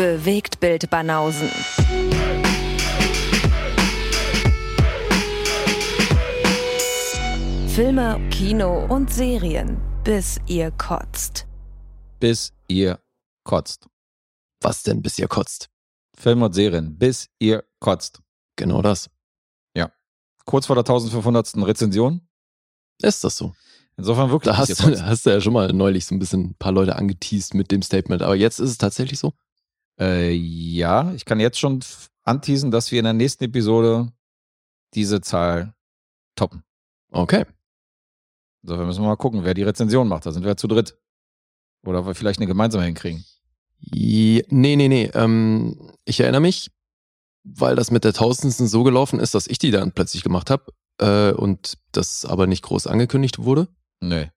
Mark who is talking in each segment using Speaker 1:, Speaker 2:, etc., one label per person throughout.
Speaker 1: Bewegt Bild Banausen. Filme, Kino und Serien, bis ihr kotzt.
Speaker 2: Bis ihr kotzt.
Speaker 3: Was denn, bis ihr kotzt?
Speaker 2: Filme und Serien, bis ihr kotzt.
Speaker 3: Genau das.
Speaker 2: Ja. Kurz vor der 1500. Rezension.
Speaker 3: Ist das so?
Speaker 2: Insofern wirklich.
Speaker 3: Da hast, hast du ja schon mal neulich so ein bisschen ein paar Leute angeteased mit dem Statement. Aber jetzt ist es tatsächlich so?
Speaker 2: Äh, ja, ich kann jetzt schon anteasen, dass wir in der nächsten Episode diese Zahl toppen.
Speaker 3: Okay.
Speaker 2: Insofern müssen wir mal gucken, wer die Rezension macht. Da sind wir ja zu dritt. Oder ob wir vielleicht eine gemeinsame hinkriegen.
Speaker 3: Je, nee, nee, nee. Ähm, ich erinnere mich, weil das mit der Tausendsten so gelaufen ist, dass ich die dann plötzlich gemacht habe äh, und das aber nicht groß angekündigt wurde,
Speaker 2: Nee.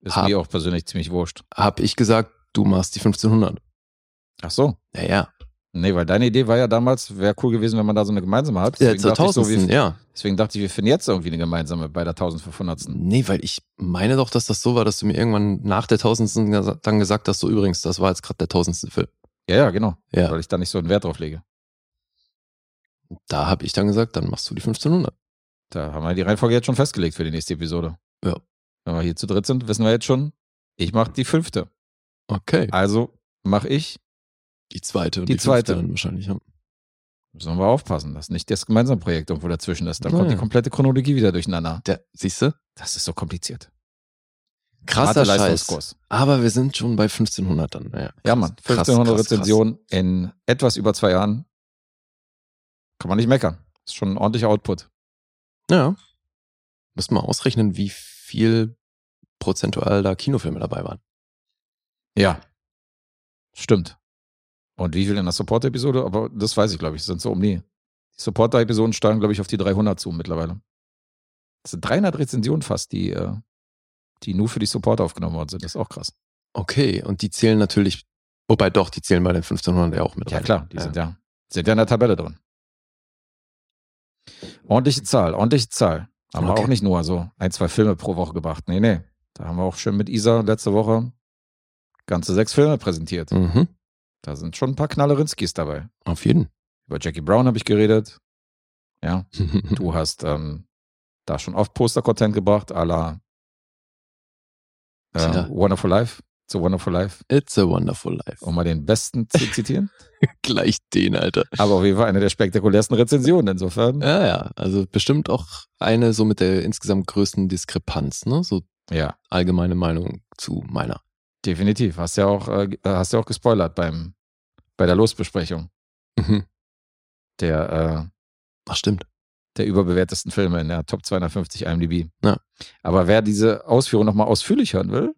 Speaker 2: Ist
Speaker 3: Hab-
Speaker 2: mir auch persönlich ziemlich wurscht.
Speaker 3: habe ich gesagt, du machst die 1500.
Speaker 2: Ach so.
Speaker 3: Ja, ja.
Speaker 2: Nee, weil deine Idee war ja damals, wäre cool gewesen, wenn man da so eine gemeinsame hat.
Speaker 3: Der
Speaker 2: Deswegen,
Speaker 3: zur
Speaker 2: dachte ich so,
Speaker 3: Tausendsten,
Speaker 2: wir,
Speaker 3: ja.
Speaker 2: deswegen dachte ich, wir finden jetzt irgendwie eine gemeinsame bei der 1500.
Speaker 3: Nee, weil ich meine doch, dass das so war, dass du mir irgendwann nach der Tausendsten dann gesagt hast, so übrigens, das war jetzt gerade der Tausendste Film.
Speaker 2: Ja, ja, genau.
Speaker 3: Ja.
Speaker 2: Weil ich da nicht so einen Wert drauf lege.
Speaker 3: Da habe ich dann gesagt, dann machst du die 1500.
Speaker 2: Da haben wir die Reihenfolge jetzt schon festgelegt für die nächste Episode.
Speaker 3: Ja.
Speaker 2: Wenn wir hier zu dritt sind, wissen wir jetzt schon, ich mache die fünfte.
Speaker 3: Okay.
Speaker 2: Also mache ich,
Speaker 3: Die zweite und
Speaker 2: Die
Speaker 3: die, fünfte
Speaker 2: zweite.
Speaker 3: dann wahrscheinlich. Ja.
Speaker 2: müssen wir aufpassen, dass nicht das gemeinsame Projekt irgendwo dazwischen ist. Dann
Speaker 3: Naja.
Speaker 2: kommt die komplette Chronologie wieder durcheinander.
Speaker 3: Der, siehst du?
Speaker 2: Das ist so kompliziert.
Speaker 3: Krasser Scheiß. Aber wir sind schon bei 1500 dann. Ja,
Speaker 2: Ja, Mann.
Speaker 3: Krass,
Speaker 2: 1500
Speaker 3: krass, krass.
Speaker 2: Rezensionen in etwas über zwei Jahren. Kann man nicht meckern. Ist schon ein ordentlicher Output.
Speaker 3: Ja. Müssen wir ausrechnen, wie viel prozentual da Kinofilme dabei waren.
Speaker 2: Ja. Stimmt. Und wie viel in der Support-Episode? Aber das weiß ich, glaube ich. Das sind so um die. Die Supporter-Episoden steigen, glaube ich, auf die 300 zu mittlerweile. Das sind 300 Rezensionen fast, die, äh, die nur für die Supporter aufgenommen worden sind. Das ist auch krass.
Speaker 3: Okay, und die zählen natürlich, wobei doch, die zählen bei den 1500 ja auch mit
Speaker 2: Ja,
Speaker 3: rein.
Speaker 2: klar. Die sind ja, sind ja in der Tabelle drin. Ordentliche Zahl, ordentliche Zahl. Haben wir
Speaker 3: Okay.
Speaker 2: auch nicht nur so ein, zwei Filme pro Woche gebracht. Nee, nee. Da haben wir auch schön mit Isa letzte Woche ganze sechs Filme präsentiert.
Speaker 3: Mhm.
Speaker 2: Da sind schon ein paar Knallerinskis dabei.
Speaker 3: Auf jeden.
Speaker 2: Über Jackie Brown habe ich geredet. Ja, du hast ähm, da schon oft Poster-Content gebracht, à la äh,
Speaker 3: Tja.
Speaker 2: Wonderful Life. So Wonderful Life,
Speaker 3: It's a wonderful life.
Speaker 2: um mal den besten zu zitieren.
Speaker 3: Gleich den, Alter.
Speaker 2: Aber auf jeden Fall eine der spektakulärsten Rezensionen. Insofern,
Speaker 3: Ja, ja. Also bestimmt auch eine so mit der insgesamt größten Diskrepanz, ne? So
Speaker 2: ja,
Speaker 3: allgemeine Meinung zu meiner.
Speaker 2: definitiv. Hast ja auch, äh, hast ja auch gespoilert beim, bei der Losbesprechung
Speaker 3: Mhm.
Speaker 2: der, äh,
Speaker 3: Ach, stimmt.
Speaker 2: der überbewertesten Filme in der Top 250 IMDb.
Speaker 3: Ja.
Speaker 2: Aber wer diese Ausführung nochmal ausführlich hören will,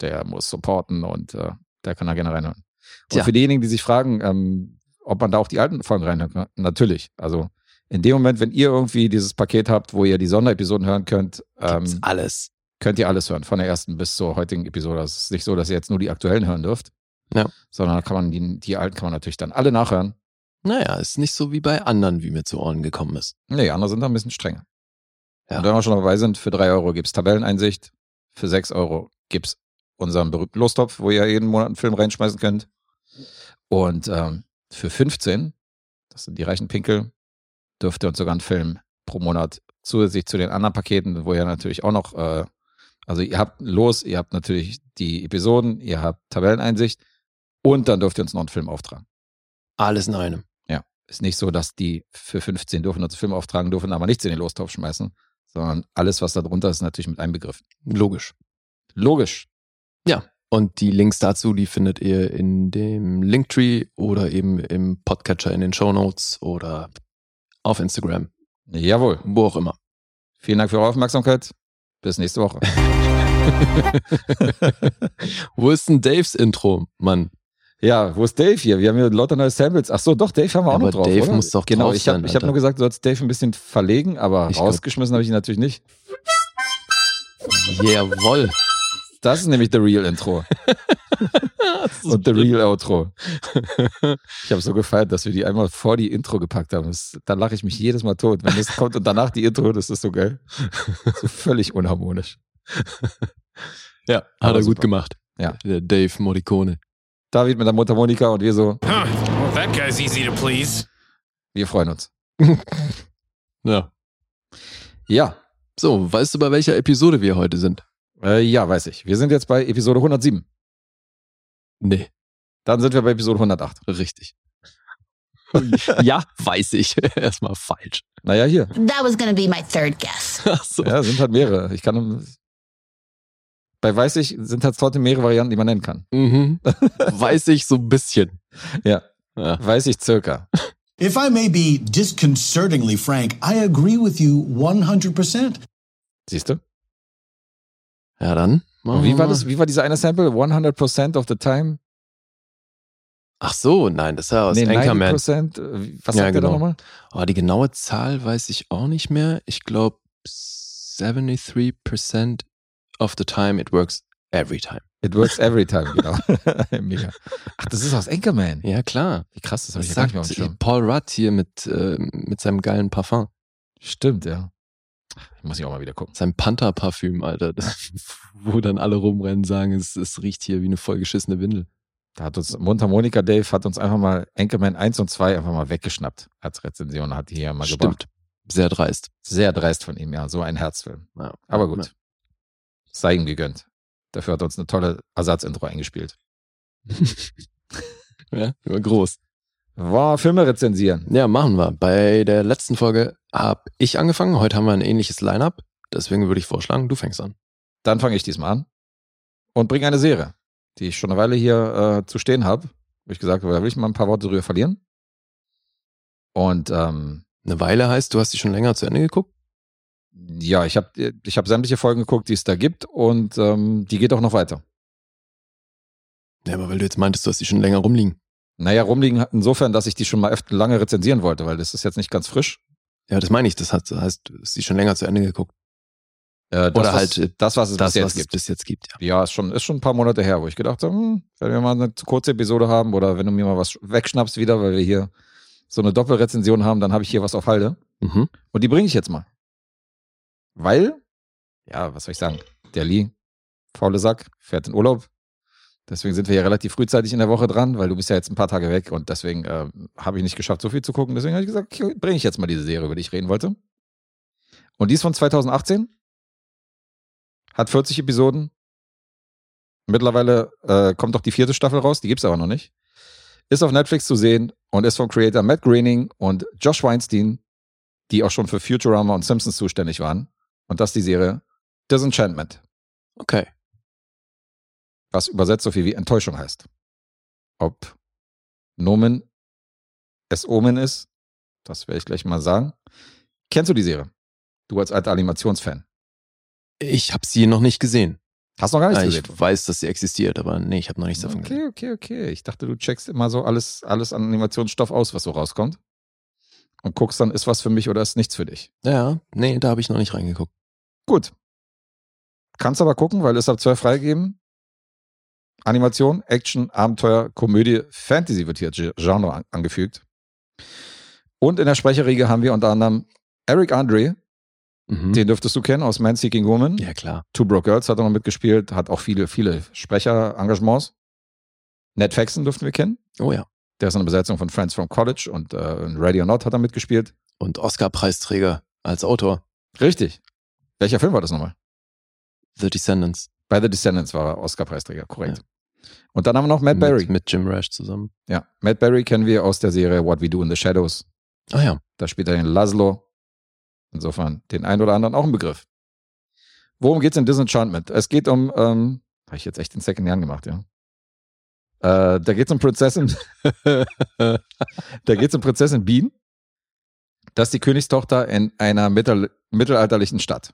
Speaker 2: der muss supporten und äh, der kann da gerne reinhören. Und
Speaker 3: Tja.
Speaker 2: für diejenigen, die sich fragen, ähm, ob man da auch die alten Folgen reinhört, na- natürlich. Also in dem Moment, wenn ihr irgendwie dieses Paket habt, wo ihr die Sonderepisoden hören könnt, ähm,
Speaker 3: alles.
Speaker 2: könnt ihr alles hören, von der ersten bis zur heutigen Episode. Es ist nicht so, dass ihr jetzt nur die aktuellen hören dürft.
Speaker 3: Ja.
Speaker 2: Sondern kann man die, die alten kann man natürlich dann alle nachhören.
Speaker 3: Naja, ist nicht so wie bei anderen, wie mir zu Ohren gekommen ist.
Speaker 2: Nee, andere sind da ein bisschen strenger.
Speaker 3: Ja.
Speaker 2: Und wenn wir schon dabei sind, für drei Euro gibt's Tabelleneinsicht, für sechs Euro gibt's unseren berühmten Lostopf, wo ihr jeden Monat einen Film reinschmeißen könnt. Und ähm, für 15, das sind die reichen Pinkel, dürft ihr uns sogar einen Film pro Monat zusätzlich zu den anderen Paketen, wo ihr natürlich auch noch, äh, also ihr habt los, ihr habt natürlich die Episoden, ihr habt Tabelleneinsicht und dann dürft ihr uns noch einen Film auftragen.
Speaker 3: Alles in einem.
Speaker 2: Ist nicht so, dass die für 15 dürfen uns einen Film auftragen, dürfen aber nichts in den Lostopf schmeißen, sondern alles, was da drunter ist, natürlich mit einbegriffen.
Speaker 3: Logisch.
Speaker 2: Logisch.
Speaker 3: Und die Links dazu, die findet ihr in dem Linktree oder eben im Podcatcher in den Show Notes oder auf Instagram,
Speaker 2: Jawohl.
Speaker 3: wo auch immer.
Speaker 2: Vielen Dank für eure Aufmerksamkeit. Bis nächste Woche.
Speaker 3: Wo ist denn Daves Intro, Mann?
Speaker 2: Ja, wo ist Dave hier? Wir haben hier lauter neue Samples. Ach so, doch, Dave haben wir auch
Speaker 3: Aber
Speaker 2: noch drauf.
Speaker 3: Dave
Speaker 2: oder?
Speaker 3: muss doch
Speaker 2: Genau,
Speaker 3: drauf
Speaker 2: ich habe hab nur gesagt, du sollst Dave ein bisschen verlegen, aber
Speaker 3: Ich
Speaker 2: rausgeschmissen habe ich ihn natürlich nicht.
Speaker 3: Jawoll.
Speaker 2: Das ist nämlich the real Intro und the real Outro. Ich habe so gefeiert, dass wir die einmal vor die Intro gepackt haben. Das, da lache ich mich jedes Mal tot. Wenn das kommt und danach die Intro, das ist so geil. So völlig unharmonisch.
Speaker 3: Ja, hat
Speaker 2: Aber
Speaker 3: er gut
Speaker 2: super.
Speaker 3: gemacht.
Speaker 2: Ja.
Speaker 3: Der Dave Morricone.
Speaker 2: David mit der Mutter Monika und wir so.
Speaker 4: Ha! That guy's easy to please.
Speaker 2: Wir freuen uns.
Speaker 3: Ja.
Speaker 2: Ja,
Speaker 3: So, weißt du, bei welcher Episode wir heute sind?
Speaker 2: äh, ja, weiß ich. Wir sind jetzt bei Episode 107.
Speaker 3: Nee,
Speaker 2: Dann sind wir bei Episode 108.
Speaker 3: richtig. ja, weiß ich. Erstmal falsch.
Speaker 2: Naja, hier.
Speaker 5: That was gonna be my third guess.
Speaker 3: Ach so.
Speaker 2: Ja, sind halt mehrere. Ich kann. Bei weiß ich sind halt trotzdem mehrere Varianten, die man nennen kann.
Speaker 3: Mhm. Weiß ich so ein bisschen.
Speaker 2: Ja.
Speaker 3: Ja.
Speaker 2: Weiß ich circa.
Speaker 6: If I may be disconcertingly frank, I agree with you 100%.
Speaker 2: Siehst du?
Speaker 3: Ja, dann. machen
Speaker 2: Und
Speaker 3: wir
Speaker 2: wie war das? Wie war dieser eine Sample? 100% of the time?
Speaker 3: Ach so, nein, das ist ja aus
Speaker 2: Nee,
Speaker 3: Anchorman.
Speaker 2: 90%? Äh, Was
Speaker 3: Ja,
Speaker 2: sagt der da
Speaker 3: genau.
Speaker 2: nochmal?
Speaker 3: Oh, die genaue Zahl weiß ich auch nicht mehr. Ich glaube 73% of the time it works every time.
Speaker 2: It works every time, genau. Mega. Ach, das ist aus Anchorman.
Speaker 3: Ja, klar.
Speaker 2: Wie krass, das habe ich ja gar nicht mehr
Speaker 3: sagt. Paul Rudd hier mit, äh, mit seinem geilen Parfum.
Speaker 2: Stimmt, ja. Ich muss ich auch mal wieder gucken.
Speaker 3: Sein Panther-Parfüm, Alter. Das, wo dann alle rumrennen, sagen, es, es riecht hier wie eine vollgeschissene Windel.
Speaker 2: Da hat uns Mundharmonika Dave hat uns einfach mal Anchorman 1 und 2 einfach mal weggeschnappt als Rezension, hat die hier mal gebracht.
Speaker 3: Stimmt. Sehr dreist.
Speaker 2: Sehr dreist von ihm, ja. So ein Herzfilm.
Speaker 3: Ja.
Speaker 2: Aber gut. Sei ihm gegönnt. Dafür hat er uns eine tolle Ersatzintro eingespielt.
Speaker 3: Ja, über groß.
Speaker 2: War Filme rezensieren.
Speaker 3: Ja, machen wir. Bei der letzten Folge habe ich angefangen. Heute haben wir ein ähnliches Line-Up. Deswegen würde ich vorschlagen, du fängst an.
Speaker 2: Dann fange ich diesmal an und bringe eine Serie, die ich schon eine Weile hier äh, zu stehen habe. Wo ich gesagt habe, da will ich mal ein paar Worte drüber verlieren. Und ähm,
Speaker 3: Eine Weile heißt, du hast die schon länger zu Ende geguckt?
Speaker 2: Ja, ich habe ich hab sämtliche Folgen geguckt, die es da gibt und ähm, die geht auch noch weiter.
Speaker 3: Ja, aber weil du jetzt meintest, du hast die schon länger rumliegen.
Speaker 2: Naja, rumliegen hat insofern, dass ich die schon mal öfter lange rezensieren wollte, weil das ist jetzt nicht ganz frisch.
Speaker 3: Ja, das meine ich. Das heißt, du hast die schon länger zu Ende geguckt.
Speaker 2: Äh, das,
Speaker 3: Oder
Speaker 2: was,
Speaker 3: halt, äh,
Speaker 2: das, was es
Speaker 3: Das,
Speaker 2: bis jetzt
Speaker 3: was es
Speaker 2: gibt.
Speaker 3: bis jetzt gibt, ja.
Speaker 2: Ja, ist schon, ist schon ein paar Monate her, wo ich gedacht habe, hm, wenn wir mal eine kurze Episode haben oder wenn du mir mal was wegschnappst wieder, weil wir hier so eine Doppelrezension haben, dann habe ich hier was auf Halde.
Speaker 3: Mhm.
Speaker 2: Und die bringe ich jetzt mal. Weil, ja, was soll ich sagen? Der Lee, faule Sack, fährt in Urlaub. Deswegen sind wir ja relativ frühzeitig in der Woche dran, weil du bist ja jetzt ein paar Tage weg und deswegen äh, habe ich nicht geschafft, so viel zu gucken. Deswegen habe ich gesagt, okay, bringe ich jetzt mal diese Serie, über die ich reden wollte. Und die ist von 2018. Hat 40 Episoden. Mittlerweile äh, kommt doch die vierte Staffel raus, die gibt's aber noch nicht. Ist auf Netflix zu sehen und ist vom Creator Matt Groening und Josh Weinstein, die auch schon für Futurama und Simpsons zuständig waren. Und das ist die Serie Disenchantment,
Speaker 3: Okay.
Speaker 2: was übersetzt so viel wie Enttäuschung heißt. Ob Nomen es Omen ist, das werde ich gleich mal sagen. Kennst du die Serie? Du als alter Animationsfan.
Speaker 3: Ich habe sie noch nicht gesehen.
Speaker 2: Hast noch gar nichts
Speaker 3: Ah, ich
Speaker 2: gesehen?
Speaker 3: weiß, dass sie existiert, aber nee, ich habe noch nichts davon gesehen.
Speaker 2: Okay, okay, okay. Ich dachte, du checkst immer so alles, alles an Animationsstoff aus, was so rauskommt. Und guckst dann, ist was für mich oder ist nichts für dich.
Speaker 3: Ja, nee, da habe ich noch nicht reingeguckt.
Speaker 2: Gut. Kannst aber gucken, weil es ab 12 freigegeben. Animation, Action, Abenteuer, Komödie, Fantasy wird hier Genre an, angefügt. Und in der Sprecherriege haben wir unter anderem Eric Andre,
Speaker 3: Mhm.
Speaker 2: den dürftest du kennen aus Man Seeking Woman.
Speaker 3: Ja, klar.
Speaker 2: Two Broke Girls hat er noch mitgespielt, hat auch viele, viele Sprecherengagements. Ned Faxon dürften wir kennen.
Speaker 3: Oh ja.
Speaker 2: Der ist in der Besetzung von Friends from College und äh, Ready or Not hat er mitgespielt.
Speaker 3: Und Oscar-Preisträger als Autor.
Speaker 2: Richtig. Welcher Film war das nochmal?
Speaker 3: The Descendants.
Speaker 2: Bei The Descendants war er Oscar-Preisträger, korrekt. Und dann haben wir noch Matt
Speaker 3: mit,
Speaker 2: Berry.
Speaker 3: Mit Jim Rash zusammen.
Speaker 2: Ja, Matt Berry kennen wir aus der Serie What We Do in the Shadows.
Speaker 3: Ah ja.
Speaker 2: Da spielt er den Laszlo. Insofern den einen oder anderen auch ein Begriff. Worum geht's in Disenchantment? Es geht um, ähm, habe ich jetzt echt den Second Jahren gemacht, ja. Äh, da geht's um Prinzessin, da geht's um Prinzessin Bean. Das ist die Königstochter in einer mittel, mittelalterlichen Stadt.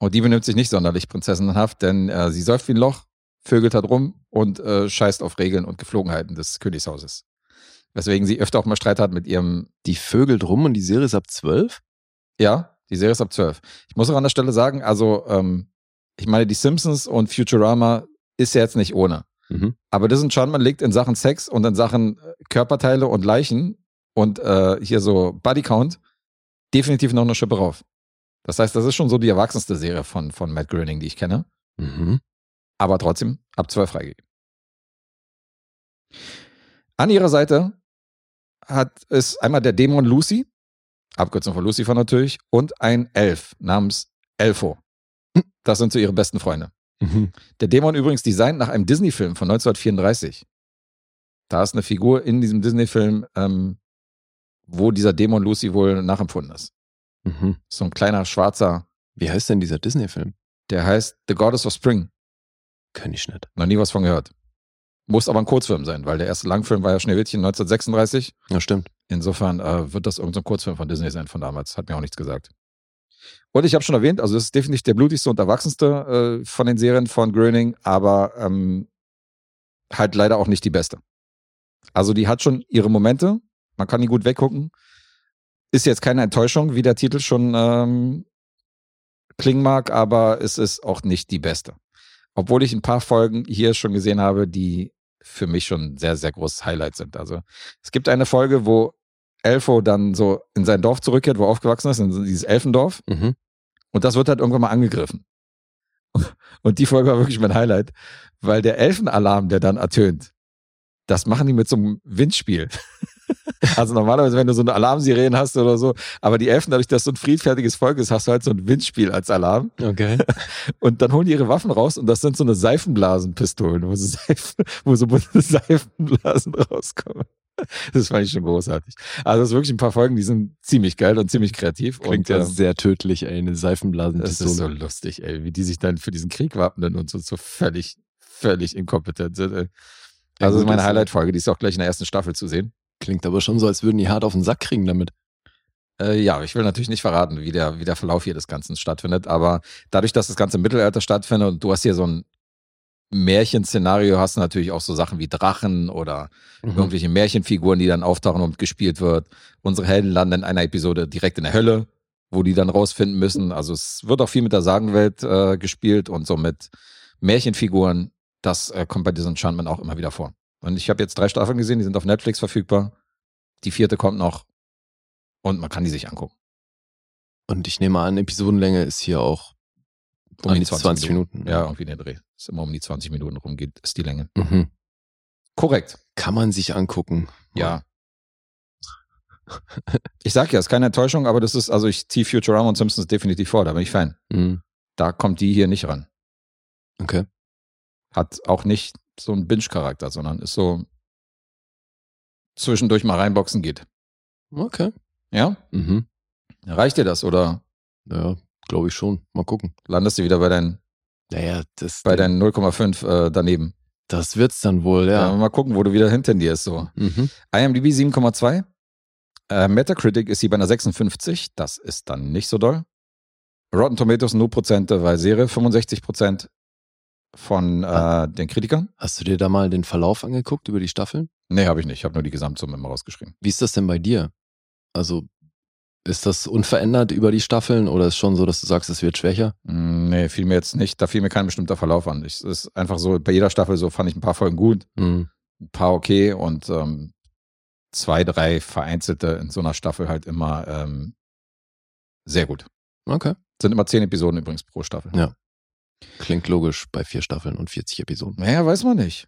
Speaker 2: Und die benimmt sich nicht sonderlich prinzessinnenhaft, denn äh, sie säuft wie ein Loch, vögelt halt rum und äh, scheißt auf Regeln und Geflogenheiten des Königshauses. Weswegen sie öfter auch mal Streit hat mit ihrem
Speaker 3: Die vögelt rum und die Serie ist ab 12?
Speaker 2: Ja, die Serie ist ab 12. Ich muss auch an der Stelle sagen, also, ähm, ich meine, die Simpsons und Futurama ist ja jetzt nicht ohne.
Speaker 3: Mhm.
Speaker 2: Aber Disenchantment liegt in Sachen Sex und in Sachen äh, Körperteile und Leichen und äh, hier so Bodycount definitiv noch eine Schippe rauf. Das heißt, das ist schon so die erwachsenste Serie von, von Matt Groening, die ich kenne.
Speaker 3: Mhm.
Speaker 2: Aber trotzdem ab 12 freigegeben. An ihrer Seite hat, ist einmal der Dämon Lucy, Abkürzung von Lucifer natürlich, und ein Elf namens Elfo. Das sind so ihre besten Freunde.
Speaker 3: Mhm.
Speaker 2: Der Dämon übrigens designt nach einem Disney-Film von 1934. Da ist eine Figur in diesem Disney-Film, ähm, wo dieser Dämon Lucy wohl nachempfunden ist.
Speaker 3: Mhm.
Speaker 2: So ein kleiner schwarzer,
Speaker 3: Wie heißt denn dieser Disney-Film?
Speaker 2: der heißt The Goddess of Spring.
Speaker 3: Kenn ich nicht.
Speaker 2: Noch nie was von gehört. Muss aber ein Kurzfilm sein, weil der erste Langfilm war ja Schneewittchen 1936.
Speaker 3: Ja, stimmt.
Speaker 2: Insofern äh, wird das irgendein Kurzfilm von Disney sein von damals. Hat mir auch nichts gesagt. Und ich habe schon erwähnt, also es ist definitiv der blutigste und erwachsenste äh, von den Serien von Gröning, aber ähm, halt leider auch nicht die beste. Also die hat schon ihre Momente, man kann die gut weggucken. Ist jetzt keine Enttäuschung, wie der Titel schon ähm, klingen mag, aber es ist auch nicht die beste. Obwohl ich ein paar Folgen hier schon gesehen habe, die für mich schon sehr, sehr großes Highlight sind. Also es gibt eine Folge, wo Elfo dann so in sein Dorf zurückkehrt, wo er aufgewachsen ist, in dieses Elfendorf.
Speaker 3: Mhm.
Speaker 2: Und das wird halt irgendwann mal angegriffen. Und die Folge war wirklich mein Highlight, weil der Elfenalarm, der dann ertönt, das machen die mit so einem Windspiel. Also normalerweise, wenn du so eine Alarmsirene hast oder so, aber die Elfen, dadurch, dass so ein friedfertiges Volk ist, hast du halt so ein Windspiel als Alarm.
Speaker 3: Okay.
Speaker 2: Und dann holen die ihre Waffen raus und das sind so eine Seifenblasenpistolen, wo so, Seifen, wo so bunte Seifenblasen rauskommen. Das fand ich schon großartig. Also es ist wirklich ein paar Folgen, die sind ziemlich geil und ziemlich kreativ.
Speaker 3: Klingt
Speaker 2: und,
Speaker 3: ja
Speaker 2: äh,
Speaker 3: sehr tödlich, ey. Eine
Speaker 2: das
Speaker 3: Seifenblasenpistole.
Speaker 2: ist so lustig, ey, wie die sich dann für diesen Krieg wappnen und so, so völlig, völlig inkompetent sind. Ey. Also das ist meine
Speaker 3: das-
Speaker 2: Highlight-Folge, die ist auch gleich in der ersten Staffel zu sehen.
Speaker 3: Klingt aber schon so, als würden die hart auf den Sack kriegen damit.
Speaker 2: Äh, ja, ich will natürlich nicht verraten, wie der, wie der Verlauf hier des Ganzen stattfindet, aber dadurch, dass das Ganze im Mittelalter stattfindet und du hast hier so ein Märchenszenario, hast du natürlich auch so Sachen wie Drachen oder
Speaker 3: Mhm.
Speaker 2: irgendwelche Märchenfiguren, die dann auftauchen und gespielt wird. Unsere Helden landen in einer Episode direkt in der Hölle, wo die dann rausfinden müssen. Also es wird auch viel mit der Sagenwelt äh, gespielt und so mit Märchenfiguren. Das äh, kommt bei Disenchantment auch immer wieder vor. Und ich habe jetzt drei Staffeln gesehen, die sind auf Netflix verfügbar. Die vierte kommt noch und man kann die sich angucken.
Speaker 3: Und ich nehme an, Episodenlänge ist hier auch
Speaker 2: Um die
Speaker 3: die 20, Minuten.
Speaker 2: Ja, irgendwie den Dreh. Ist immer um die 20 Minuten rumgeht, ist die Länge.
Speaker 3: Mhm.
Speaker 2: Korrekt.
Speaker 3: Kann man sich angucken.
Speaker 2: Ja. Ich sag ja, ist keine Enttäuschung, aber das ist, also ich ziehe Futurama und Simpsons definitiv vor, da bin ich Fan.
Speaker 3: Mhm.
Speaker 2: Da kommt die hier nicht ran.
Speaker 3: Okay.
Speaker 2: Hat auch nicht so einen Binge-Charakter, sondern ist so zwischendurch mal reinboxen geht.
Speaker 3: Okay.
Speaker 2: Ja?
Speaker 3: Mhm.
Speaker 2: Reicht dir das oder
Speaker 3: Ja, glaube ich schon. Mal gucken.
Speaker 2: landest du wieder bei deinen,
Speaker 3: Naja, das,
Speaker 2: bei deinen 0,5 äh, daneben?
Speaker 3: das wird's dann wohl,
Speaker 2: Ja.
Speaker 3: ja.
Speaker 2: Mal gucken, wo du wieder hintendierst. So.
Speaker 3: Mhm.
Speaker 2: IMDb 7,2. Äh, Metacritic ist hier bei einer 56. Das ist dann nicht so doll. Rotten Tomatoes nur Prozente, weil Serie 65 Prozent von äh, den Kritikern.
Speaker 3: Hast du dir da mal den Verlauf angeguckt über die Staffeln?
Speaker 2: Nee, habe ich nicht. Ich habe nur die Gesamtsumme immer rausgeschrieben.
Speaker 3: Wie ist das denn bei dir? Also, ist das unverändert über die Staffeln oder ist schon so, dass du sagst, es wird schwächer?
Speaker 2: Mm, Nee, fiel mir jetzt nicht. Da fiel mir kein bestimmter Verlauf an. Ich, es ist einfach so, bei jeder Staffel so fand ich ein paar Folgen gut,
Speaker 3: Mhm.
Speaker 2: ein paar okay und ähm, zwei, drei vereinzelte in so einer Staffel halt immer ähm, sehr gut.
Speaker 3: Okay.
Speaker 2: Sind immer zehn Episoden übrigens pro Staffel.
Speaker 3: Ja. Klingt logisch bei vier Staffeln und 40 Episoden.
Speaker 2: Naja, weiß man nicht.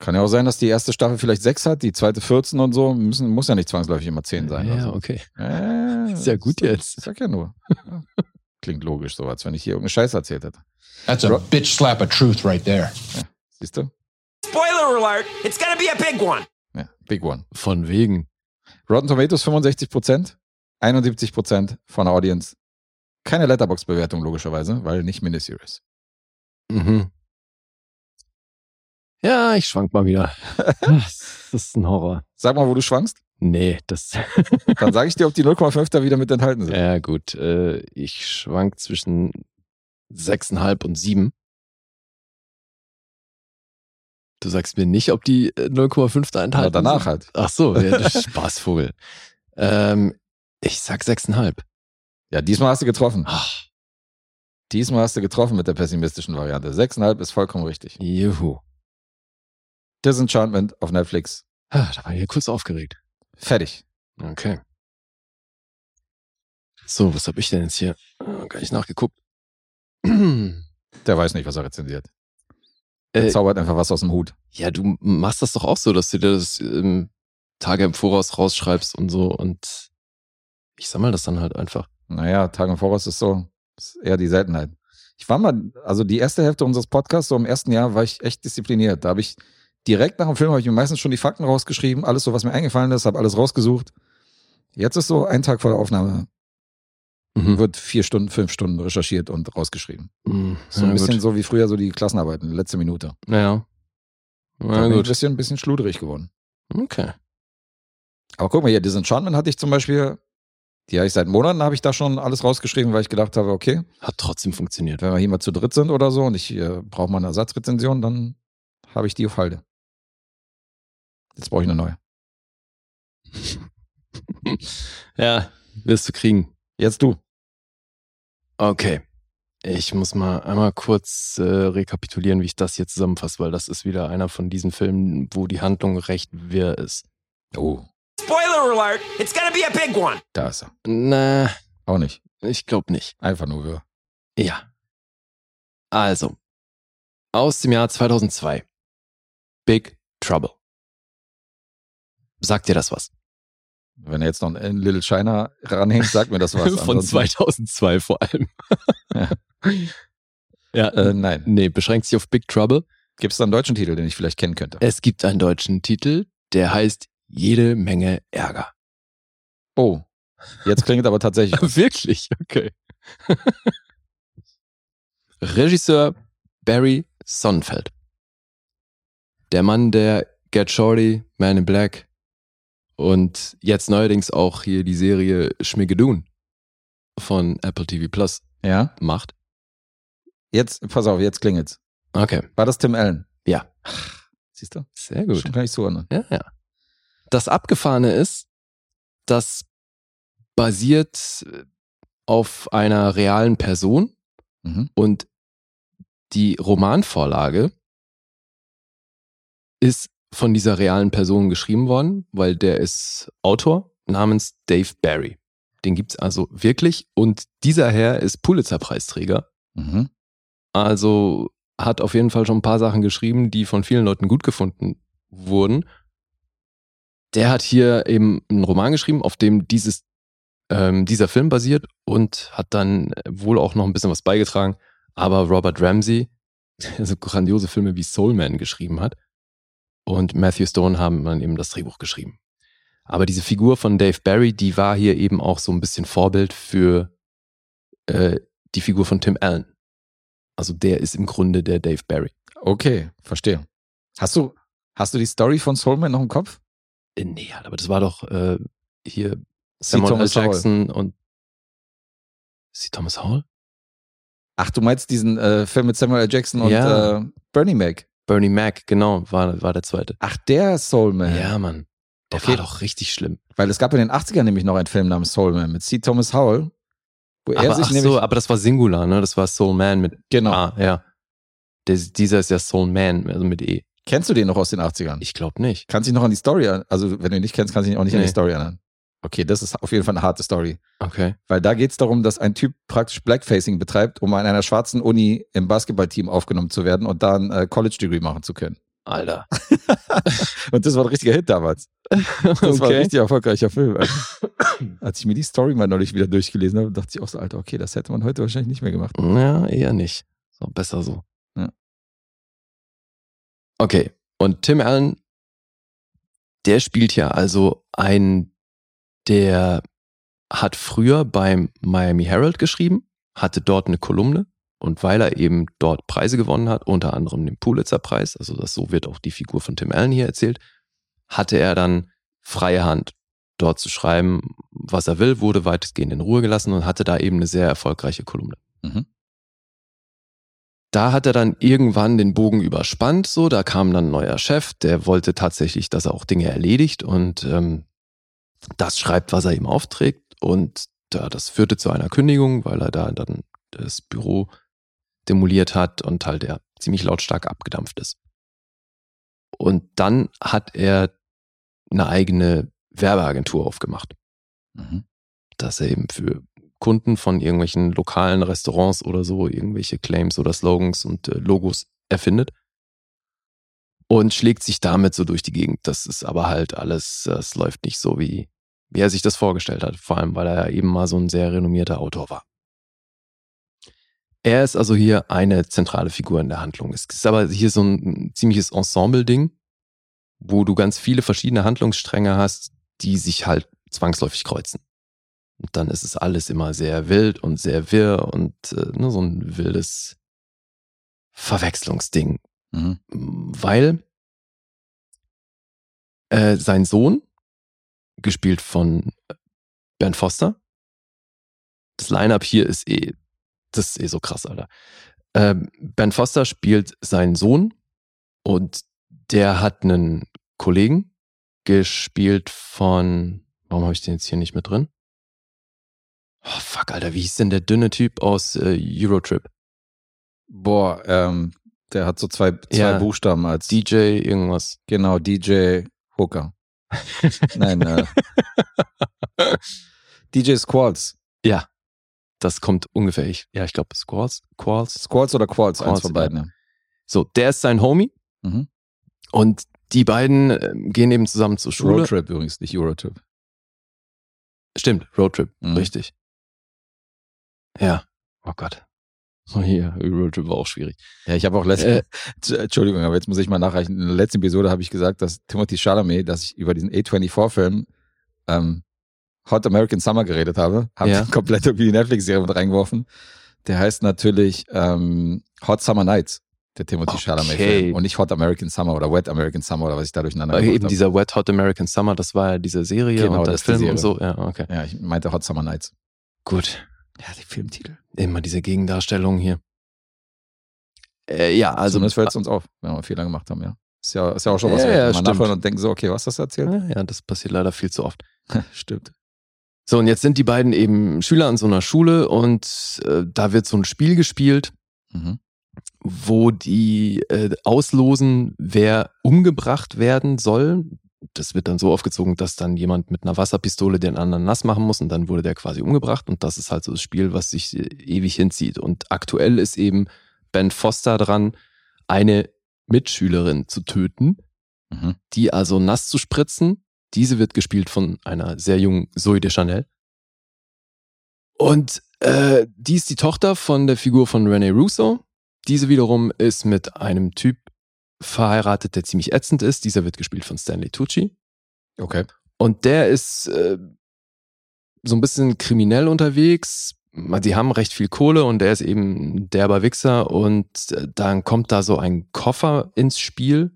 Speaker 2: Kann ja auch sein, dass die erste Staffel vielleicht sechs hat, die zweite 14 und so. Müssen, muss ja nicht zwangsläufig immer zehn sein.
Speaker 3: Ja,
Speaker 2: also.
Speaker 3: okay.
Speaker 2: Äh,
Speaker 3: Ist ja gut
Speaker 2: sag-
Speaker 3: jetzt.
Speaker 2: Sag ja nur. Ja. Klingt logisch, so als wenn ich hier irgendeine Scheiße erzählt hätte.
Speaker 6: That's a bitch slap of truth right there.
Speaker 2: Siehst du?
Speaker 4: Spoiler alert, it's gonna be a big one.
Speaker 2: Ja, big one.
Speaker 3: Von wegen.
Speaker 2: Rotten Tomatoes 65 Prozent, 71 Prozent von der Audience. Keine Letterbox-Bewertung logischerweise, weil nicht Miniseries.
Speaker 3: Mhm. Ja, ich schwank mal wieder. Das ist ein Horror.
Speaker 2: Sag mal, wo du schwankst.
Speaker 3: Nee, das.
Speaker 2: Dann sage ich dir, ob die 0,5 da wieder mit enthalten sind.
Speaker 3: ja, gut. Äh, ich schwank zwischen sechseinhalb und sieben. Du sagst mir nicht, ob die äh, 0,5 da
Speaker 2: Aber
Speaker 3: enthalten
Speaker 2: danach
Speaker 3: sind?
Speaker 2: halt.
Speaker 3: Ach so, ja, das ist Spaßvogel. ähm, ich sag sechseinhalb.
Speaker 2: Ja, diesmal hast du getroffen.
Speaker 3: Ach,
Speaker 2: Diesmal hast du getroffen mit der pessimistischen Variante. 6,5 ist vollkommen richtig.
Speaker 3: juhu.
Speaker 2: Disenchantment auf Netflix.
Speaker 3: Ah, da war ich hier kurz aufgeregt.
Speaker 2: Fertig.
Speaker 3: Okay. So, was habe ich denn jetzt hier? Ah, Gar nicht nachgeguckt.
Speaker 2: Der weiß nicht, was er rezensiert. Er
Speaker 3: Äh,
Speaker 2: zaubert einfach was aus dem Hut.
Speaker 3: ja, du machst das doch auch so, dass du dir das ähm, Tage im Voraus rausschreibst und so und ich sammle das dann halt einfach.
Speaker 2: Naja, Tag im Voraus ist so, ist eher die Seltenheit. Ich war mal, also die erste Hälfte unseres Podcasts, so im ersten Jahr, war ich echt diszipliniert. Da habe ich direkt nach dem Film habe ich mir meistens schon die Fakten rausgeschrieben, alles so, was mir eingefallen ist, habe alles rausgesucht. Jetzt ist so ein Tag vor der Aufnahme
Speaker 3: Mhm.
Speaker 2: wird vier Stunden, fünf Stunden recherchiert und rausgeschrieben.
Speaker 3: Mhm.
Speaker 2: So ein
Speaker 3: Ja,
Speaker 2: bisschen
Speaker 3: gut.
Speaker 2: so wie früher so die Klassenarbeiten, letzte Minute.
Speaker 3: Naja. Na
Speaker 2: bin ich ein
Speaker 3: gut.
Speaker 2: bisschen, ein bisschen schluderig geworden.
Speaker 3: Okay.
Speaker 2: Aber guck mal hier, Disenchantment hatte ich zum Beispiel, die habe ich seit Monaten, habe ich da schon alles rausgeschrieben, weil ich gedacht habe, okay,
Speaker 3: Hat trotzdem funktioniert.
Speaker 2: wenn wir hier mal zu dritt sind oder so und ich äh, brauche mal eine Ersatzrezension, dann habe ich die auf Halde. Jetzt brauche ich eine neue.
Speaker 3: Ja, wirst du kriegen.
Speaker 2: Jetzt du.
Speaker 3: Okay. Ich muss mal einmal kurz äh, rekapitulieren, wie ich das hier zusammenfasse, weil das ist wieder einer von diesen Filmen, wo die Handlung recht wirr ist.
Speaker 2: Oh,
Speaker 4: Spoiler alert, it's gonna be a big one.
Speaker 2: da ist er.
Speaker 3: Na,
Speaker 2: Auch nicht.
Speaker 3: ich glaube nicht.
Speaker 2: Einfach nur wir.
Speaker 3: Ja. Also, aus dem Jahr 2002. Big Trouble. Sagt dir das was?
Speaker 2: Wenn er jetzt noch einen Little China ranhängt, sagt mir das was.
Speaker 3: Von
Speaker 2: Ansonsten-
Speaker 3: 2002 vor allem.
Speaker 2: Ja.
Speaker 3: ja,
Speaker 2: Äh, nein.
Speaker 3: nee, beschränkt sich auf Big Trouble.
Speaker 2: Gibt es da einen deutschen Titel, den ich vielleicht kennen könnte?
Speaker 3: Es gibt einen deutschen Titel, der heißt Jede Menge Ärger.
Speaker 2: Oh, jetzt klingt aber tatsächlich.
Speaker 3: Wirklich? Okay. Regisseur Barry Sonnenfeld. Der Mann, der Get Shorty, Man in Black und jetzt neuerdings auch hier die Serie Schmigedoon von Apple TV Plus
Speaker 2: Ja,
Speaker 3: macht.
Speaker 2: jetzt, pass auf, jetzt klingelt's.
Speaker 3: Okay,
Speaker 2: War das Tim Allen?
Speaker 3: Ja.
Speaker 2: Siehst du?
Speaker 3: sehr gut.
Speaker 2: Schon kann ich zuordnen.
Speaker 3: Ja, ja. Das Abgefahrene ist, das basiert auf einer realen Person
Speaker 2: Mhm.
Speaker 3: und die Romanvorlage ist von dieser realen Person geschrieben worden, weil der ist Autor namens Dave Barry. Den gibt's also wirklich und dieser Herr ist Pulitzer-Preisträger.
Speaker 2: Mhm.
Speaker 3: Also hat auf jeden Fall schon ein paar Sachen geschrieben, die von vielen Leuten gut gefunden wurden. Der hat hier eben einen Roman geschrieben, auf dem dieses, ähm, dieser Film basiert und hat dann wohl auch noch ein bisschen was beigetragen. Aber Robert Ramsey, der so grandiose Filme wie Soul Man geschrieben hat, und Matthew Stone haben dann eben das Drehbuch geschrieben. Aber diese Figur von Dave Barry, die war hier eben auch so ein bisschen Vorbild für äh, die Figur von Tim Allen. Also der ist im Grunde der Dave Barry.
Speaker 2: Okay, verstehe. Hast du, hast du die Story von Soulman noch im Kopf?
Speaker 3: Äh, nee, aber das war doch äh, hier. Samuel L. Jackson und C. Thomas Howell?
Speaker 2: Ach, du meinst diesen äh, Film mit Samuel L. Jackson und
Speaker 3: Ja.
Speaker 2: äh, Bernie Mac?
Speaker 3: Bernie Mac, genau, war, war der zweite.
Speaker 2: Ach, der Soulman.
Speaker 3: Ja, Mann. Der
Speaker 2: Okay.
Speaker 3: war doch richtig schlimm.
Speaker 2: Weil es gab in den 80ern nämlich noch einen Film namens Soulman mit C. Thomas Howell, wo er
Speaker 3: Aber,
Speaker 2: sich
Speaker 3: ach
Speaker 2: nämlich.
Speaker 3: so, aber das war Singular, ne? Das war Soul Man mit
Speaker 2: genau.
Speaker 3: A, ja. Der, dieser ist ja Soul Man, also mit E.
Speaker 2: Kennst du den noch aus den 80ern?
Speaker 3: Ich glaube nicht.
Speaker 2: Kannst dich noch an die Story an, also wenn du ihn nicht kennst, kannst du dich auch nicht an die
Speaker 3: Nee.
Speaker 2: Story erinnern. Okay, das ist auf jeden Fall eine harte Story.
Speaker 3: Okay.
Speaker 2: Weil da geht es darum, dass ein Typ praktisch Blackfacing betreibt, um an einer schwarzen Uni im Basketballteam aufgenommen zu werden und da ein äh, College-Degree machen zu können.
Speaker 3: Alter.
Speaker 2: Und das war ein richtiger Hit damals. Das war ein
Speaker 3: okay.
Speaker 2: richtig erfolgreicher Film. Als ich mir die Story mal neulich wieder durchgelesen habe, dachte ich auch so, Alter, okay, das hätte man heute wahrscheinlich nicht mehr gemacht.
Speaker 3: Ja, eher nicht. So, besser so. Okay. Und Tim Allen, der spielt ja also einen, der hat früher beim Miami Herald geschrieben, hatte dort eine Kolumne und weil er eben dort Preise gewonnen hat, unter anderem den Pulitzer-Preis, also das, so wird auch die Figur von Tim Allen hier erzählt, hatte er dann freie Hand, dort zu schreiben, was er will, wurde weitestgehend in Ruhe gelassen und hatte da eben eine sehr erfolgreiche Kolumne.
Speaker 2: Mhm.
Speaker 3: Da hat er dann irgendwann den Bogen überspannt, so, da kam dann ein neuer Chef, der wollte tatsächlich, dass er auch Dinge erledigt und ähm, das schreibt, was er ihm aufträgt und da, das führte zu einer Kündigung, weil er da dann das Büro demoliert hat und halt er ziemlich lautstark abgedampft ist. Und dann hat er eine eigene Werbeagentur aufgemacht
Speaker 2: Mhm.
Speaker 3: dass er eben für Kunden von irgendwelchen lokalen Restaurants oder so irgendwelche Claims oder Slogans und äh, Logos erfindet. und schlägt sich damit so durch die Gegend. Das ist aber halt alles, das läuft nicht so, wie, wie er sich das vorgestellt hat. Vor allem, weil er ja eben mal so ein sehr renommierter Autor war. Er ist also hier eine zentrale Figur in der Handlung. Es ist aber hier so ein ziemliches Ensemble-Ding, wo du ganz viele verschiedene Handlungsstränge hast, die sich halt zwangsläufig kreuzen. Und dann ist es alles immer sehr wild und sehr wirr und äh, ne, so ein wildes Verwechslungsding.
Speaker 2: Mhm.
Speaker 3: Weil äh, sein Sohn, gespielt von Ben Foster, das Line-Up hier ist eh, das ist eh so krass, Alter. Ähm, ben Foster spielt seinen Sohn und der hat einen Kollegen gespielt von, warum habe ich den jetzt hier nicht mit drin? Oh, fuck, Alter, wie hieß denn der dünne Typ aus äh, Eurotrip?
Speaker 2: Boah, ähm, der hat so zwei, zwei
Speaker 3: Ja.
Speaker 2: Buchstaben als
Speaker 3: DJ irgendwas.
Speaker 2: Genau, DJ Hooker. Nein, äh, DJ Squalls.
Speaker 3: Ja, das kommt ungefähr. Ich, ja, ich glaube Squalls. Qualls.
Speaker 2: Squalls oder Qualls, eins
Speaker 3: Qualls,
Speaker 2: von beiden. Ja.
Speaker 3: So, der ist sein Homie
Speaker 2: Mhm.
Speaker 3: und die beiden ähm, gehen eben zusammen zur Schule.
Speaker 2: Roadtrip übrigens, nicht Eurotrip.
Speaker 3: Stimmt, Roadtrip,
Speaker 2: Mhm.
Speaker 3: richtig. Ja, oh Gott. Oh, hier, Roadtrip war auch schwierig.
Speaker 2: Ja, ich habe auch letzte,
Speaker 3: Äh.
Speaker 2: Entschuldigung, aber jetzt muss ich mal nachreichen. In der letzten Episode habe ich gesagt, dass Timothy Chalamet, dass ich über diesen A24-Film ähm, Hot American Summer geredet habe, habe
Speaker 3: Ja.
Speaker 2: ich komplett irgendwie die Netflix-Serie mit reingeworfen. Der heißt natürlich ähm, Hot Summer Nights, der Timothy
Speaker 3: Okay.
Speaker 2: Chalamet-Film. Und nicht Hot American Summer oder Wet American Summer oder was ich da durcheinander gemacht
Speaker 3: eben
Speaker 2: habe.
Speaker 3: dieser Wet Hot American Summer, das war ja diese Serie
Speaker 2: Genau,
Speaker 3: und der
Speaker 2: das
Speaker 3: Film und so. Ja, okay.
Speaker 2: Ja, ich meinte Hot Summer Nights.
Speaker 3: Gut.
Speaker 2: Ja, die Filmtitel.
Speaker 3: Immer diese Gegendarstellung hier. Äh, ja, also.
Speaker 2: Das fällt uns auf, wenn wir Fehler gemacht haben, ja. Ist ja, ist ja auch schon was,
Speaker 3: Ja, ja,
Speaker 2: wir
Speaker 3: stimmt.
Speaker 2: nachhören und denken so, okay, was hast du erzählt?
Speaker 3: ja, ja, das passiert leider viel zu oft.
Speaker 2: Stimmt.
Speaker 3: So, und jetzt sind die beiden eben Schüler an so einer Schule und äh, da wird so ein Spiel gespielt,
Speaker 2: Mhm.
Speaker 3: wo die äh, auslosen, wer umgebracht werden soll. Das wird dann so aufgezogen, dass dann jemand mit einer Wasserpistole den anderen nass machen muss und dann wurde der quasi umgebracht. Und das ist halt so das Spiel, was sich äh, ewig hinzieht. Und aktuell ist eben Ben Foster dran, eine Mitschülerin zu töten,
Speaker 2: Mhm.
Speaker 3: die also nass zu spritzen. Diese wird gespielt von einer sehr jungen Zoe de Chanel. Und äh, die ist die Tochter von der Figur von Rene Russo. Diese wiederum ist mit einem Typ verheiratet, der ziemlich ätzend ist. Dieser wird gespielt von Stanley Tucci.
Speaker 2: Okay.
Speaker 3: Und der ist äh, so ein bisschen kriminell unterwegs. Die haben recht viel Kohle und der ist eben ein derber Wichser. Und äh, dann kommt da so ein Koffer ins Spiel,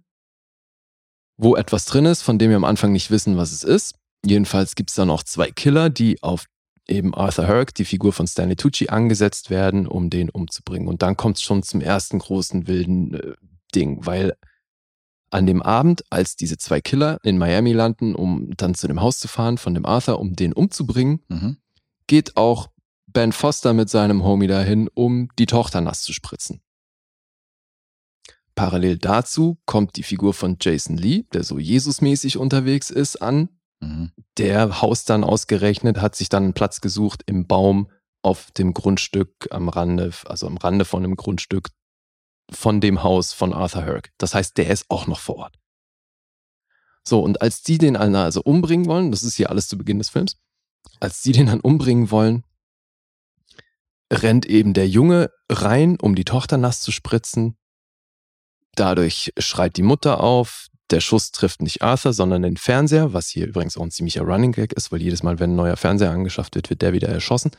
Speaker 3: wo etwas drin ist, von dem wir am Anfang nicht wissen, was es ist. Jedenfalls gibt es da noch zwei Killer, die auf eben Arthur Herc, die Figur von Stanley Tucci, angesetzt werden, um den umzubringen. Und dann kommt es schon zum ersten großen wilden äh, Ding, weil an dem Abend, als diese zwei Killer in Miami landen, um dann zu dem Haus zu fahren von dem Arthur, um den umzubringen,
Speaker 2: Mhm.
Speaker 3: geht auch Ben Foster mit seinem Homie dahin, um die Tochter nass zu spritzen. Parallel dazu kommt die Figur von Jason Lee, der so Jesusmäßig unterwegs ist, an.
Speaker 2: Mhm.
Speaker 3: Der haust dann ausgerechnet, hat sich dann einen Platz gesucht im Baum auf dem Grundstück am Rande, also am Rande von dem Grundstück von dem Haus von Arthur Herc. Das heißt, der ist auch noch vor Ort. So, und als die den also umbringen wollen, das ist hier alles zu Beginn des Films, als die den dann umbringen wollen, rennt eben der Junge rein, um die Tochter nass zu spritzen. Dadurch schreit die Mutter auf. Der Schuss trifft nicht Arthur, sondern den Fernseher, was hier übrigens auch ein ziemlicher Running Gag ist, weil jedes Mal, wenn ein neuer Fernseher angeschafft wird, wird der wieder erschossen.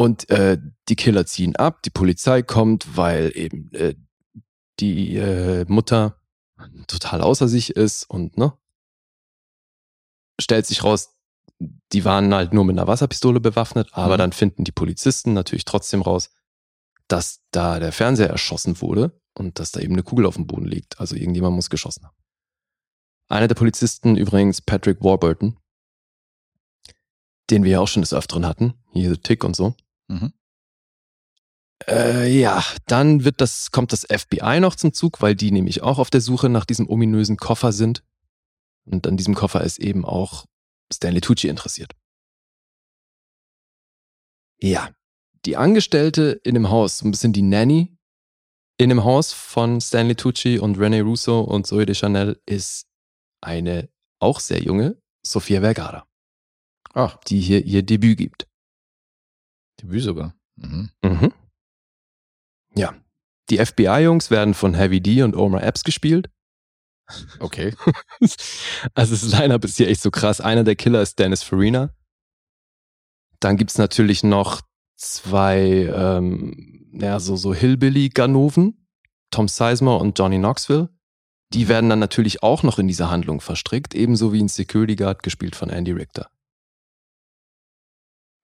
Speaker 3: Und äh, die Killer ziehen ab, die Polizei kommt, weil eben äh, die äh, Mutter total außer sich ist und ne, stellt sich raus, die waren halt nur mit einer Wasserpistole bewaffnet, aber
Speaker 2: Mhm.
Speaker 3: dann finden die Polizisten natürlich trotzdem raus, dass da der Fernseher erschossen wurde und dass da eben eine Kugel auf dem Boden liegt. Also irgendjemand muss geschossen haben. Einer der Polizisten übrigens Patrick Warburton, den wir ja auch schon des Öfteren hatten, hier The Tick und so.
Speaker 2: Mhm.
Speaker 3: Äh, ja, dann wird das, kommt das FBI noch zum Zug, weil die nämlich auch auf der Suche nach diesem ominösen Koffer sind. Und an diesem Koffer ist eben auch Stanley Tucci interessiert. Ja, die Angestellte in dem Haus, so ein bisschen die Nanny, in dem Haus von Stanley Tucci und René Russo und Zoe de Chanel ist eine auch sehr junge Sofia Vergara,
Speaker 2: Ach,
Speaker 3: die hier ihr Debüt gibt.
Speaker 2: Debüt sogar. Mhm.
Speaker 3: Mhm. Ja. Die FBI-Jungs werden von Heavy D und Omar Epps gespielt.
Speaker 2: Okay.
Speaker 3: Also das Line-Up ist hier echt so krass. Einer der Killer ist Dennis Farina. Dann gibt's natürlich noch zwei, ähm, ja, so, so Hillbilly-Ganoven, Tom Sizemore und Johnny Knoxville. Die werden dann natürlich auch noch in diese Handlung verstrickt, ebenso wie ein Security Guard, gespielt von Andy Richter.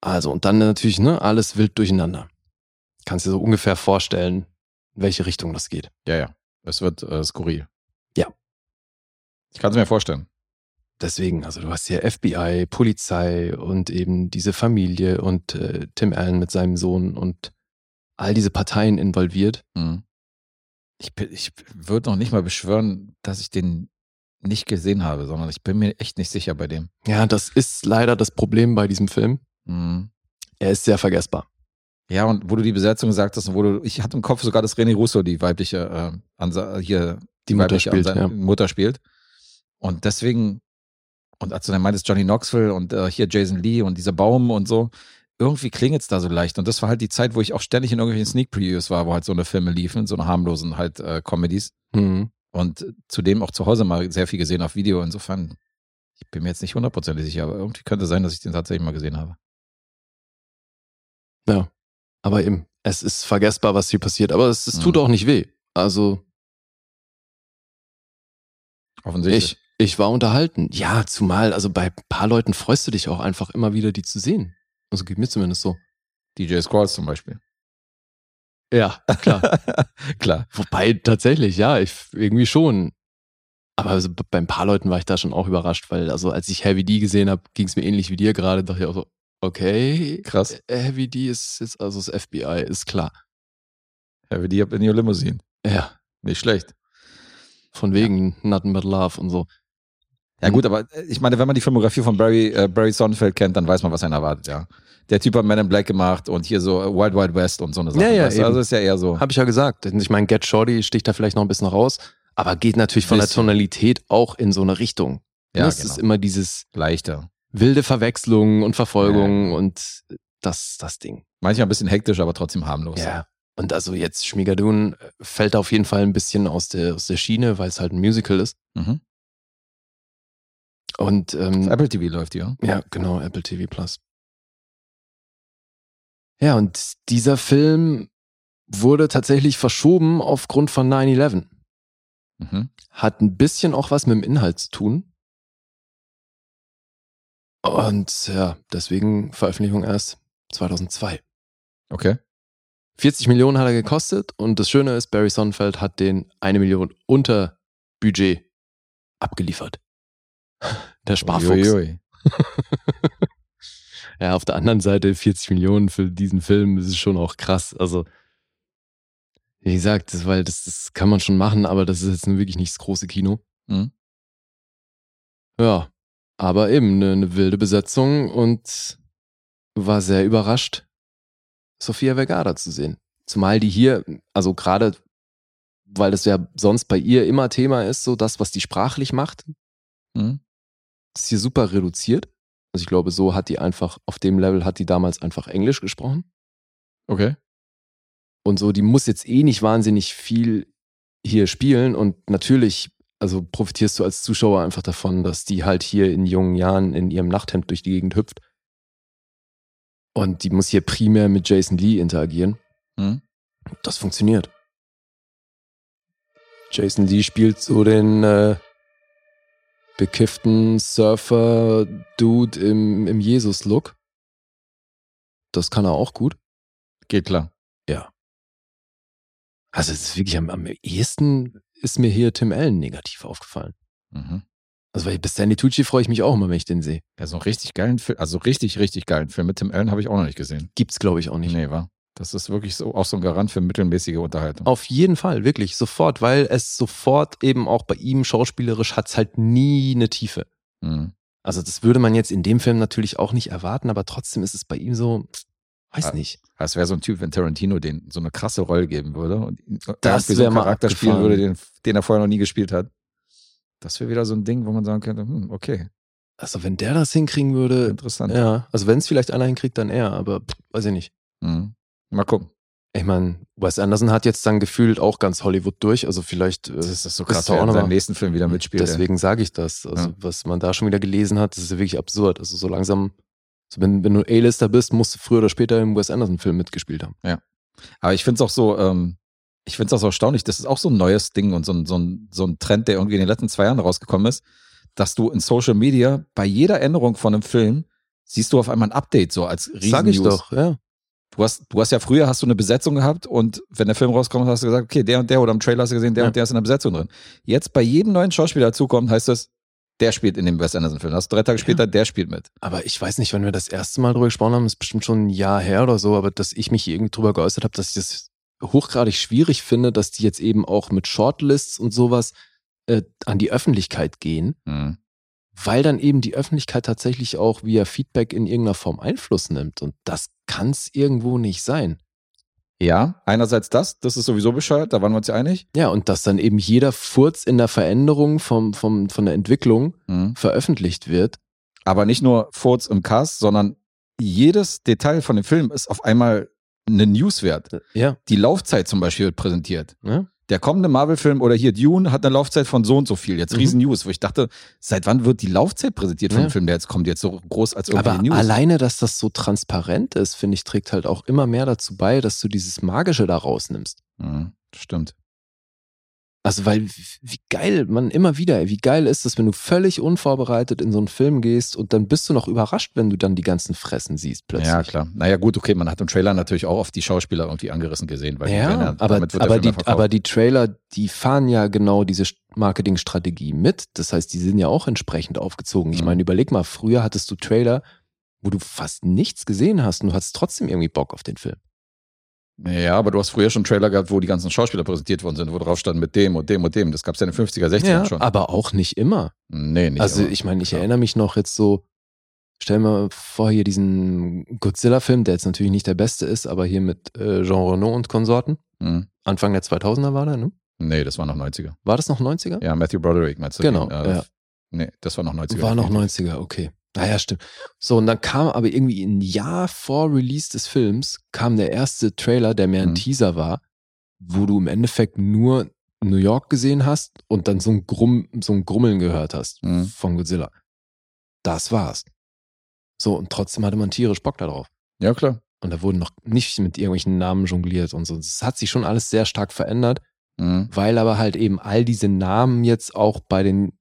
Speaker 3: Also, und dann natürlich, ne, alles wild durcheinander. Kannst dir so ungefähr vorstellen, in welche Richtung das geht.
Speaker 2: Ja, ja. Es wird äh, skurril.
Speaker 3: Ja.
Speaker 2: Ich kann es mir vorstellen.
Speaker 3: Deswegen, also du hast hier FBI, Polizei und eben diese Familie und äh, Tim Allen mit seinem Sohn und all diese Parteien involviert.
Speaker 2: Mhm. Ich, ich würde noch nicht mal beschwören, dass ich den nicht gesehen habe, sondern ich bin mir echt nicht sicher bei dem.
Speaker 3: Ja, das ist leider das Problem bei diesem Film.
Speaker 2: Mhm.
Speaker 3: Er ist sehr vergessbar.
Speaker 2: Ja, und wo du die Besetzung sagtest und wo du, ich hatte im Kopf sogar, dass René Russo die weibliche, äh, Ansa hier,
Speaker 3: Die Mutter spielt, ja.
Speaker 2: Mutter spielt. Und deswegen, und als du dann meintest, Johnny Knoxville und äh, hier Jason Lee und dieser Baum und so, irgendwie klingelt's da so leicht. Und das war halt die Zeit, wo ich auch ständig in irgendwelchen Sneak Previews war, wo halt so eine Filme liefen, so eine harmlosen halt äh, Comedies.
Speaker 3: Mhm.
Speaker 2: Und zudem auch zu Hause mal sehr viel gesehen auf Video. Insofern, ich bin mir jetzt nicht hundertprozentig sicher, aber irgendwie könnte sein, dass ich den tatsächlich mal gesehen habe.
Speaker 3: Ja. Aber eben, es ist vergessbar, was hier passiert. Aber es, es tut
Speaker 2: Mhm.
Speaker 3: auch nicht weh. Also
Speaker 2: Offensichtlich.
Speaker 3: ich, ich war unterhalten. Ja, zumal, also bei ein paar Leuten freust du dich auch einfach immer wieder, die zu sehen. Also geht mir zumindest so.
Speaker 2: DJ Squalls zum Beispiel.
Speaker 3: Ja, klar.
Speaker 2: Klar.
Speaker 3: Wobei tatsächlich, ja, ich irgendwie schon. Aber also bei ein paar Leuten war ich da schon auch überrascht, weil also als ich Heavy D gesehen habe, ging es mir ähnlich wie dir gerade. Dachte ich auch so, okay,
Speaker 2: Krass.
Speaker 3: äh, Heavy D ist, ist also das FBI, ist klar.
Speaker 2: Heavy D up in your limousine.
Speaker 3: Ja,
Speaker 2: Nicht schlecht.
Speaker 3: von wegen Nothing But Love und so.
Speaker 2: Ja gut, aber äh, ich meine, wenn man die Filmografie von Barry, äh, Barry Sonnenfeld kennt, dann weiß man, was einen erwartet, ja. Der Typ hat Man in Black gemacht und hier so äh, Wild Wild West und so eine Sache.
Speaker 3: Ja, ja,
Speaker 2: weißt du? Also ist ja eher so.
Speaker 3: Habe ich ja gesagt. Ich meine, Get Shorty sticht da vielleicht noch ein bisschen raus, aber geht natürlich von der
Speaker 2: Bisschen.
Speaker 3: Tonalität auch in so eine Richtung.
Speaker 2: Ja,
Speaker 3: es
Speaker 2: genau.
Speaker 3: ist immer dieses
Speaker 2: leichter.
Speaker 3: Wilde Verwechslungen und Verfolgungen
Speaker 2: Ja.
Speaker 3: und das, das Ding.
Speaker 2: Manchmal ein bisschen hektisch, aber trotzdem harmlos.
Speaker 3: Ja. Und also jetzt Schmigadoon äh, fällt auf jeden Fall ein bisschen aus der, aus der Schiene, weil es halt ein Musical ist.
Speaker 2: Mhm.
Speaker 3: Und ähm,
Speaker 2: Apple TV läuft hier.
Speaker 3: ja, genau, Apple TV Plus. Ja, und dieser Film wurde tatsächlich verschoben aufgrund von 9-11.
Speaker 2: Mhm.
Speaker 3: Hat ein bisschen auch was mit dem Inhalt zu tun. Und ja, deswegen Veröffentlichung erst 2002.
Speaker 2: Okay.
Speaker 3: 40 Millionen hat er gekostet und das Schöne ist, Barry Sonnenfeld hat den eine Million unter Budget abgeliefert. Der Sparfuchs.
Speaker 2: Uiuiui.
Speaker 3: Ja, auf der anderen Seite 40 Millionen für diesen Film das ist schon auch krass. Also, wie gesagt, das, weil das, das kann man schon machen, aber das ist jetzt wirklich nicht das große Kino.
Speaker 2: Mhm.
Speaker 3: Ja, aber eben eine, eine wilde Besetzung und war sehr überrascht, Sofia Vergara zu sehen. Zumal die hier, also gerade, weil das ja sonst bei ihr immer Thema ist, so das, was die sprachlich macht,
Speaker 2: Mhm.
Speaker 3: ist hier super reduziert. Also ich glaube, so hat die einfach, auf dem Level hat die damals einfach Englisch gesprochen.
Speaker 2: Okay.
Speaker 3: Und so, die muss jetzt eh nicht wahnsinnig viel hier spielen. Und natürlich, also profitierst du als Zuschauer einfach davon, dass die halt hier in jungen Jahren in ihrem Nachthemd durch die Gegend hüpft. Und die muss hier primär mit Jason Lee interagieren.
Speaker 2: Mhm.
Speaker 3: Das funktioniert. Jason Lee spielt so den äh, bekifften Surfer-Dude im, im Jesus-Look. Das kann er auch gut.
Speaker 2: Geht klar.
Speaker 3: Also es ist wirklich am, am ehesten ist mir hier Tim Allen negativ aufgefallen.
Speaker 2: Mhm.
Speaker 3: Also weil bei Stanley Tucci freue ich mich auch immer, wenn ich den sehe.
Speaker 2: Ja, so einen richtig geilen Film, also richtig, richtig geilen Film mit Tim Allen habe ich auch noch nicht gesehen.
Speaker 3: Gibt's glaube ich auch nicht.
Speaker 2: Nee, war. Das ist wirklich so auch so ein Garant für mittelmäßige Unterhaltung.
Speaker 3: Auf jeden Fall, wirklich, sofort, weil es sofort eben auch bei ihm schauspielerisch hat's halt nie eine Tiefe.
Speaker 2: Mhm.
Speaker 3: Also das würde man jetzt in dem Film natürlich auch nicht erwarten, aber trotzdem ist es bei ihm so, Weiß
Speaker 2: Ah,
Speaker 3: nicht.
Speaker 2: Das wäre so ein Typ, wenn Tarantino den so eine krasse Rolle geben würde und
Speaker 3: Das
Speaker 2: irgendwie so einen Charakter spielen würde, den, den er vorher noch nie gespielt hat. Das wäre wieder so ein Ding, wo man sagen könnte, hm, okay,
Speaker 3: Also wenn der das hinkriegen würde,
Speaker 2: interessant.
Speaker 3: ja, also wenn es vielleicht einer hinkriegt, dann er, aber pff, weiß ich nicht.
Speaker 2: Mhm. Mal gucken.
Speaker 3: Ich meine, Wes Anderson hat jetzt dann gefühlt auch ganz Hollywood durch, also vielleicht äh,
Speaker 2: Das ist so
Speaker 3: ist
Speaker 2: krass,
Speaker 3: doch
Speaker 2: wer
Speaker 3: auch
Speaker 2: in
Speaker 3: noch
Speaker 2: seinem
Speaker 3: mal-
Speaker 2: nächsten Film wieder mitspielt.
Speaker 3: Deswegen sage ich das. Also,
Speaker 2: Ja.
Speaker 3: was man da schon wieder gelesen hat, das ist ja wirklich absurd. Also, so langsam, also wenn, wenn du A-Lister bist, musst du früher oder später im Wes Anderson-Film mitgespielt haben.
Speaker 2: Aber ich finde es auch so, ähm, ich finde es auch so erstaunlich, das ist auch so ein neues Ding und so ein, so, ein, so ein Trend, der irgendwie in den letzten zwei Jahren rausgekommen ist, dass du in Social Media bei jeder Änderung von einem Film siehst du auf einmal ein Update so als riesen
Speaker 3: Sag ich
Speaker 2: News.
Speaker 3: doch, ja.
Speaker 2: Du hast, du hast ja früher hast du eine Besetzung gehabt und wenn der Film rauskommt, hast du gesagt, okay, der und der oder im Trailer hast du gesehen, der
Speaker 3: Ja.
Speaker 2: und der ist in der Besetzung drin. Jetzt bei jedem neuen Schauspieler dazukommt, heißt es, der spielt in dem Wes Anderson Film. Hast du drei Tage später, der spielt mit.
Speaker 3: Aber ich weiß nicht, wann wir das erste Mal drüber gesprochen haben, ist bestimmt schon ein Jahr her oder so, aber dass ich mich hier irgendwie drüber geäußert habe, dass ich das hochgradig schwierig finde, dass die jetzt eben auch mit Shortlists und sowas äh, an die Öffentlichkeit gehen,
Speaker 2: Mhm.
Speaker 3: weil dann eben die Öffentlichkeit tatsächlich auch via Feedback in irgendeiner Form Einfluss nimmt. Und das kann es irgendwo nicht sein.
Speaker 2: Ja, einerseits das, das ist sowieso bescheuert, da waren wir uns ja einig.
Speaker 3: Ja, und dass dann eben jeder Furz in der Veränderung vom, vom, von der Entwicklung
Speaker 2: Mhm.
Speaker 3: veröffentlicht wird.
Speaker 2: Aber nicht nur Furz im Cast, sondern jedes Detail von dem Film ist auf einmal eine Newswert.
Speaker 3: Ja.
Speaker 2: Die Laufzeit zum Beispiel wird präsentiert.
Speaker 3: ja.
Speaker 2: Der kommende Marvel-Film oder hier Dune hat eine Laufzeit von so und so viel. Jetzt
Speaker 3: Mhm.
Speaker 2: riesen News, wo ich dachte, seit wann wird die Laufzeit präsentiert von
Speaker 3: Ja.
Speaker 2: dem Film, der jetzt kommt, jetzt so groß als irgendwie
Speaker 3: Aber
Speaker 2: News?
Speaker 3: alleine, dass das so transparent ist, finde ich, trägt halt auch immer mehr dazu bei, dass du dieses Magische da rausnimmst.
Speaker 2: Mhm, stimmt.
Speaker 3: Also, weil, wie- geil, man immer wieder, wie geil ist es, wenn du völlig unvorbereitet in so einen Film gehst und dann bist du noch überrascht, wenn du dann die ganzen Fressen siehst plötzlich.
Speaker 2: Ja, klar. Naja, gut, okay, man hat im Trailer natürlich auch oft die Schauspieler irgendwie angerissen gesehen. Weil die
Speaker 3: Ja, aber,
Speaker 2: wird der
Speaker 3: aber,
Speaker 2: Film
Speaker 3: die, aber die Trailer, die fahren ja genau diese St- Marketingstrategie mit. Das heißt, die sind ja auch entsprechend aufgezogen. Ich
Speaker 2: Mhm.
Speaker 3: meine, überleg mal, früher hattest du Trailer, wo du fast nichts gesehen hast und du hattest trotzdem irgendwie Bock auf den Film.
Speaker 2: Ja, aber du hast früher schon Trailer gehabt, wo die ganzen Schauspieler präsentiert worden sind, wo drauf stand mit dem und dem und dem. Das gab es ja in den 50er, 60er schon.
Speaker 3: aber auch nicht immer.
Speaker 2: Nee, nicht
Speaker 3: also
Speaker 2: immer.
Speaker 3: ich meine, ich
Speaker 2: Ja.
Speaker 3: erinnere mich noch jetzt so, stell mir vor hier diesen Godzilla-Film, der jetzt natürlich nicht der beste ist, aber hier mit äh, Jean Reno und Konsorten.
Speaker 2: Hm.
Speaker 3: Anfang der 2000er war der, ne?
Speaker 2: Nee, das war noch 90er.
Speaker 3: War das noch 90er?
Speaker 2: Ja, Matthew Broderick meinst du?
Speaker 3: Genau,
Speaker 2: Den, äh,
Speaker 3: ja.
Speaker 2: Nee, das war noch 90er.
Speaker 3: War noch 90er, okay. Naja, stimmt. So, und dann kam aber irgendwie ein Jahr vor Release des Films, kam der erste Trailer, der mehr ein
Speaker 2: Mhm.
Speaker 3: Teaser war, wo du im Endeffekt nur New York gesehen hast und dann so ein, Grumm, so ein Grummeln gehört hast
Speaker 2: Mhm.
Speaker 3: von Godzilla. Das war's. So, und trotzdem hatte man tierisch Bock darauf.
Speaker 2: Ja, klar.
Speaker 3: Und da wurden noch nicht mit irgendwelchen Namen jongliert und so. Es hat sich schon alles sehr stark verändert,
Speaker 2: Mhm.
Speaker 3: weil aber halt eben all diese Namen jetzt auch bei den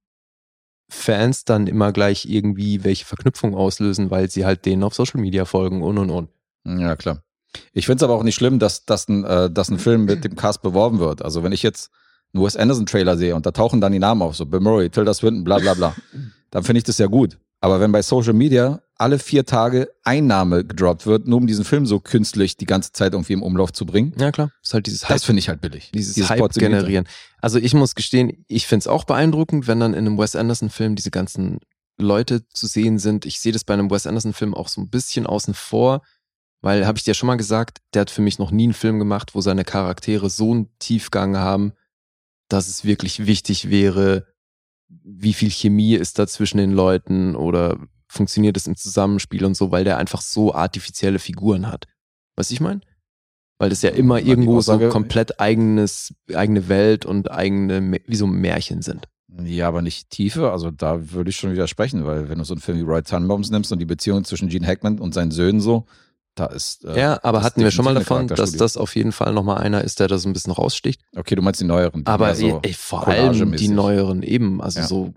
Speaker 3: Fans dann immer gleich irgendwie welche Verknüpfung auslösen, weil sie halt denen auf Social Media folgen und und und.
Speaker 2: Ja, klar. Ich finde es aber auch nicht schlimm, dass, dass, ein, äh, dass ein Film mit dem Cast beworben wird. Also wenn ich jetzt einen Wes Anderson-Trailer sehe und da tauchen dann die Namen auf, so Bill Murray, Tilda Swinton, bla bla bla, dann finde ich das ja gut. Aber wenn bei Social Media alle vier Tage ein Name gedroppt wird, nur um diesen Film so künstlich die ganze Zeit irgendwie im Umlauf zu bringen,
Speaker 3: Ja klar, ist halt dieses
Speaker 2: das finde ich halt billig.
Speaker 3: dieses, Hype
Speaker 2: Proximity.
Speaker 3: generieren. Also ich muss gestehen, ich finde es auch beeindruckend, wenn dann in einem Wes Anderson-Film diese ganzen Leute zu sehen sind. Ich sehe das bei einem Wes Anderson-Film auch so ein bisschen außen vor, weil, habe ich dir schon mal gesagt, der hat für mich noch nie einen Film gemacht, wo seine Charaktere so einen Tiefgang haben, dass es wirklich wichtig wäre, wie viel Chemie ist da zwischen den Leuten oder funktioniert es im Zusammenspiel und so, weil der einfach so artifizielle Figuren hat. Was ich meine? Weil das ja immer
Speaker 2: die
Speaker 3: irgendwo so
Speaker 2: Aussage-
Speaker 3: komplett eigenes, eigene Welt und eigene, wie so Märchen sind.
Speaker 2: Ja, aber nicht Tiefe. Also da würde ich schon widersprechen, weil wenn du so einen Film wie Roy Tannenbaums nimmst und die Beziehung zwischen Gene Hackman und seinen Söhnen so, da ist. äh,
Speaker 3: ja, aber hatten wir schon mal davon, dass das auf jeden Fall nochmal einer ist, der da so ein bisschen raussticht.
Speaker 2: Okay, du meinst die neueren.
Speaker 3: Aber
Speaker 2: so
Speaker 3: ey, vor allem die neueren eben, also
Speaker 2: Ja.
Speaker 3: so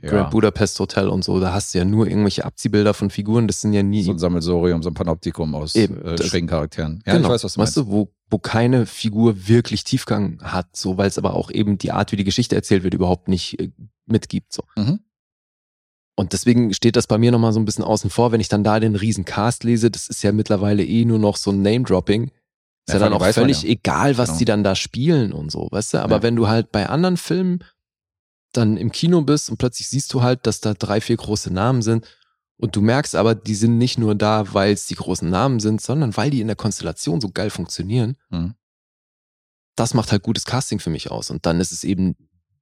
Speaker 2: Ja.
Speaker 3: Grand Budapest Hotel und so, da hast du ja nur irgendwelche Abziehbilder von Figuren, das sind ja nie
Speaker 2: So ein Sammelsorium, so ein Panoptikum aus
Speaker 3: Eben,
Speaker 2: äh, schrägen Charakteren. Ja,
Speaker 3: genau.
Speaker 2: ich weiß, was du
Speaker 3: weißt
Speaker 2: meinst.
Speaker 3: du, wo, wo keine Figur wirklich Tiefgang hat, so, weil es aber auch eben die Art, wie die Geschichte erzählt wird, überhaupt nicht äh, mitgibt, so.
Speaker 2: Mhm.
Speaker 3: Und deswegen steht das bei mir nochmal so ein bisschen außen vor, wenn ich dann da den riesen Cast lese, das ist ja mittlerweile eh nur noch so ein Name-Dropping. Ist
Speaker 2: Ja,
Speaker 3: ja, dann auch
Speaker 2: weiß man
Speaker 3: völlig
Speaker 2: ja.
Speaker 3: egal, was
Speaker 2: Genau.
Speaker 3: die dann da spielen und so, weißt du? Aber
Speaker 2: Ja.
Speaker 3: wenn du halt bei anderen Filmen dann im Kino bist und plötzlich siehst du halt, dass da drei, vier große Namen sind Und du merkst aber, die sind nicht nur da, weil es die großen Namen sind, sondern weil die in der Konstellation so geil funktionieren.
Speaker 2: Mhm.
Speaker 3: Das macht halt gutes Casting für mich aus. Und dann ist es eben,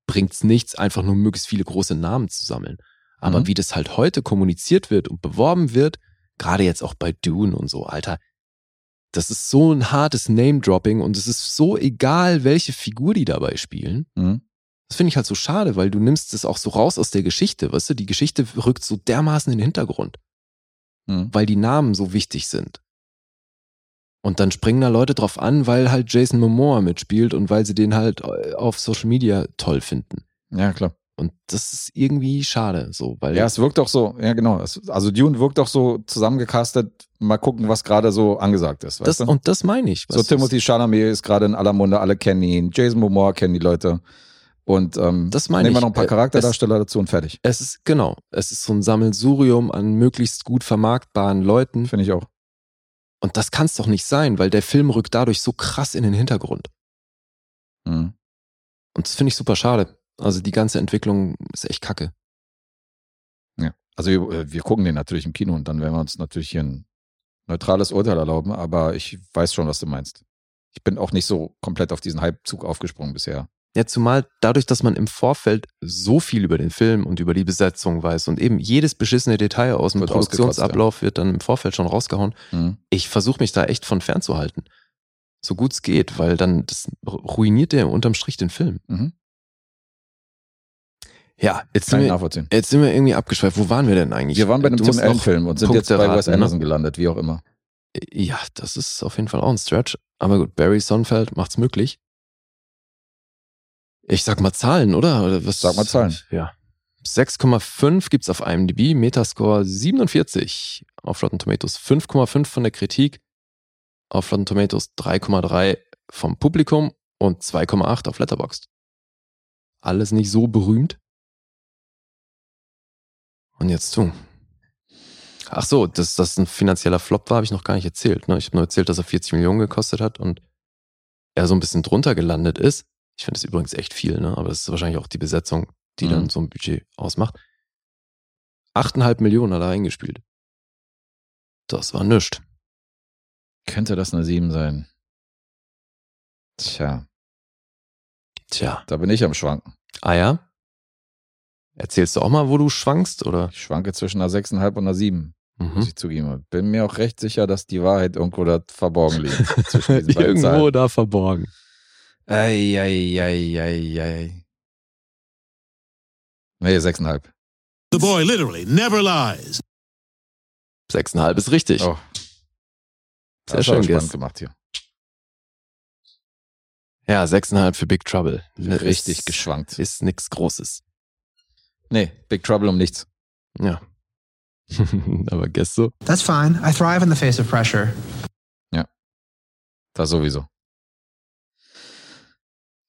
Speaker 3: bringt's nichts, einfach nur möglichst viele große Namen zu sammeln. Aber
Speaker 2: Mhm.
Speaker 3: wie das halt heute kommuniziert wird und beworben wird, gerade jetzt auch bei Dune und so, Alter, das ist so ein hartes Name-Dropping und es ist so egal, welche Figur die dabei spielen.
Speaker 2: Mhm.
Speaker 3: Das finde ich halt so schade, weil du nimmst es auch so raus aus der Geschichte, weißt du? Die Geschichte rückt so dermaßen in den Hintergrund,
Speaker 2: Mhm.
Speaker 3: weil die Namen so wichtig sind. Und dann springen da Leute drauf an, weil halt Jason Momoa mitspielt und weil sie den halt äh, auf Social Media toll finden.
Speaker 2: Ja, klar.
Speaker 3: Und das ist irgendwie schade, so, weil
Speaker 2: Ja, es wirkt doch so, ja genau. Es, also Dune wirkt doch so zusammengecastet. Mal gucken, was gerade so angesagt ist.
Speaker 3: das, und das meine ich.
Speaker 2: So? Timothy Chalamet ist gerade in aller Munde, alle kennen ihn. Jason Momoa kennen die Leute. Und ähm,
Speaker 3: Das meine
Speaker 2: nehmen wir noch ein paar
Speaker 3: Äh,
Speaker 2: Charakterdarsteller dazu und fertig.
Speaker 3: Es ist, genau, es ist so ein Sammelsurium an möglichst gut vermarktbaren Leuten.
Speaker 2: Finde ich auch.
Speaker 3: Und das kann es doch nicht sein, weil der Film rückt dadurch so krass in den Hintergrund.
Speaker 2: Mhm.
Speaker 3: Und das finde ich super schade. Also die ganze Entwicklung ist echt kacke.
Speaker 2: Ja. Also wir, äh, wir gucken den natürlich im Kino und dann werden wir uns natürlich hier ein neutrales Urteil erlauben, aber ich weiß schon, was du meinst. Ich bin auch nicht so komplett auf diesen Hypezug aufgesprungen bisher.
Speaker 3: Ja, zumal dadurch, dass man im Vorfeld so viel über den Film und über die Besetzung weiß und eben jedes beschissene Detail aus dem
Speaker 2: Wird
Speaker 3: Produktionsablauf wird dann im Vorfeld schon rausgehauen.
Speaker 2: Mhm.
Speaker 3: Ich versuche mich da echt von fernzuhalten. So gut es geht, weil dann das ruiniert der unterm Strich den Film.
Speaker 2: Mhm.
Speaker 3: Ja, jetzt sind, wir, jetzt sind wir irgendwie abgeschweift. Wo waren wir denn eigentlich?
Speaker 2: Wir waren bei einem Tim
Speaker 3: musst
Speaker 2: Allen
Speaker 3: noch-
Speaker 2: Film und sind
Speaker 3: Punkte
Speaker 2: jetzt bei Wes
Speaker 3: raten, ne?
Speaker 2: Anderson gelandet, wie auch immer.
Speaker 3: Ja, das ist auf jeden Fall auch ein Stretch. Aber gut, Barry Sonfeld macht's möglich. Ich sag mal Zahlen, oder? oder was?
Speaker 2: Sag mal Zahlen.
Speaker 3: Ja. 6,5 gibt's auf IMDb, Metascore 47, auf Rotten Tomatoes 5,5 von der Kritik, auf Rotten Tomatoes 3,3 vom Publikum und 2,8 auf Letterboxd. Alles nicht so berühmt. Und jetzt du. Ach so, dass das ein finanzieller Flop war, habe ich noch gar nicht erzählt. Ne? Ich habe nur erzählt, dass er 40 Millionen gekostet hat und er so ein bisschen drunter gelandet ist. Ich finde es übrigens echt viel, ne? aber es ist wahrscheinlich auch die Besetzung, die
Speaker 2: Mhm.
Speaker 3: dann so ein Budget ausmacht. 8,5 Millionen hat er eingespielt. Das war nichts.
Speaker 2: Könnte das eine 7 sein? Tja,
Speaker 3: Tja.
Speaker 2: da bin ich am Schwanken.
Speaker 3: Ah ja? Erzählst du auch mal, wo du schwankst, oder?
Speaker 2: Ich schwanke zwischen einer 6,5 und einer 7, muss
Speaker 3: Mhm.
Speaker 2: ich zugeben. Bin mir auch recht sicher, dass die Wahrheit irgendwo da verborgen liegt. zwischen diesen beiden
Speaker 3: Irgendwo
Speaker 2: Zahlen.
Speaker 3: da verborgen.
Speaker 2: Ei, ei, ei, ei, ei. Nee, 6,5.
Speaker 6: The boy literally never lies.
Speaker 3: 6,5 ist richtig.
Speaker 2: Oh.
Speaker 3: Sehr
Speaker 2: Das
Speaker 3: schön,
Speaker 2: spannend gemacht hier.
Speaker 3: Ja, 6,5 für Big Trouble.
Speaker 2: Richtig
Speaker 3: ist,
Speaker 2: geschwankt.
Speaker 3: Ist nix Großes.
Speaker 2: Nee, Big Trouble um nichts.
Speaker 3: Ja. Aber Guess so.
Speaker 7: That's fine. I thrive in the face of pressure.
Speaker 2: Das sowieso.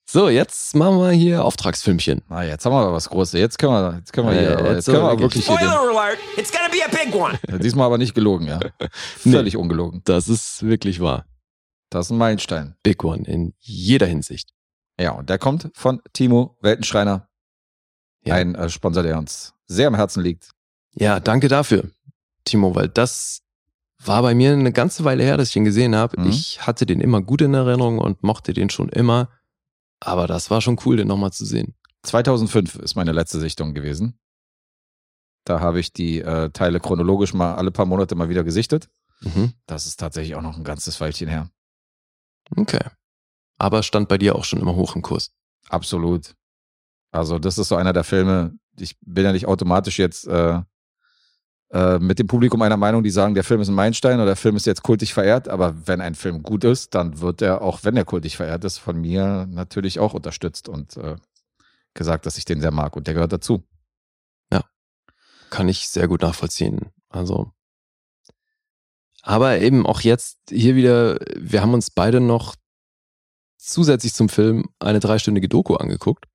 Speaker 3: So, jetzt machen wir hier Auftragsfilmchen.
Speaker 2: Na, jetzt haben wir aber was Großes. Jetzt können wir, jetzt können wir hier,
Speaker 3: Äh,
Speaker 2: aber
Speaker 3: jetzt
Speaker 2: jetzt können wir
Speaker 3: aber
Speaker 2: wirklich hier
Speaker 4: Spoiler alert! It's gonna be a big one.
Speaker 2: Diesmal aber nicht gelogen, ja. Völlig ungelogen.
Speaker 3: Das ist wirklich wahr.
Speaker 2: Das ist ein Meilenstein.
Speaker 3: Big One in jeder Hinsicht.
Speaker 2: Ja, und der kommt von Timo Weltenschreiner.
Speaker 3: Ja.
Speaker 2: Ein äh, Sponsor, der uns sehr am Herzen liegt.
Speaker 3: Ja, danke dafür, Timo, weil das war bei mir eine ganze Weile her, dass ich ihn gesehen habe.
Speaker 2: Mhm.
Speaker 3: Ich hatte den immer gut in Erinnerung und mochte den schon immer. Aber das war schon cool, den nochmal zu sehen.
Speaker 2: 2005 ist meine letzte Sichtung gewesen. Da habe ich die äh, Teile chronologisch mal alle paar Monate mal wieder gesichtet.
Speaker 3: Mhm.
Speaker 2: Das ist tatsächlich auch noch ein ganzes Weilchen her.
Speaker 3: Okay. Aber stand bei dir auch schon immer hoch im Kurs.
Speaker 2: Absolut. Also das ist so einer der Filme, ich bin ja nicht automatisch jetzt äh, äh, mit dem Publikum einer Meinung, die sagen, der Film ist ein Meilenstein oder der Film ist jetzt kultig verehrt, aber wenn ein Film gut ist, dann wird er, auch wenn er kultig verehrt ist, von mir natürlich auch unterstützt und äh, gesagt, dass ich den sehr mag und der gehört dazu.
Speaker 3: Kann ich sehr gut nachvollziehen. Also. Aber eben auch jetzt hier wieder, wir haben uns beide noch zusätzlich zum Film eine dreistündige Doku angeguckt.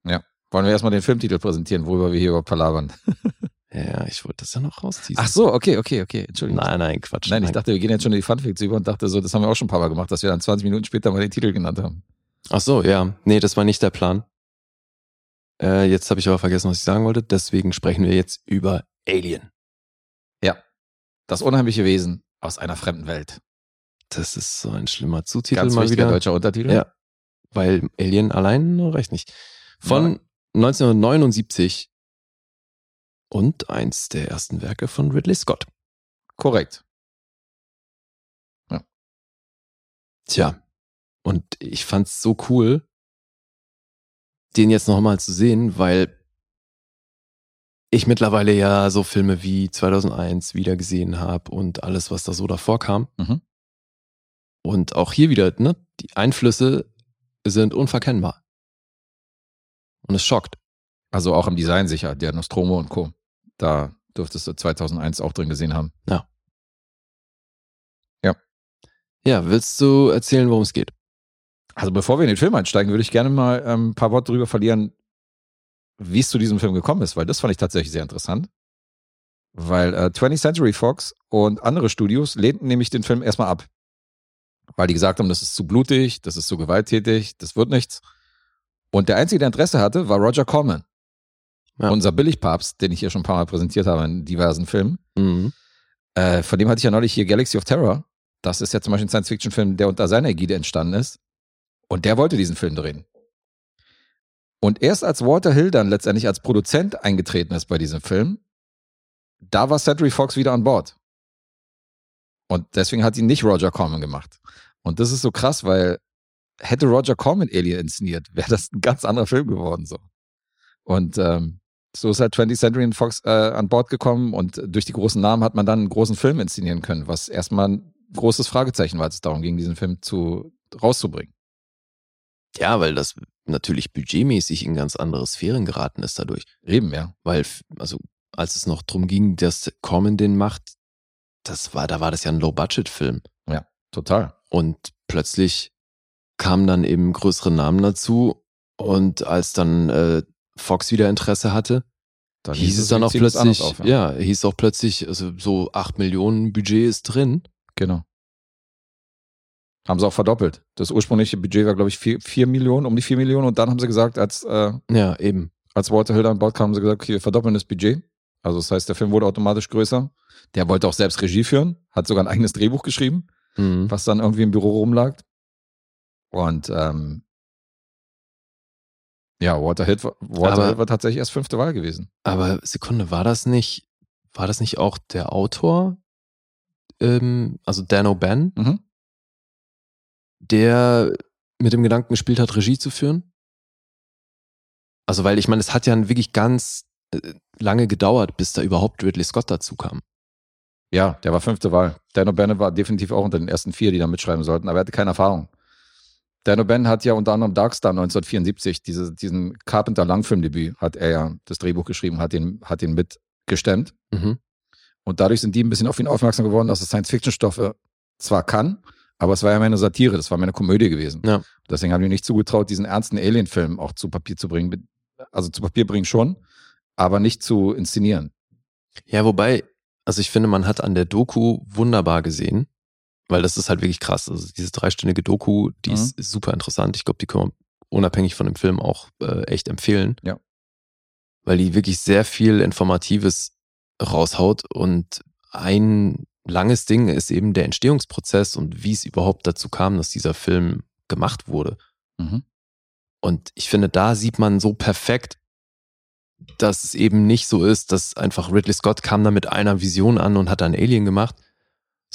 Speaker 2: Wollen wir erstmal den Filmtitel präsentieren, worüber wir hier überhaupt palabern?
Speaker 3: Ja, ich wollte das ja noch rausziehen.
Speaker 2: Ach so, okay, okay, okay, Entschuldigung.
Speaker 3: Nein, nein, Quatsch.
Speaker 2: Nein, ich dachte, wir gehen jetzt schon in die Funfacts über und dachte so, das haben wir auch schon ein paar Mal gemacht, dass wir dann 20 Minuten später mal den Titel genannt haben.
Speaker 3: Ach so, ja. Nee, das war nicht der Plan. Äh, jetzt habe ich aber vergessen, was ich sagen wollte. Deswegen sprechen wir jetzt über Alien.
Speaker 2: Ja, Das unheimliche Wesen aus einer fremden Welt.
Speaker 3: Das ist so ein schlimmer Zutitel
Speaker 2: Ganz
Speaker 3: mal wieder.
Speaker 2: deutscher Untertitel.
Speaker 3: Ja. Weil Alien allein reicht nicht. Von 1979 und eins der ersten Werke von Ridley Scott.
Speaker 2: Korrekt.
Speaker 3: Tja. Und ich fand's so cool, den jetzt nochmal zu sehen, weil ich mittlerweile ja so Filme wie 2001 wieder gesehen habe und alles, was da so davor kam.
Speaker 2: Mhm.
Speaker 3: Und auch hier wieder, ne, die Einflüsse sind unverkennbar. Und es schockt.
Speaker 2: Also auch im Design sicher, der Nostromo und Co. Da dürftest du 2001 auch drin gesehen haben.
Speaker 3: Ja, willst du erzählen, worum es geht?
Speaker 2: Also bevor wir in den Film einsteigen, würde ich gerne mal ähm, ein paar Worte darüber verlieren, wie es zu diesem Film gekommen ist, weil das fand ich tatsächlich sehr interessant. Weil äh, 20th Century Fox und andere Studios lehnten nämlich den Film erstmal ab. Weil die gesagt haben, das ist zu blutig, das ist zu gewalttätig, das wird nichts. Und der Einzige, der Interesse hatte, war Roger Corman.
Speaker 3: Ja.
Speaker 2: Unser Billigpapst, den ich hier schon ein paar Mal präsentiert habe in diversen Filmen.
Speaker 3: Mhm.
Speaker 2: Äh, von dem hatte ich ja neulich hier Galaxy of Terror. Das ist ja zum Beispiel ein Science-Fiction-Film, der unter seiner Ägide entstanden ist. Und der wollte diesen Film drehen. Und erst als Walter Hill dann letztendlich als Produzent eingetreten ist bei diesem Film, da war Cedric Fox wieder an Bord. Und deswegen hat ihn nicht Roger Corman gemacht. Und das ist so krass, weil hätte Roger Corman Alien inszeniert, wäre das ein ganz anderer Film geworden so. Und ähm, so ist halt 20th Century Fox äh, an Bord gekommen und durch die großen Namen hat man dann einen großen Film inszenieren können, was erstmal ein großes Fragezeichen war, als es darum ging, diesen Film zu, rauszubringen.
Speaker 3: Ja, weil das natürlich budgetmäßig in ganz andere Sphären geraten ist dadurch.
Speaker 2: Eben, ja.
Speaker 3: Weil, also, als es noch drum ging, dass Corman den macht, das war, da war das ja ein Low-Budget-Film.
Speaker 2: Total.
Speaker 3: Und plötzlich kamen dann eben größere Namen dazu. Und als dann äh, Fox wieder Interesse hatte,
Speaker 2: Dann
Speaker 3: hieß es dann auch plötzlich,
Speaker 2: auf,
Speaker 3: ja. hieß auch plötzlich, also so 8 Millionen Budget ist drin.
Speaker 2: Genau. Haben sie auch verdoppelt. Das ursprüngliche Budget war, glaube ich, 4, 4 Millionen, um die 4 Millionen. Und dann haben sie gesagt, als, äh,
Speaker 3: Ja, eben.
Speaker 2: als Walter Hill an Bord kam, haben sie gesagt, okay, wir verdoppeln das Budget. Also das heißt, der Film wurde automatisch größer. Der wollte auch selbst Regie führen, hat sogar ein eigenes Drehbuch geschrieben,
Speaker 3: Mhm.
Speaker 2: was dann irgendwie im Büro rumlag. Und ähm, ja, Walter Hill, war- tatsächlich erst fünfte Wahl gewesen.
Speaker 3: Aber Sekunde, war das nicht, war das nicht auch der Autor, ähm, also Dan O'Bann,
Speaker 2: Mhm.
Speaker 3: der mit dem Gedanken gespielt hat, Regie zu führen? Also, weil ich meine, es hat ja wirklich ganz äh, lange gedauert, bis da überhaupt Ridley Scott dazu kam.
Speaker 2: Ja, der war fünfte Wahl. Dan O'Bannon war definitiv auch unter den ersten vier, die da mitschreiben sollten, aber er hatte keine Erfahrung. Dan O'Bannon hat ja unter anderem Darkstar 1974, diese, diesen Carpenter-Langfilmdebüt, hat er ja das Drehbuch geschrieben, hat ihn, hat ihn mitgestemmt.
Speaker 3: Mhm.
Speaker 2: Und dadurch sind die ein bisschen auf ihn aufmerksam geworden, dass es Science-Fiction-Stoffe zwar kann, aber es war ja meine Satire, das war meine Komödie gewesen.
Speaker 3: Ja.
Speaker 2: Deswegen haben die nicht zugetraut, diesen ernsten Alien-Film auch zu Papier zu bringen. Also zu Papier bringen schon, aber nicht zu inszenieren.
Speaker 3: Ja, wobei, also ich finde, man hat an der Doku wunderbar gesehen, weil das ist halt wirklich krass. Also diese dreistündige Doku, die
Speaker 2: Mhm.
Speaker 3: ist, ist super interessant. Ich glaube, die können wir unabhängig von dem Film auch äh, echt empfehlen.
Speaker 2: Ja.
Speaker 3: Weil die wirklich sehr viel Informatives raushaut und ein langes Ding ist eben der Entstehungsprozess und wie es überhaupt dazu kam, dass dieser Film gemacht wurde.
Speaker 2: Mhm.
Speaker 3: Und ich finde, da sieht man so perfekt, dass es eben nicht so ist, dass einfach Ridley Scott kam da mit einer Vision an und hat dann Alien gemacht,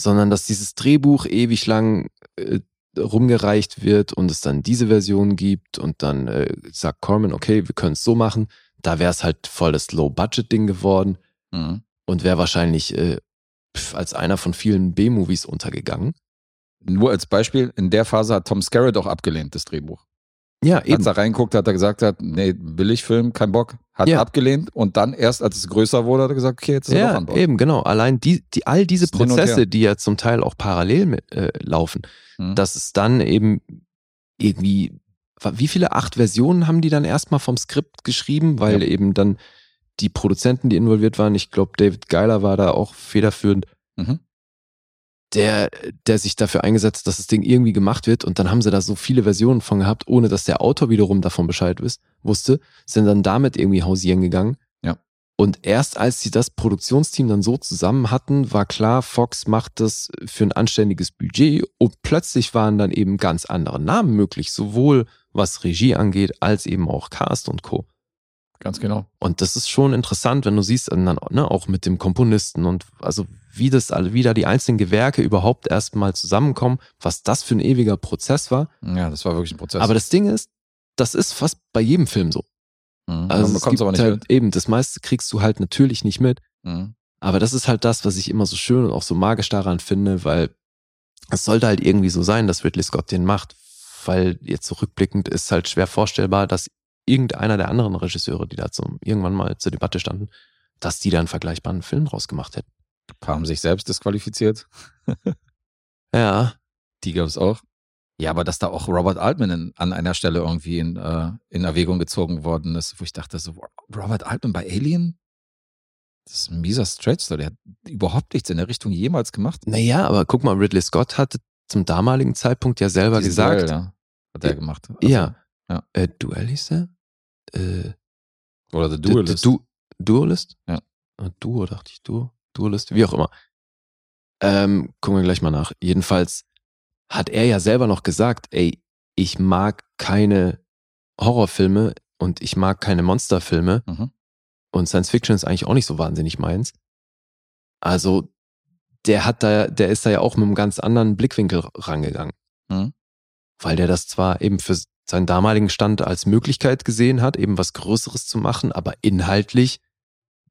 Speaker 3: sondern dass dieses Drehbuch ewig lang äh, rumgereicht wird und es dann diese Version gibt und dann äh, sagt Corman, okay, wir können es so machen. Da wäre es halt voll das Low-Budget-Ding geworden
Speaker 2: Mhm.
Speaker 3: und wäre wahrscheinlich äh, als einer von vielen B-Movies untergegangen.
Speaker 2: Nur als Beispiel, in der Phase hat Tom Skerritt auch abgelehnt, das Drehbuch.
Speaker 3: Ja,
Speaker 2: Als er reinguckt, hat er gesagt, hat, nee, Billigfilm, kein Bock. Hat
Speaker 3: Ja.
Speaker 2: abgelehnt und dann erst, als es größer wurde, hat er gesagt, okay, jetzt ist er doch
Speaker 3: Ja,
Speaker 2: an Bord.
Speaker 3: eben, genau. Allein die, die, all diese
Speaker 2: Das
Speaker 3: Prozesse, die ja zum Teil auch parallel mit, äh, laufen,
Speaker 2: Mhm.
Speaker 3: dass es dann eben irgendwie, wie viele acht Versionen haben die dann erstmal vom Skript geschrieben, weil
Speaker 2: Ja.
Speaker 3: eben dann die Produzenten, die involviert waren, ich glaube, David Geiler war da auch federführend,
Speaker 2: Mhm.
Speaker 3: Der, der sich dafür eingesetzt, dass das Ding irgendwie gemacht wird und dann haben sie da so viele Versionen von gehabt, ohne dass der Autor wiederum davon Bescheid wusste, sind dann damit irgendwie hausieren gegangen.
Speaker 2: Ja.
Speaker 3: Und erst als sie das Produktionsteam dann so zusammen hatten, war klar, Fox macht das für ein anständiges Budget und plötzlich waren dann eben ganz andere Namen möglich, sowohl was Regie angeht, als eben auch Cast und Co.
Speaker 2: Ganz genau.
Speaker 3: Und das ist schon interessant, wenn du siehst, dann, ne, auch mit dem Komponisten und also wie das alle, wie da die einzelnen Gewerke überhaupt erstmal zusammenkommen, was das für ein ewiger Prozess war.
Speaker 2: Ja, das war wirklich ein Prozess.
Speaker 3: Aber das Ding ist, das ist fast bei jedem Film so.
Speaker 2: mhm.
Speaker 3: Also
Speaker 2: man
Speaker 3: gibt
Speaker 2: aber nicht
Speaker 3: halt
Speaker 2: mit.
Speaker 3: eben, das meiste kriegst du halt natürlich nicht mit.
Speaker 2: Mhm.
Speaker 3: Aber das ist halt das, was ich immer so schön und auch so magisch daran finde, weil es sollte halt irgendwie so sein, dass Ridley Scott den macht, weil jetzt zurückblickend ist halt schwer vorstellbar, dass irgendeiner der anderen Regisseure, die da zum, irgendwann mal zur Debatte standen, dass die da einen vergleichbaren Film draus gemacht hätten.
Speaker 2: Haben sich selbst disqualifiziert.
Speaker 3: Ja,
Speaker 2: Die gab es auch. Ja, aber dass da auch Robert Altman in, an einer Stelle irgendwie in, äh, in Erwägung gezogen worden ist, wo ich dachte so, Robert Altman bei Alien? Das ist ein mieser Stretch, der hat überhaupt nichts in der Richtung jemals gemacht.
Speaker 3: naja, aber guck mal, Ridley Scott hatte zum damaligen Zeitpunkt ja selber
Speaker 2: Diesen
Speaker 3: gesagt,
Speaker 2: Duell, ja, hat er
Speaker 3: Ja,
Speaker 2: gemacht.
Speaker 3: ja,
Speaker 2: ja.
Speaker 3: Äh, Duell hieß der? Äh,
Speaker 2: Oder The
Speaker 3: Du-
Speaker 2: Duelist.
Speaker 3: Du, Duelist?
Speaker 2: Ja.
Speaker 3: Äh, Duo, dachte ich. Duo, Duelist, wie auch immer. Ähm, gucken wir gleich mal nach. Jedenfalls hat er ja selber noch gesagt, ey, ich mag keine Horrorfilme und ich mag keine Monsterfilme
Speaker 2: Mhm.
Speaker 3: und Science Fiction ist eigentlich auch nicht so wahnsinnig meins. Also, der hat da, der ist da ja auch mit einem ganz anderen Blickwinkel rangegangen.
Speaker 2: Mhm.
Speaker 3: Weil der das zwar eben für seinen damaligen Stand als Möglichkeit gesehen hat, eben was Größeres zu machen, aber inhaltlich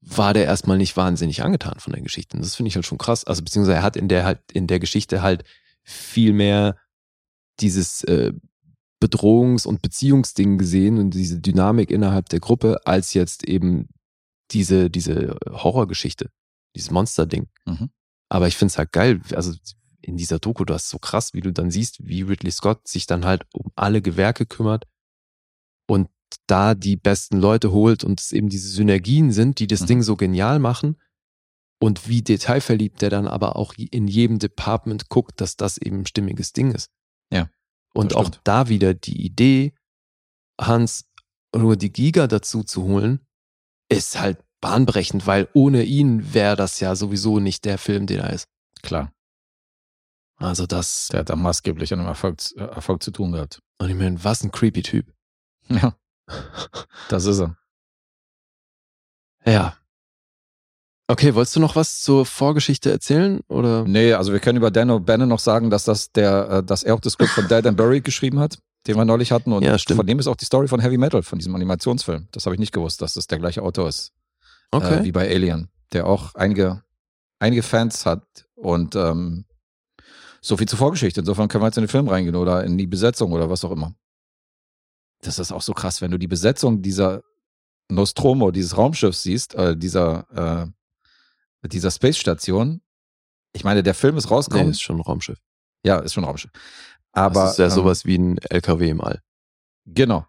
Speaker 3: war der erstmal nicht wahnsinnig angetan von der Geschichte. Und das finde ich halt schon krass. Also beziehungsweise er hat in der halt in der Geschichte halt viel mehr dieses äh, Bedrohungs- und Beziehungsding gesehen und diese Dynamik innerhalb der Gruppe, als jetzt eben diese, diese Horrorgeschichte, dieses Monster-Ding.
Speaker 2: Mhm.
Speaker 3: Aber ich finde es halt geil, also in dieser Doku, das ist so krass, wie du dann siehst, wie Ridley Scott sich dann halt um alle Gewerke kümmert und da die besten Leute holt und es eben diese Synergien sind, die das
Speaker 2: Mhm.
Speaker 3: Ding so genial machen und wie detailverliebt der dann aber auch in jedem Department guckt, dass das eben ein stimmiges Ding ist.
Speaker 2: Ja,
Speaker 3: Und auch
Speaker 2: stimmt.
Speaker 3: da wieder die Idee, Hans nur die Giga dazu zu holen, ist halt bahnbrechend, weil ohne ihn wäre das ja sowieso nicht der Film, den er ist.
Speaker 2: Klar,
Speaker 3: Also das,
Speaker 2: der hat da maßgeblich an dem Erfolg, äh, Erfolg zu tun gehabt.
Speaker 3: und ich meine, was ein creepy Typ.
Speaker 2: Ja, das ist er.
Speaker 3: Ja. Okay, wolltest du noch was zur Vorgeschichte erzählen? Oder?
Speaker 2: Nee, also wir können über Dan O'Bannon noch sagen, dass das der, äh, dass er auch das Skript von Dead and Buried geschrieben hat, den wir neulich hatten. Und
Speaker 3: Ja,
Speaker 2: von dem ist auch die Story von Heavy Metal, von diesem Animationsfilm. Das habe ich nicht gewusst, dass das der gleiche Autor ist.
Speaker 3: Okay.
Speaker 2: Äh, wie bei Alien, der auch einige, einige Fans hat. Und ähm, so viel zur Vorgeschichte. Insofern können wir jetzt in den Film reingehen oder in die Besetzung oder was auch immer. Das ist auch so krass, wenn du die Besetzung dieser Nostromo, dieses Raumschiffs siehst, äh, dieser, äh, dieser Space Station. Ich meine, der Film ist
Speaker 3: nee,
Speaker 2: rausgekommen.
Speaker 3: ist schon ein Raumschiff.
Speaker 2: Ja, ist schon ein Raumschiff. Aber
Speaker 3: das ist ja
Speaker 2: ähm,
Speaker 3: sowas wie ein LKW im All.
Speaker 2: Genau.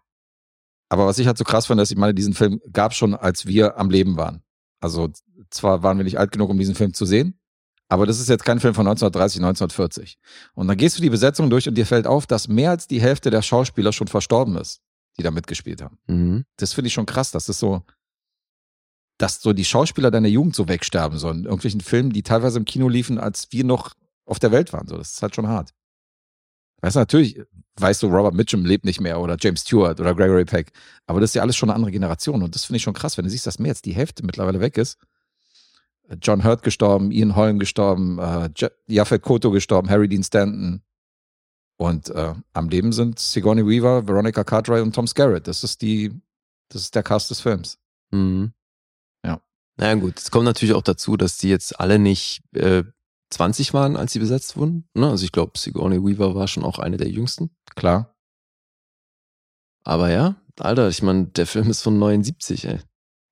Speaker 2: Aber was ich halt so krass fand, dass ich meine, diesen Film gab schon, als wir am Leben waren. Also zwar waren wir nicht alt genug, um diesen Film zu sehen, aber das ist jetzt kein Film von 1930, 1940. Und dann gehst du die Besetzung durch und dir fällt auf, dass mehr als die Hälfte der Schauspieler schon verstorben ist, die da mitgespielt haben.
Speaker 3: Mhm.
Speaker 2: Das finde ich schon krass, dass das so, dass so die Schauspieler deiner Jugend so wegsterben, so in irgendwelchen Filmen, die teilweise im Kino liefen, als wir noch auf der Welt waren. So, das ist halt schon hart. Weißt du, natürlich weißt du, Robert Mitchum lebt nicht mehr oder James Stewart oder Gregory Peck, aber das ist ja alles schon eine andere Generation und das finde ich schon krass, wenn du siehst, dass mehr als die Hälfte mittlerweile weg ist. John Hurt gestorben, Ian Holm gestorben, äh, Ja- Yaphet Koto gestorben, Harry Dean Stanton und äh, am Leben sind Sigourney Weaver, Veronica Cartwright und Tom Skerritt. Das ist die, das ist der Cast des Films.
Speaker 3: Mhm.
Speaker 2: Ja.
Speaker 3: Naja gut, es kommt natürlich auch dazu, dass die jetzt alle nicht äh, 20 waren, als sie besetzt wurden. Ne? Also ich glaube, Sigourney Weaver war schon auch eine der jüngsten.
Speaker 2: Klar.
Speaker 3: Aber ja, Alter, ich meine, der Film ist von 79, ey.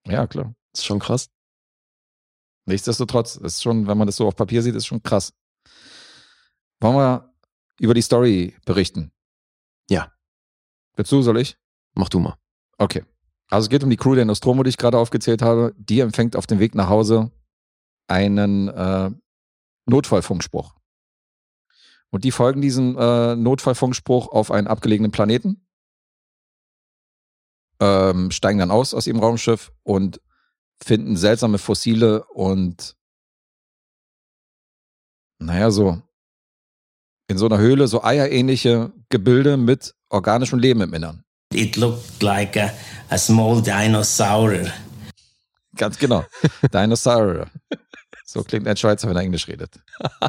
Speaker 2: Ja, klar.
Speaker 3: Das ist schon krass.
Speaker 2: Nichtsdestotrotz, ist schon, wenn man das so auf Papier sieht, ist schon krass. Wollen wir über die Story berichten?
Speaker 3: Ja.
Speaker 2: Willst du, soll ich?
Speaker 3: Mach du mal.
Speaker 2: Okay. Also es geht um die Crew der Nostromo, die ich gerade aufgezählt habe. Die empfängt auf dem Weg nach Hause einen äh, Notfallfunkspruch. Und die folgen diesem äh, Notfallfunkspruch auf einen abgelegenen Planeten, ähm, steigen dann aus aus ihrem Raumschiff und finden seltsame Fossile und naja, so in so einer Höhle so eierähnliche Gebilde mit organischem Leben im Innern.
Speaker 4: It looked like a, a small dinosaur.
Speaker 2: Ganz genau. Dinosaur. So klingt ein Schweizer, wenn er Englisch redet.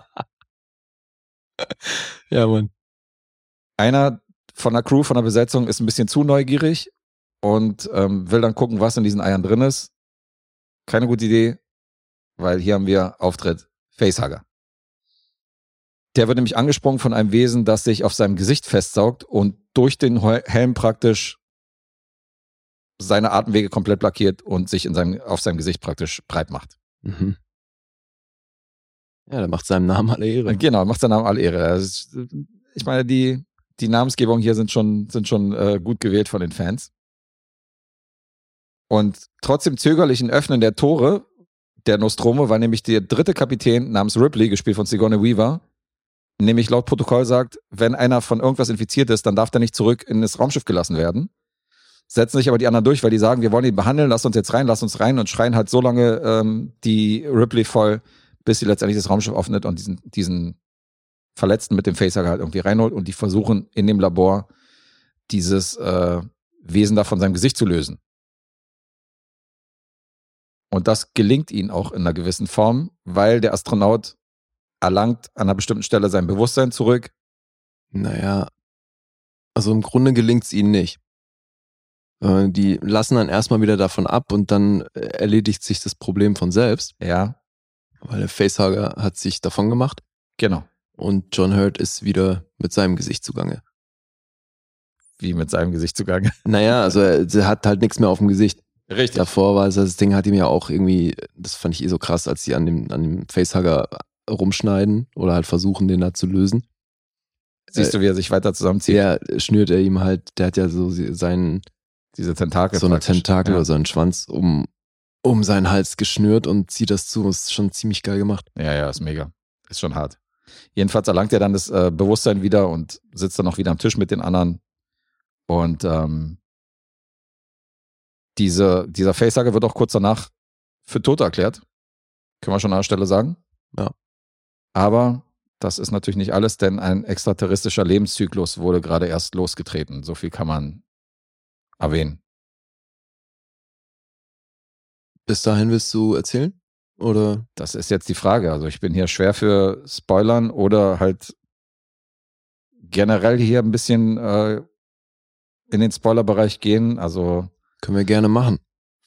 Speaker 3: Ja, Mann.
Speaker 2: Einer von der Crew, von der Besetzung ist ein bisschen zu neugierig und ähm, will dann gucken, was in diesen Eiern drin ist. Keine gute Idee, weil hier haben wir Auftritt Facehugger. Der wird nämlich angesprungen von einem Wesen, das sich auf seinem Gesicht festsaugt und durch den Hel- Helm praktisch seine Atemwege komplett blockiert und sich in seinem, auf seinem Gesicht praktisch breit macht.
Speaker 3: Mhm. Ja, der macht seinem Namen alle Ehre.
Speaker 2: Genau, macht seinen Namen alle Ehre. Ist, Ich meine, die, die Namensgebung hier sind schon, sind schon äh, gut gewählt von den Fans. Und trotzdem zögerlichen Öffnen der Tore der Nostromo war nämlich der dritte Kapitän namens Ripley, gespielt von Sigourney Weaver, nämlich laut Protokoll sagt, wenn einer von irgendwas infiziert ist, dann darf der nicht zurück in das Raumschiff gelassen werden. Setzen sich aber die anderen durch, weil die sagen, wir wollen ihn behandeln, lass uns jetzt rein, lass uns rein und schreien halt so lange ähm, die Ripley voll, bis sie letztendlich das Raumschiff öffnet und diesen, diesen Verletzten mit dem Facehugger halt irgendwie reinholt und die versuchen in dem Labor dieses äh, Wesen da von seinem Gesicht zu lösen. Und das gelingt ihnen auch in einer gewissen Form, weil der Astronaut erlangt an einer bestimmten Stelle sein Bewusstsein zurück.
Speaker 3: Naja, also im Grunde gelingt es ihnen nicht. Äh, Die lassen dann erstmal wieder davon ab und dann äh, erledigt sich das Problem von selbst,
Speaker 2: Ja,
Speaker 3: weil der Facehugger hat sich davon gemacht
Speaker 2: genau.
Speaker 3: und John Hurt ist wieder mit seinem Gesicht zugange.
Speaker 2: Wie mit seinem Gesicht zugange.
Speaker 3: Naja, also er, er hat halt nichts mehr auf dem Gesicht.
Speaker 2: Richtig.
Speaker 3: Davor war es, das Ding hat ihm ja auch irgendwie, das fand ich eh so krass, als die an dem, an dem Facehugger rumschneiden oder halt versuchen, den da zu lösen.
Speaker 2: Siehst du, wie er sich weiter zusammenzieht?
Speaker 3: Der schnürt er ihm halt, der hat ja so seinen,
Speaker 2: Diese Tentakel.
Speaker 3: so eine
Speaker 2: praktisch.
Speaker 3: Tentakel
Speaker 2: ja.
Speaker 3: oder so einen Schwanz um, um seinen Hals geschnürt und zieht das zu. Das ist schon ziemlich geil gemacht.
Speaker 2: Ja, ja, ist mega. Ist schon hart. Jedenfalls erlangt er dann das äh, Bewusstsein wieder und sitzt dann auch wieder am Tisch mit den anderen. Und ähm, diese, dieser Facehugger wird auch kurz danach für tot erklärt. Können wir schon an der Stelle sagen.
Speaker 3: Ja.
Speaker 2: Aber das ist natürlich nicht alles, denn ein extraterrestrischer Lebenszyklus wurde gerade erst losgetreten. So viel kann man erwähnen.
Speaker 3: Bis dahin willst du erzählen? Oder?
Speaker 2: Das ist jetzt die Frage. Also ich bin hier schwer für Spoilern oder halt generell hier ein bisschen äh, in den Spoilerbereich gehen. Also,
Speaker 3: Können wir gerne machen.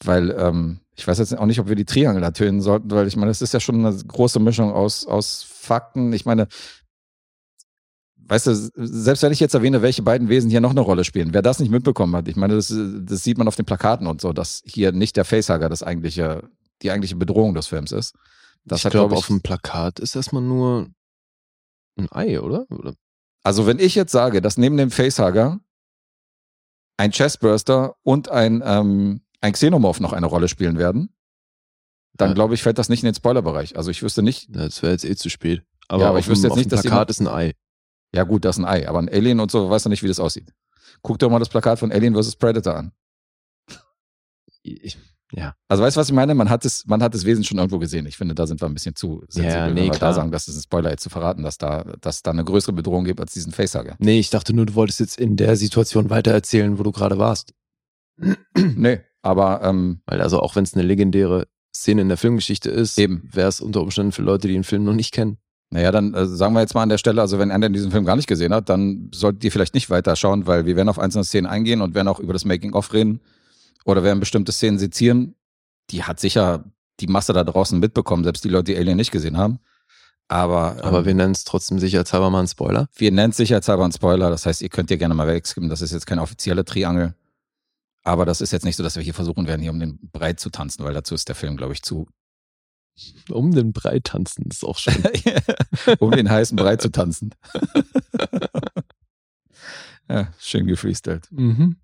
Speaker 2: weil ähm, ich weiß jetzt auch nicht, ob wir die Triangel ertönen sollten, weil ich meine, das ist ja schon eine große Mischung aus, aus Fakten. Ich meine, weißt du, selbst wenn ich jetzt erwähne, welche beiden Wesen hier noch eine Rolle spielen, wer das nicht mitbekommen hat, ich meine, das, das sieht man auf den Plakaten und so, dass hier nicht der Facehugger das eigentliche, die eigentliche Bedrohung des Films ist. Das
Speaker 3: ich glaube,
Speaker 2: glaub
Speaker 3: auf dem Plakat ist erstmal nur ein Ei, oder? oder?
Speaker 2: Also wenn ich jetzt sage, dass neben dem Facehugger ein Chestburster und ein, ähm, ein Xenomorph noch eine Rolle spielen werden, dann
Speaker 3: Ja.
Speaker 2: glaube ich, fällt das nicht in den Spoilerbereich. Also ich wüsste nicht,
Speaker 3: Ja, Das wäre jetzt eh zu spät. Aber,
Speaker 2: Ja, aber ich wüsste
Speaker 3: dem,
Speaker 2: jetzt nicht, dass
Speaker 3: Plakat ist ein Ei.
Speaker 2: ja gut, das ist ein Ei, aber ein Alien und so, weißt du nicht, wie das aussieht. Guck dir mal das Plakat von Alien vs. Predator an.
Speaker 3: Ich, ja.
Speaker 2: Also weißt du, was ich meine? Man hat, es, man hat das Wesen schon irgendwo gesehen. Ich finde, da sind wir ein bisschen zu sensibel,
Speaker 3: Ja, nee,
Speaker 2: wenn wir da
Speaker 3: klar.
Speaker 2: sagen, das ist ein Spoiler jetzt zu verraten, dass da, dass da eine größere Bedrohung gibt als diesen Facehugger.
Speaker 3: Nee, ich dachte nur, du wolltest jetzt in der Situation weitererzählen, wo du gerade warst.
Speaker 2: nee, aber ähm,
Speaker 3: Weil also auch wenn es eine legendäre Szene in der Filmgeschichte ist,
Speaker 2: Eben.
Speaker 3: wäre es unter Umständen für Leute, die den Film noch nicht kennen.
Speaker 2: Naja, dann äh, sagen wir jetzt mal an der Stelle, also wenn einer diesen Film gar nicht gesehen hat, dann solltet ihr vielleicht nicht weiter schauen, weil wir werden auf einzelne Szenen eingehen und werden auch über das Making-of reden oder werden bestimmte Szenen sezieren. Die hat sicher die Masse da draußen mitbekommen, selbst die Leute, die Alien nicht gesehen haben. Aber, ähm,
Speaker 3: Aber wir nennen es trotzdem sicherheitshalber mal einen Spoiler.
Speaker 2: wir nennen es sicherheitshalber einen Spoiler. Das heißt, ihr könnt hier gerne mal wegskippen. Das ist jetzt keine offizielle Triangel. Aber das ist jetzt nicht so, dass wir hier versuchen werden, hier um den Breit zu tanzen, weil dazu ist der Film, glaube ich, zu,
Speaker 3: Um den Brei tanzen, ist auch schön.
Speaker 2: um den heißen Brei zu tanzen. ja, schön gefreestylt.
Speaker 3: mhm.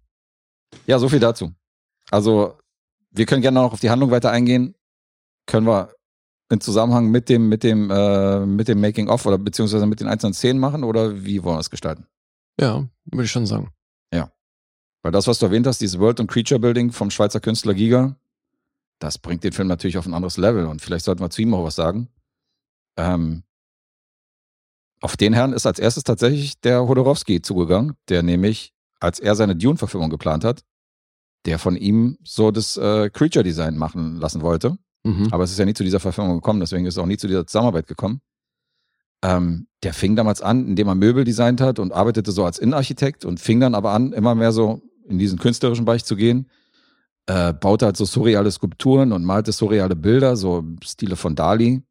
Speaker 2: Ja, so viel dazu. Also, wir können gerne noch auf die Handlung weiter eingehen. Können wir in Zusammenhang mit dem, mit dem, äh, mit dem Making-of oder beziehungsweise mit den einzelnen Szenen machen oder wie wollen wir es gestalten?
Speaker 3: Ja, würde ich schon sagen.
Speaker 2: Weil das, was du erwähnt hast, dieses World- und Creature-Building vom Schweizer Künstler Giga, das bringt den Film natürlich auf ein anderes Level. Und vielleicht sollten wir zu ihm auch was sagen. Ähm, auf den Herrn ist als erstes tatsächlich der Hodorowski zugegangen, der nämlich, als er seine Dune-Verfilmung geplant hat, der von ihm so das äh, Creature-Design machen lassen wollte.
Speaker 3: Mhm.
Speaker 2: Aber es ist ja nie zu dieser Verfilmung gekommen, deswegen ist es auch nie zu dieser Zusammenarbeit gekommen. Ähm, der fing damals an, indem er Möbel designt hat und arbeitete so als Innenarchitekt und fing dann aber an, immer mehr so in diesen künstlerischen Bereich zu gehen. Äh, baute halt so surreale Skulpturen und malte surreale Bilder, so im Stile von Dali.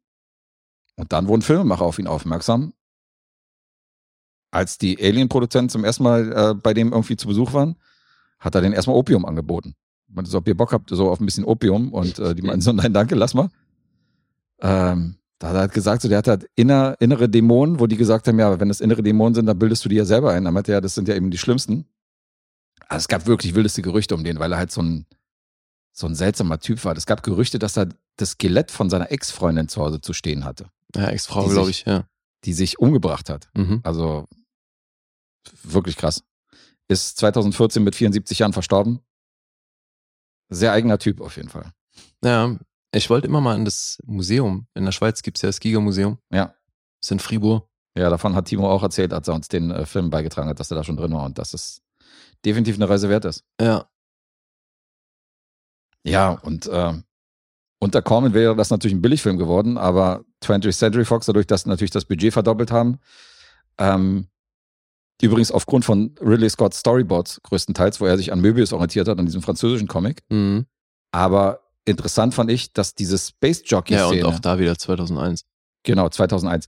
Speaker 2: Und dann wurden Filmemacher auf ihn aufmerksam. Als die Alien-Produzenten zum ersten Mal äh, bei dem irgendwie zu Besuch waren, hat er denen erstmal Opium angeboten. Man so, ob ihr Bock habt, so auf ein bisschen Opium. Und äh, die meinten so, nein, danke, lass mal. Ähm, da hat er halt gesagt, so, der hat halt inner, innere Dämonen, wo die gesagt haben, ja, wenn das innere Dämonen sind, dann bildest du die ja selber ein. Dann meinte er, ja, das sind ja eben die schlimmsten. Also es gab wirklich wildeste Gerüchte um den, weil er halt so ein, so ein seltsamer Typ war. Es gab Gerüchte, dass er das Skelett von seiner Ex-Freundin zu Hause zu stehen hatte,
Speaker 3: Ja, Ex-Frau, glaube ich, ja.
Speaker 2: die sich umgebracht hat.
Speaker 3: Mhm.
Speaker 2: Also wirklich krass. Ist 2014 mit 74 Jahren verstorben. Sehr eigener Typ auf jeden Fall.
Speaker 3: Ja, ich wollte immer mal in das Museum. In der Schweiz gibt es ja das Giga-Museum.
Speaker 2: Ja.
Speaker 3: Ist in Fribourg.
Speaker 2: Ja, davon hat Timo auch erzählt, als er uns den äh, Film beigetragen hat, dass er da schon drin war und dass es definitiv eine Reise wert ist.
Speaker 3: Ja.
Speaker 2: Ja, und äh, unter Corman wäre das natürlich ein Billigfilm geworden, aber 20th Century Fox, dadurch, dass sie natürlich das Budget verdoppelt haben, ähm, übrigens aufgrund von Ridley Scott's Storyboards größtenteils, wo er sich an Möbius orientiert hat, an diesem französischen Comic.
Speaker 3: Mhm.
Speaker 2: Aber interessant fand ich, dass diese Space
Speaker 3: Ja,
Speaker 2: Jockey-Szene,
Speaker 3: und auch da wieder 2001.
Speaker 2: genau, 2001,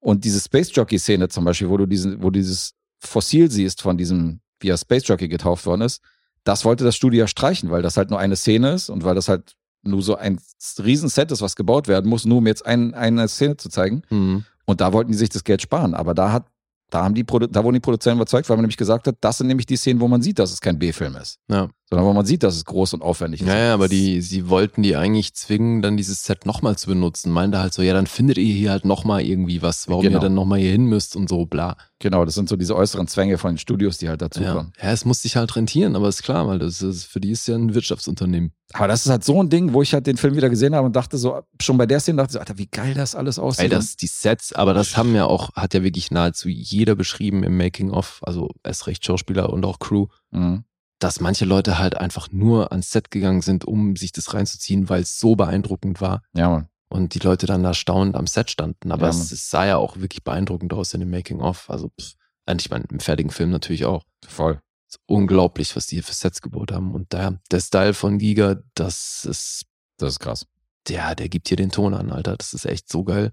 Speaker 2: und diese Space Jockey-Szene zum Beispiel, wo du diesen, wo dieses Fossil siehst von diesem, wie er Space Jockey getauft worden ist, das wollte das Studio ja streichen, weil das halt nur eine Szene ist und weil das halt nur so ein Riesenset ist, was gebaut werden muss, nur um jetzt ein, eine Szene zu zeigen.
Speaker 3: Mhm.
Speaker 2: Und da wollten die sich das Geld sparen. Aber da hat, da haben die da wurden die Produzenten überzeugt, weil man nämlich gesagt hat, das sind nämlich die Szenen, wo man sieht, dass es kein B-Film ist.
Speaker 3: Ja.
Speaker 2: Sondern wo man sieht, dass es groß und aufwendig ist.
Speaker 3: Ja, ja, aber die, sie wollten die eigentlich zwingen, dann dieses Set nochmal zu benutzen. Meinte halt so, ja, dann findet ihr hier halt nochmal irgendwie was, warum
Speaker 2: Genau.
Speaker 3: ihr dann nochmal hier hin müsst und so, bla.
Speaker 2: Genau, das sind so diese äußeren Zwänge von den Studios, die halt dazu
Speaker 3: Ja.
Speaker 2: kommen.
Speaker 3: ja, es muss sich halt rentieren, aber ist klar, weil das ist, für die ist ja ein Wirtschaftsunternehmen.
Speaker 2: Aber das ist halt so ein Ding, wo ich halt den Film wieder gesehen habe und dachte so, schon bei der Szene dachte ich so, Alter, wie geil das alles aussieht.
Speaker 3: Ey, das, die Sets, aber das haben ja auch, hat ja wirklich nahezu jeder beschrieben im Making-of, also erst recht Schauspieler und auch Crew,
Speaker 2: Mhm.
Speaker 3: Dass manche Leute halt einfach nur ans Set gegangen sind, um sich das reinzuziehen, weil es so beeindruckend war
Speaker 2: Ja, Mann.
Speaker 3: und die Leute dann da staunend am Set standen. Aber
Speaker 2: Ja,
Speaker 3: es, es sah ja auch wirklich beeindruckend aus in dem Making-of. Also, pff, ich meine, im fertigen Film natürlich auch.
Speaker 2: Voll.
Speaker 3: Es ist unglaublich, was die hier für Sets gebaut haben. Und da, der Style von Giga, das ist,
Speaker 2: Das ist krass.
Speaker 3: der, der gibt hier den Ton an, Alter. Das ist echt so geil.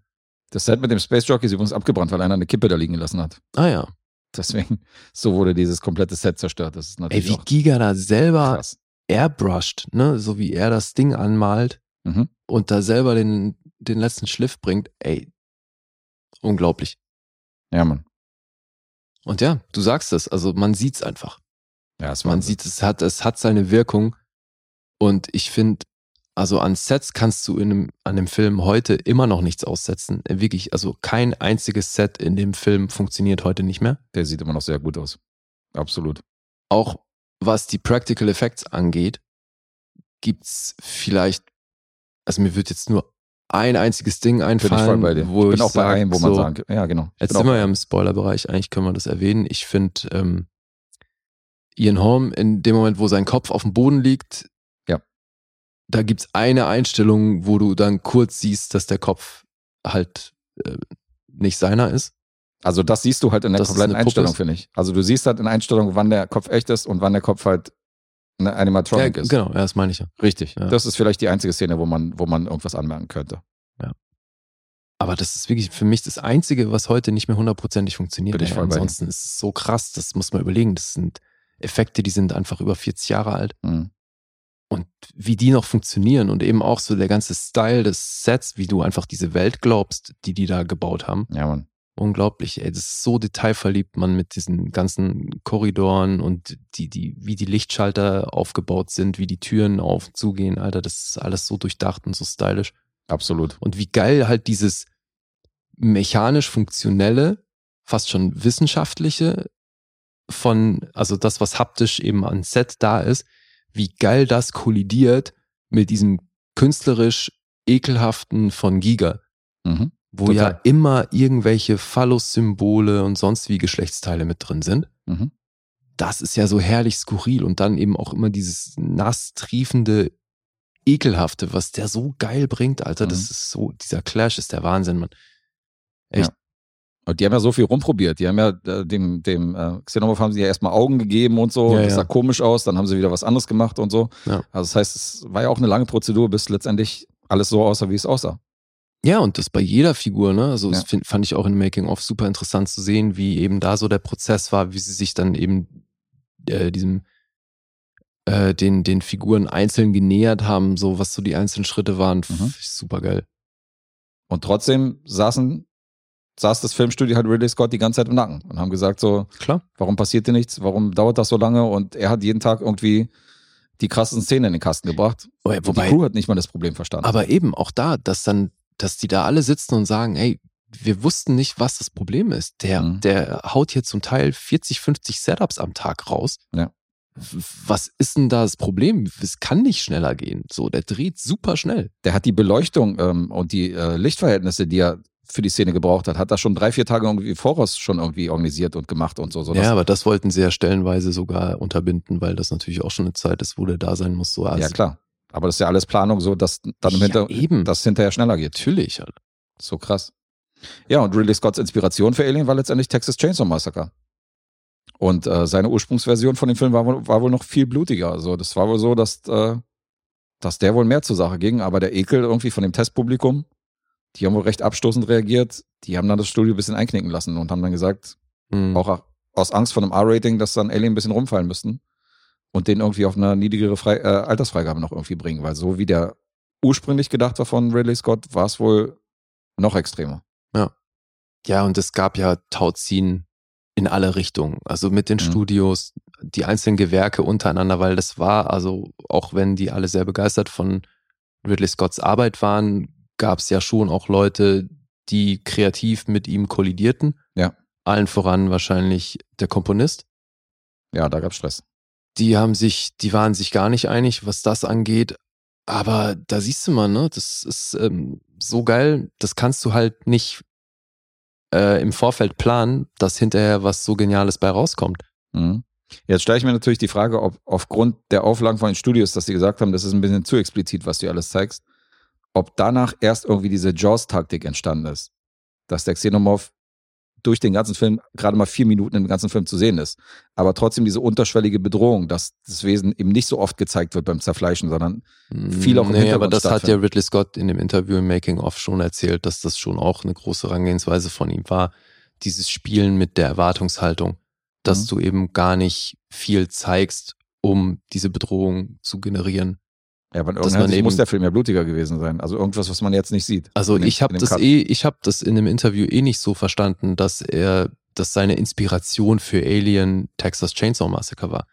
Speaker 2: Das Set mit dem Space Jockey ist übrigens abgebrannt, weil einer eine Kippe da liegen gelassen hat.
Speaker 3: Ah ja.
Speaker 2: Deswegen, so wurde dieses komplette Set zerstört. Das ist
Speaker 3: Ey,
Speaker 2: natürlich
Speaker 3: wie
Speaker 2: auch
Speaker 3: Giga da selber
Speaker 2: krass.
Speaker 3: airbrushed, ne? So wie er das Ding anmalt
Speaker 2: Mhm.
Speaker 3: und da selber den, den letzten Schliff bringt. Ey, unglaublich.
Speaker 2: Ja, Mann.
Speaker 3: Und ja, du sagst es, also man sieht's einfach.
Speaker 2: Ja, es
Speaker 3: Man sieht, es hat, es hat seine Wirkung. Und ich finde, also an Sets kannst du in einem, an dem Film heute immer noch nichts aussetzen. Äh, Wirklich, also kein einziges Set in dem Film funktioniert heute nicht mehr.
Speaker 2: Der sieht immer noch sehr gut aus. Absolut.
Speaker 3: Auch was die Practical Effects angeht, gibt's vielleicht, also mir wird jetzt nur ein einziges Ding
Speaker 2: Bin
Speaker 3: einfallen,
Speaker 2: ich bei dir.
Speaker 3: wo
Speaker 2: ich bin
Speaker 3: ich
Speaker 2: auch bei
Speaker 3: sag,
Speaker 2: einem, wo man
Speaker 3: so,
Speaker 2: sagen kann. Ja, genau. Ich
Speaker 3: Jetzt
Speaker 2: bin
Speaker 3: sind wir
Speaker 2: bei
Speaker 3: ja im Spoilerbereich, eigentlich können wir das erwähnen. Ich finde, ähm, Ian Holm, in dem Moment, wo sein Kopf auf dem Boden liegt,
Speaker 2: Ja.
Speaker 3: da gibt's eine Einstellung, wo du dann kurz siehst, dass der Kopf halt äh, nicht seiner ist.
Speaker 2: Also das siehst du halt in der
Speaker 3: Dass es
Speaker 2: kompletten Einstellung, finde ich. Also du siehst halt in Einstellung, wann der Kopf echt ist und wann der Kopf halt eine Animatronic
Speaker 3: ja,
Speaker 2: ist.
Speaker 3: genau, ja, das meine ich ja.
Speaker 2: Richtig.
Speaker 3: Ja.
Speaker 2: Das ist vielleicht die einzige Szene, wo man, wo man irgendwas anmerken könnte.
Speaker 3: Aber das ist wirklich für mich das Einzige, was heute nicht mehr hundertprozentig funktioniert.
Speaker 2: Bin ich voll.
Speaker 3: Ansonsten ist es so krass, das muss man überlegen. Das sind Effekte, die sind einfach über 40 Jahre alt.
Speaker 2: Mhm.
Speaker 3: Und wie die noch funktionieren und eben auch so der ganze Style des Sets, wie du einfach diese Welt glaubst, die die da gebaut haben.
Speaker 2: Ja, Mann.
Speaker 3: Unglaublich, ey, das ist so detailverliebt, man mit diesen ganzen Korridoren und die, die, wie die Lichtschalter aufgebaut sind, wie die Türen auf und zugehen, Alter, das ist alles so durchdacht und so stylisch.
Speaker 2: Absolut.
Speaker 3: Und wie geil halt dieses mechanisch funktionelle, fast schon wissenschaftliche von, also das, was haptisch eben an Set da ist, wie geil das kollidiert mit diesem künstlerisch ekelhaften von Giga,
Speaker 2: Mhm.
Speaker 3: wo
Speaker 2: Total.
Speaker 3: ja immer irgendwelche Phallus-Symbole und sonst wie Geschlechtsteile mit drin sind.
Speaker 2: Mhm.
Speaker 3: Das ist ja so herrlich skurril und dann eben auch immer dieses nass triefende, ekelhafte, was der so geil bringt, Alter.
Speaker 2: Mhm.
Speaker 3: Das ist so, dieser Clash ist der Wahnsinn, Mann. Echt.
Speaker 2: Und die haben ja so viel rumprobiert. Die haben ja äh, dem, dem äh, Xenomorph haben sie ja erstmal Augen gegeben und so.
Speaker 3: Ja,
Speaker 2: das
Speaker 3: ja.
Speaker 2: sah komisch aus, dann haben sie wieder was anderes gemacht und so.
Speaker 3: Ja.
Speaker 2: Also das heißt, es war ja auch eine lange Prozedur, bis letztendlich alles so aussah, wie es aussah.
Speaker 3: Ja, und das bei jeder Figur, ne? Also das
Speaker 2: Ja.
Speaker 3: find, fand ich auch in Making-of super interessant zu sehen, wie eben da so der Prozess war, wie sie sich dann eben äh, diesem äh, den, den Figuren einzeln genähert haben, so was so die einzelnen Schritte waren.
Speaker 2: Mhm.
Speaker 3: Super geil.
Speaker 2: Und trotzdem saßen, saß das Filmstudio halt Ridley Scott die ganze Zeit im Nacken und haben gesagt so,
Speaker 3: Klar.
Speaker 2: warum passiert hier nichts? Warum dauert das so lange? Und er hat jeden Tag irgendwie die krassesten Szenen in den Kasten gebracht.
Speaker 3: Wobei,
Speaker 2: Und die Crew hat nicht mal das Problem verstanden.
Speaker 3: aber eben auch da, dass dann, dass die da alle sitzen und sagen, ey, wir wussten nicht, was das Problem ist. Der,
Speaker 2: Mhm.
Speaker 3: der haut hier zum Teil 40, 50 Setups am Tag raus.
Speaker 2: Ja.
Speaker 3: Was ist denn da das Problem? Es kann nicht schneller gehen. So, der dreht super schnell.
Speaker 2: der hat die Beleuchtung ähm, und die äh, Lichtverhältnisse, die er für die Szene gebraucht hat, hat er schon drei, vier Tage irgendwie voraus schon irgendwie organisiert und gemacht und so. so
Speaker 3: ja, aber das wollten sie ja stellenweise sogar unterbinden, weil das natürlich auch schon eine Zeit ist, wo der da sein muss. So,
Speaker 2: ja, klar. Aber das ist ja alles Planung, so dass dann im
Speaker 3: Ja,
Speaker 2: Hinter
Speaker 3: eben.
Speaker 2: dass es hinterher schneller geht.
Speaker 3: Natürlich. Alter.
Speaker 2: So krass. Ja, und Ridley Scotts Inspiration für Alien war letztendlich Texas Chainsaw Massacre. Und äh, seine Ursprungsversion von dem Film war, wohl- war wohl noch viel blutiger. Also das war wohl so, dass, äh, dass der wohl mehr zur Sache ging, aber der Ekel irgendwie von dem Testpublikum, die haben wohl recht abstoßend reagiert. Die haben dann das Studio ein bisschen einknicken lassen und haben dann gesagt,
Speaker 3: Hm.
Speaker 2: auch aus Angst vor einem R-Rating, dass dann Alien ein bisschen rumfallen müssten und den irgendwie auf eine niedrigere Frei äh, Altersfreigabe noch irgendwie bringen, weil so wie der ursprünglich gedacht war von Ridley Scott, war es wohl noch extremer.
Speaker 3: Ja, und es gab ja Tauziehen in alle Richtungen. Also mit den
Speaker 2: Mhm.
Speaker 3: Studios, die einzelnen Gewerke untereinander, weil das war, also auch wenn die alle sehr begeistert von Ridley Scotts Arbeit waren, gab es ja schon auch Leute, die kreativ mit ihm kollidierten.
Speaker 2: Ja.
Speaker 3: Allen voran wahrscheinlich der Komponist.
Speaker 2: Ja, da gab Stress.
Speaker 3: Die haben sich, die waren sich gar nicht einig, was das angeht. Aber da siehst du mal, ne, das ist ähm, so geil, das kannst du halt nicht äh, im Vorfeld planen, dass hinterher was so Geniales bei rauskommt.
Speaker 2: Mhm. Jetzt stelle ich mir natürlich die Frage, ob aufgrund der Auflagen von den Studios, dass sie gesagt haben, das ist ein bisschen zu explizit, was du alles zeigst, ob danach erst irgendwie diese Jaws-Taktik entstanden ist. Dass der Xenomorph durch den ganzen Film gerade mal vier Minuten im ganzen Film zu sehen ist. Aber trotzdem diese unterschwellige Bedrohung, dass das Wesen eben nicht so oft gezeigt wird beim Zerfleischen, sondern Viel auch im
Speaker 3: nee, aber
Speaker 2: Hintergrund
Speaker 3: das hat ja. Ridley Scott in dem Interview im Making of schon erzählt, dass das schon auch eine große Herangehensweise von ihm war. Dieses Spielen mit der Erwartungshaltung, dass
Speaker 2: Mhm.
Speaker 3: du eben gar nicht viel zeigst, um diese Bedrohung zu generieren.
Speaker 2: Ja, aber irgendwann
Speaker 3: man eben-
Speaker 2: muss der Film ja blutiger gewesen sein. Also irgendwas, was man jetzt nicht sieht.
Speaker 3: Also
Speaker 2: dem-
Speaker 3: ich habe das
Speaker 2: Cut.
Speaker 3: eh, ich habe das in dem Interview eh nicht so verstanden, dass er, dass seine Inspiration für Alien Texas Chainsaw Massacre war,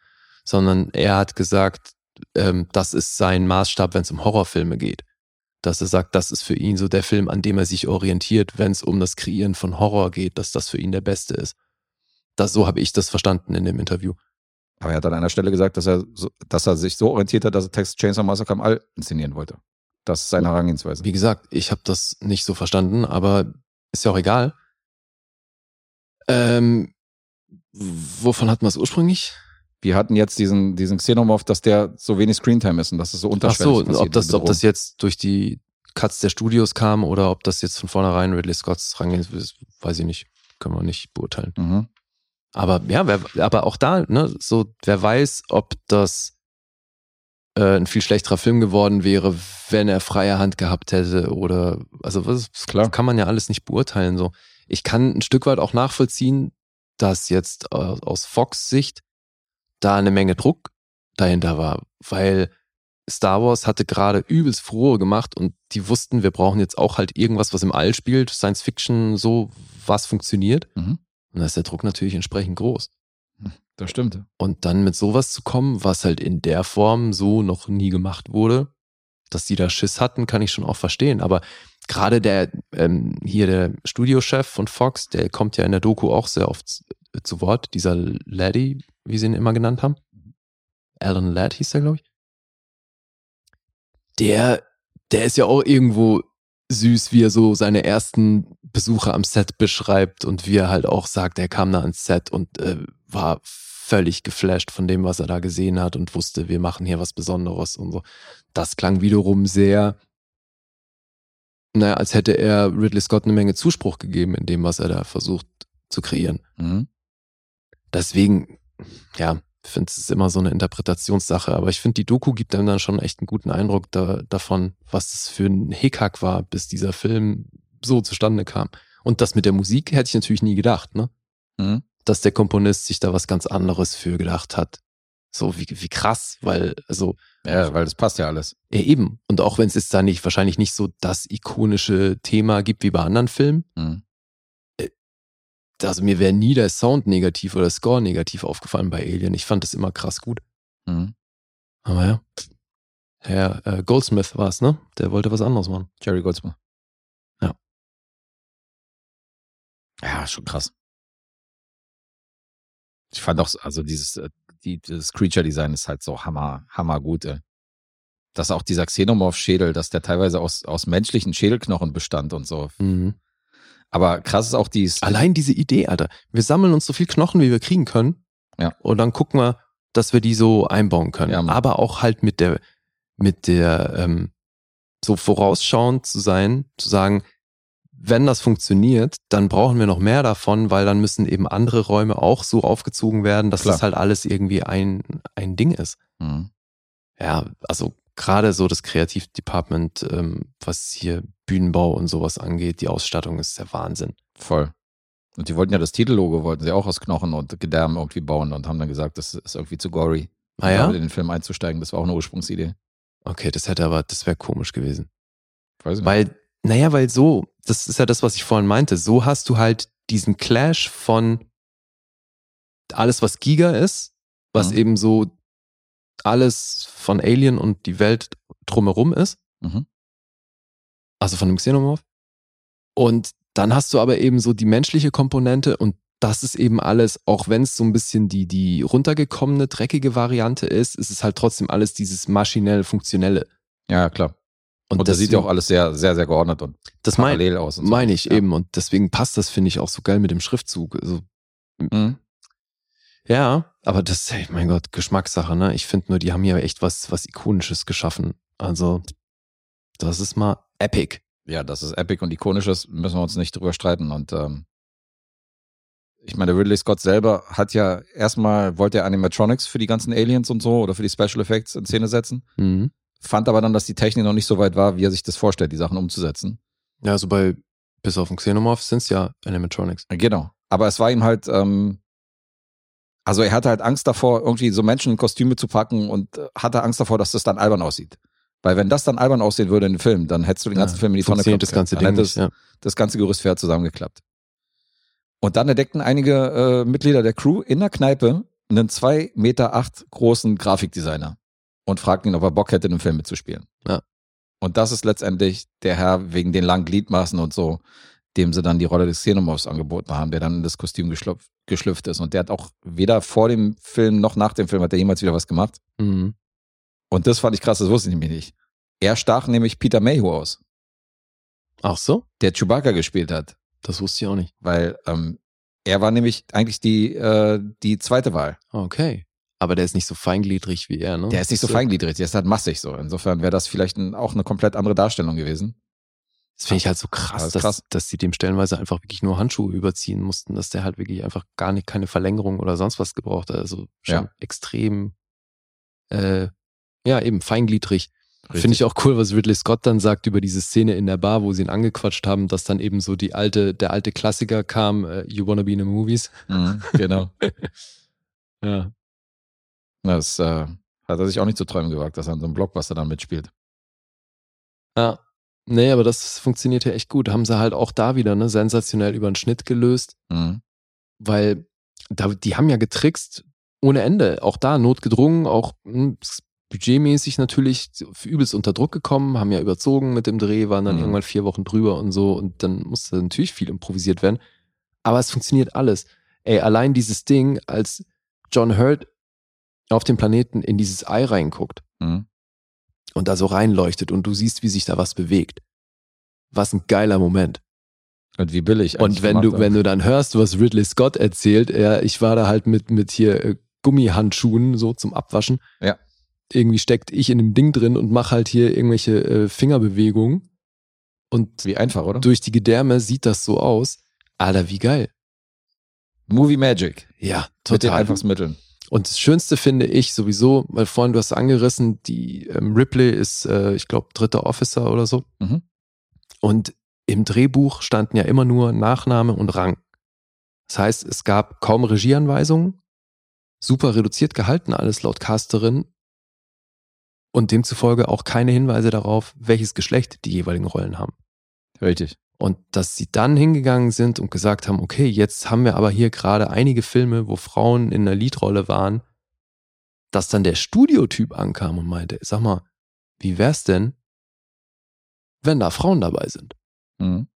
Speaker 3: sondern er hat gesagt, ähm, das ist sein Maßstab, wenn es um Horrorfilme geht. Dass er sagt, das ist für ihn so der Film, an dem er sich orientiert, wenn es um das Kreieren von Horror geht, dass das für ihn der beste ist. Das, so habe ich das verstanden in dem Interview.
Speaker 2: Aber er hat an einer Stelle gesagt, dass er, so, dass er sich so orientiert hat, dass er Texas Chainsaw Massacre im All inszenieren wollte. Das ist seine Herangehensweise.
Speaker 3: Wie gesagt, ich habe das nicht so verstanden, aber ist ja auch egal. Ähm, wovon hatten wir es ursprünglich?
Speaker 2: Wir hatten jetzt diesen, diesen Xenomorph, dass der so wenig Screentime ist und dass es so
Speaker 3: Ach
Speaker 2: unterschwellig
Speaker 3: so,
Speaker 2: passiert,
Speaker 3: ob das, ob das jetzt durch die Cuts der Studios kam oder ob das jetzt von vornherein Ridley Scotts rangehen ist, weiß ich nicht. Können wir nicht beurteilen.
Speaker 2: Mhm.
Speaker 3: Aber ja, wer, aber auch da, ne, so, wer weiß, ob das äh, ein viel schlechterer Film geworden wäre, wenn er freie Hand gehabt hätte oder, also was,
Speaker 2: Klar.
Speaker 3: kann man ja alles nicht beurteilen. So, ich kann ein Stück weit auch nachvollziehen, dass jetzt äh, aus Fox Sicht da eine Menge Druck dahinter war, weil Star Wars hatte gerade übelst Furore gemacht und die wussten, wir brauchen jetzt auch halt irgendwas, was im All spielt, Science Fiction, so was funktioniert.
Speaker 2: Mhm.
Speaker 3: Und da ist der Druck natürlich entsprechend groß.
Speaker 2: Das stimmt.
Speaker 3: Und dann mit sowas zu kommen, was halt in der Form so noch nie gemacht wurde, dass die da Schiss hatten, kann ich schon auch verstehen. Aber gerade der, ähm, hier der Studiochef von Fox, der kommt ja in der Doku auch sehr oft zu- zu Wort, dieser Laddie, wie sie ihn immer genannt haben. Alan Ladd hieß er, glaube ich. Der, der ist ja auch irgendwo süß, wie er so seine ersten Besuche am Set beschreibt und wie er halt auch sagt, er kam da ans Set und äh, war völlig geflasht von dem, was er da gesehen hat und wusste, wir machen hier was Besonderes und so. Das klang wiederum sehr, naja, als hätte er Ridley Scott eine Menge Zuspruch gegeben in dem, was er da versucht zu kreieren.
Speaker 2: Mhm.
Speaker 3: Deswegen, ja, ich finde es ist immer so eine Interpretationssache, aber ich finde, die Doku gibt einem dann schon echt einen guten Eindruck da, davon, was das für ein Hickhack war, bis dieser Film so zustande kam. Und das mit der Musik hätte ich natürlich nie gedacht, ne?
Speaker 2: Mhm.
Speaker 3: Dass der Komponist sich da was ganz anderes für gedacht hat. So wie, wie krass, weil, also,
Speaker 2: Ja, weil das passt ja alles.
Speaker 3: ja, eben. Und auch wenn es jetzt da nicht, wahrscheinlich nicht so das ikonische Thema gibt wie bei anderen Filmen,
Speaker 2: Mhm.
Speaker 3: Also mir wäre nie der Sound negativ oder der Score negativ aufgefallen bei Alien. Ich fand das immer krass gut.
Speaker 2: Mhm.
Speaker 3: Aber ja. Herr äh, Goldsmith war es, ne? Der wollte was anderes machen.
Speaker 2: Jerry Goldsmith.
Speaker 3: Ja.
Speaker 2: Ja, schon krass. Ich fand auch, also dieses, äh, die, dieses Creature-Design ist halt so hammer, hammer gut, ey. Dass auch dieser Xenomorph-Schädel, dass der teilweise aus, aus menschlichen Schädelknochen bestand und so.
Speaker 3: Mhm.
Speaker 2: Aber krass ist auch dies.
Speaker 3: Allein diese Idee, Alter. Wir sammeln uns so viel Knochen, wie wir kriegen können.
Speaker 2: Ja.
Speaker 3: Und dann gucken wir, dass wir die so einbauen können.
Speaker 2: Ja.
Speaker 3: Aber auch halt mit der, mit der, ähm, so vorausschauend zu sein, zu sagen, wenn das funktioniert, dann brauchen wir noch mehr davon, weil dann müssen eben andere Räume auch so aufgezogen werden, dass
Speaker 2: Klar.
Speaker 3: das halt alles irgendwie ein, ein Ding ist.
Speaker 2: Mhm.
Speaker 3: Ja, also gerade so das Kreativdepartment, ähm, was hier Bühnenbau und sowas angeht, die Ausstattung ist der Wahnsinn.
Speaker 2: Voll. Und die wollten ja das Titellogo, wollten sie auch aus Knochen und Gedärm irgendwie bauen und haben dann gesagt, das ist irgendwie zu gory.
Speaker 3: Ah ja?
Speaker 2: In den Film einzusteigen, das war auch eine Ursprungsidee.
Speaker 3: Okay, das hätte aber, das wäre komisch gewesen.
Speaker 2: Weiß ich nicht.
Speaker 3: Weil, naja, weil so, das ist ja das, was ich vorhin meinte, so hast du halt diesen Clash von alles, was Giga ist, was
Speaker 2: Mhm.
Speaker 3: eben so alles von Alien und die Welt drumherum ist,
Speaker 2: Mhm.
Speaker 3: Also von dem Xenomorph. Und dann hast du aber eben so die menschliche Komponente und das ist eben alles, auch wenn es so ein bisschen die, die runtergekommene, dreckige Variante ist, ist es halt trotzdem alles dieses maschinell funktionelle.
Speaker 2: Ja, klar. Und, das sieht ja auch alles sehr, sehr, sehr geordnet und
Speaker 3: das mein,
Speaker 2: parallel aus. Und so.
Speaker 3: meine ich
Speaker 2: ja.
Speaker 3: eben. Und deswegen passt das, finde ich, auch so geil mit dem Schriftzug. Also,
Speaker 2: Mhm.
Speaker 3: ja, aber das, hey, mein Gott, Geschmackssache, ne? Ich finde nur, die haben hier echt was, was Ikonisches geschaffen. Also, das ist mal epic.
Speaker 2: Ja, das ist epic und ikonisches, müssen wir uns nicht drüber streiten. Und ähm, ich meine, Ridley Scott selber hat ja erstmal, wollte er Animatronics für die ganzen Aliens und so oder für die Special Effects in Szene setzen,
Speaker 3: Mhm.
Speaker 2: fand aber dann, dass die Technik noch nicht so weit war, wie er sich das vorstellt, die Sachen umzusetzen.
Speaker 3: Ja, also bei, bis auf den Xenomorph sind es ja Animatronics.
Speaker 2: Genau. Aber es war ihm halt, ähm, also er hatte halt Angst davor, irgendwie so Menschen in Kostüme zu packen und äh, hatte Angst davor, dass das dann albern aussieht. Weil wenn das dann albern aussehen würde in dem Film, dann hättest du den ganzen
Speaker 3: Ja,
Speaker 2: Film in die Tonne
Speaker 3: Funktioniert das
Speaker 2: kloppen
Speaker 3: ganze. Ding
Speaker 2: Dann
Speaker 3: nicht, ja.
Speaker 2: das ganze Gerüst wäre zusammengeklappt. Und dann entdeckten einige äh, Mitglieder der Crew in der Kneipe einen zwei Meter acht großen Grafikdesigner und fragten ihn, ob er Bock hätte, in dem Film mitzuspielen.
Speaker 3: Ja.
Speaker 2: Und das ist letztendlich der Herr wegen den langen Gliedmaßen und so, dem sie dann die Rolle des Xenomorphs angeboten haben, der dann in das Kostüm geschlüpft, geschlüpft ist. Und der hat auch weder vor dem Film noch nach dem Film hat er jemals wieder was gemacht.
Speaker 3: Mhm.
Speaker 2: Und das fand ich krass, das wusste ich nämlich nicht. Er stach nämlich Peter Mayhew aus,
Speaker 3: Ach so?
Speaker 2: der Chewbacca gespielt hat.
Speaker 3: Das wusste ich auch nicht.
Speaker 2: weil ähm, er war nämlich eigentlich die, äh, die zweite Wahl.
Speaker 3: Okay. Aber der ist nicht so feingliedrig wie er, ne?
Speaker 2: Der ist nicht so feingliedrig, der ist halt massig so. Insofern wäre das vielleicht ein, auch eine komplett andere Darstellung gewesen.
Speaker 3: Das finde ich halt so krass,
Speaker 2: Das
Speaker 3: dass,
Speaker 2: krass.
Speaker 3: dass die dem stellenweise einfach wirklich nur Handschuhe überziehen mussten, dass der halt wirklich einfach gar nicht keine Verlängerung oder sonst was gebraucht hat. Also schon
Speaker 2: Ja.
Speaker 3: extrem, äh, ja, eben feingliedrig. Finde ich auch cool, was Ridley Scott dann sagt über diese Szene in der Bar, wo sie ihn angequatscht haben, dass dann eben so die alte, der alte Klassiker kam, äh, You Wanna Be in the Movies.
Speaker 2: Mhm, genau.
Speaker 3: Ja.
Speaker 2: Das äh, hat er sich auch nicht zu träumen gewagt, dass er an so einem Blockbuster dann mitspielt.
Speaker 3: Ja. Nee, aber das funktioniert ja echt gut. Haben sie halt auch da wieder, ne, sensationell über den Schnitt gelöst.
Speaker 2: Mhm.
Speaker 3: weil da, die haben ja getrickst ohne Ende. Auch da notgedrungen, auch hm, budgetmäßig natürlich übelst unter Druck gekommen, haben ja überzogen mit dem Dreh, waren dann
Speaker 2: Mhm.
Speaker 3: irgendwann vier Wochen drüber und so und dann musste natürlich viel improvisiert werden. Aber es funktioniert alles. Ey, allein dieses Ding, als John Hurt auf dem Planeten in dieses Ei reinguckt
Speaker 2: Mhm.
Speaker 3: und da so reinleuchtet und du siehst, wie sich da was bewegt. Was ein geiler Moment.
Speaker 2: Und wie billig.
Speaker 3: Und wenn du, wenn du dann hörst, was Ridley Scott erzählt, ja, ich war da halt mit, mit hier äh, Gummihandschuhen so zum Abwaschen.
Speaker 2: Ja.
Speaker 3: Irgendwie steckt ich in dem Ding drin und mach halt hier irgendwelche äh, Fingerbewegungen. Und
Speaker 2: Wie einfach, oder?
Speaker 3: durch die Gedärme sieht das so aus. Alter, wie geil.
Speaker 2: Movie Magic.
Speaker 3: Ja,
Speaker 2: Mit den
Speaker 3: total.
Speaker 2: einfachsten Mitteln.
Speaker 3: Und das Schönste finde ich sowieso, weil vorhin du hast angerissen, die ähm, Ripley ist, äh, ich glaube, dritter Officer oder so.
Speaker 2: Mhm.
Speaker 3: Und im Drehbuch standen ja immer nur Nachname und Rang. Das heißt, es gab kaum Regieanweisungen, super reduziert gehalten alles laut Casterin und demzufolge auch keine Hinweise darauf, welches Geschlecht die jeweiligen Rollen haben.
Speaker 2: Richtig.
Speaker 3: Und dass sie dann hingegangen sind und gesagt haben, okay, jetzt haben wir aber hier gerade einige Filme, wo Frauen in einer Leadrolle waren, dass dann der Studiotyp ankam und meinte, sag mal, wie wär's denn, wenn da Frauen dabei sind?
Speaker 2: Mhm.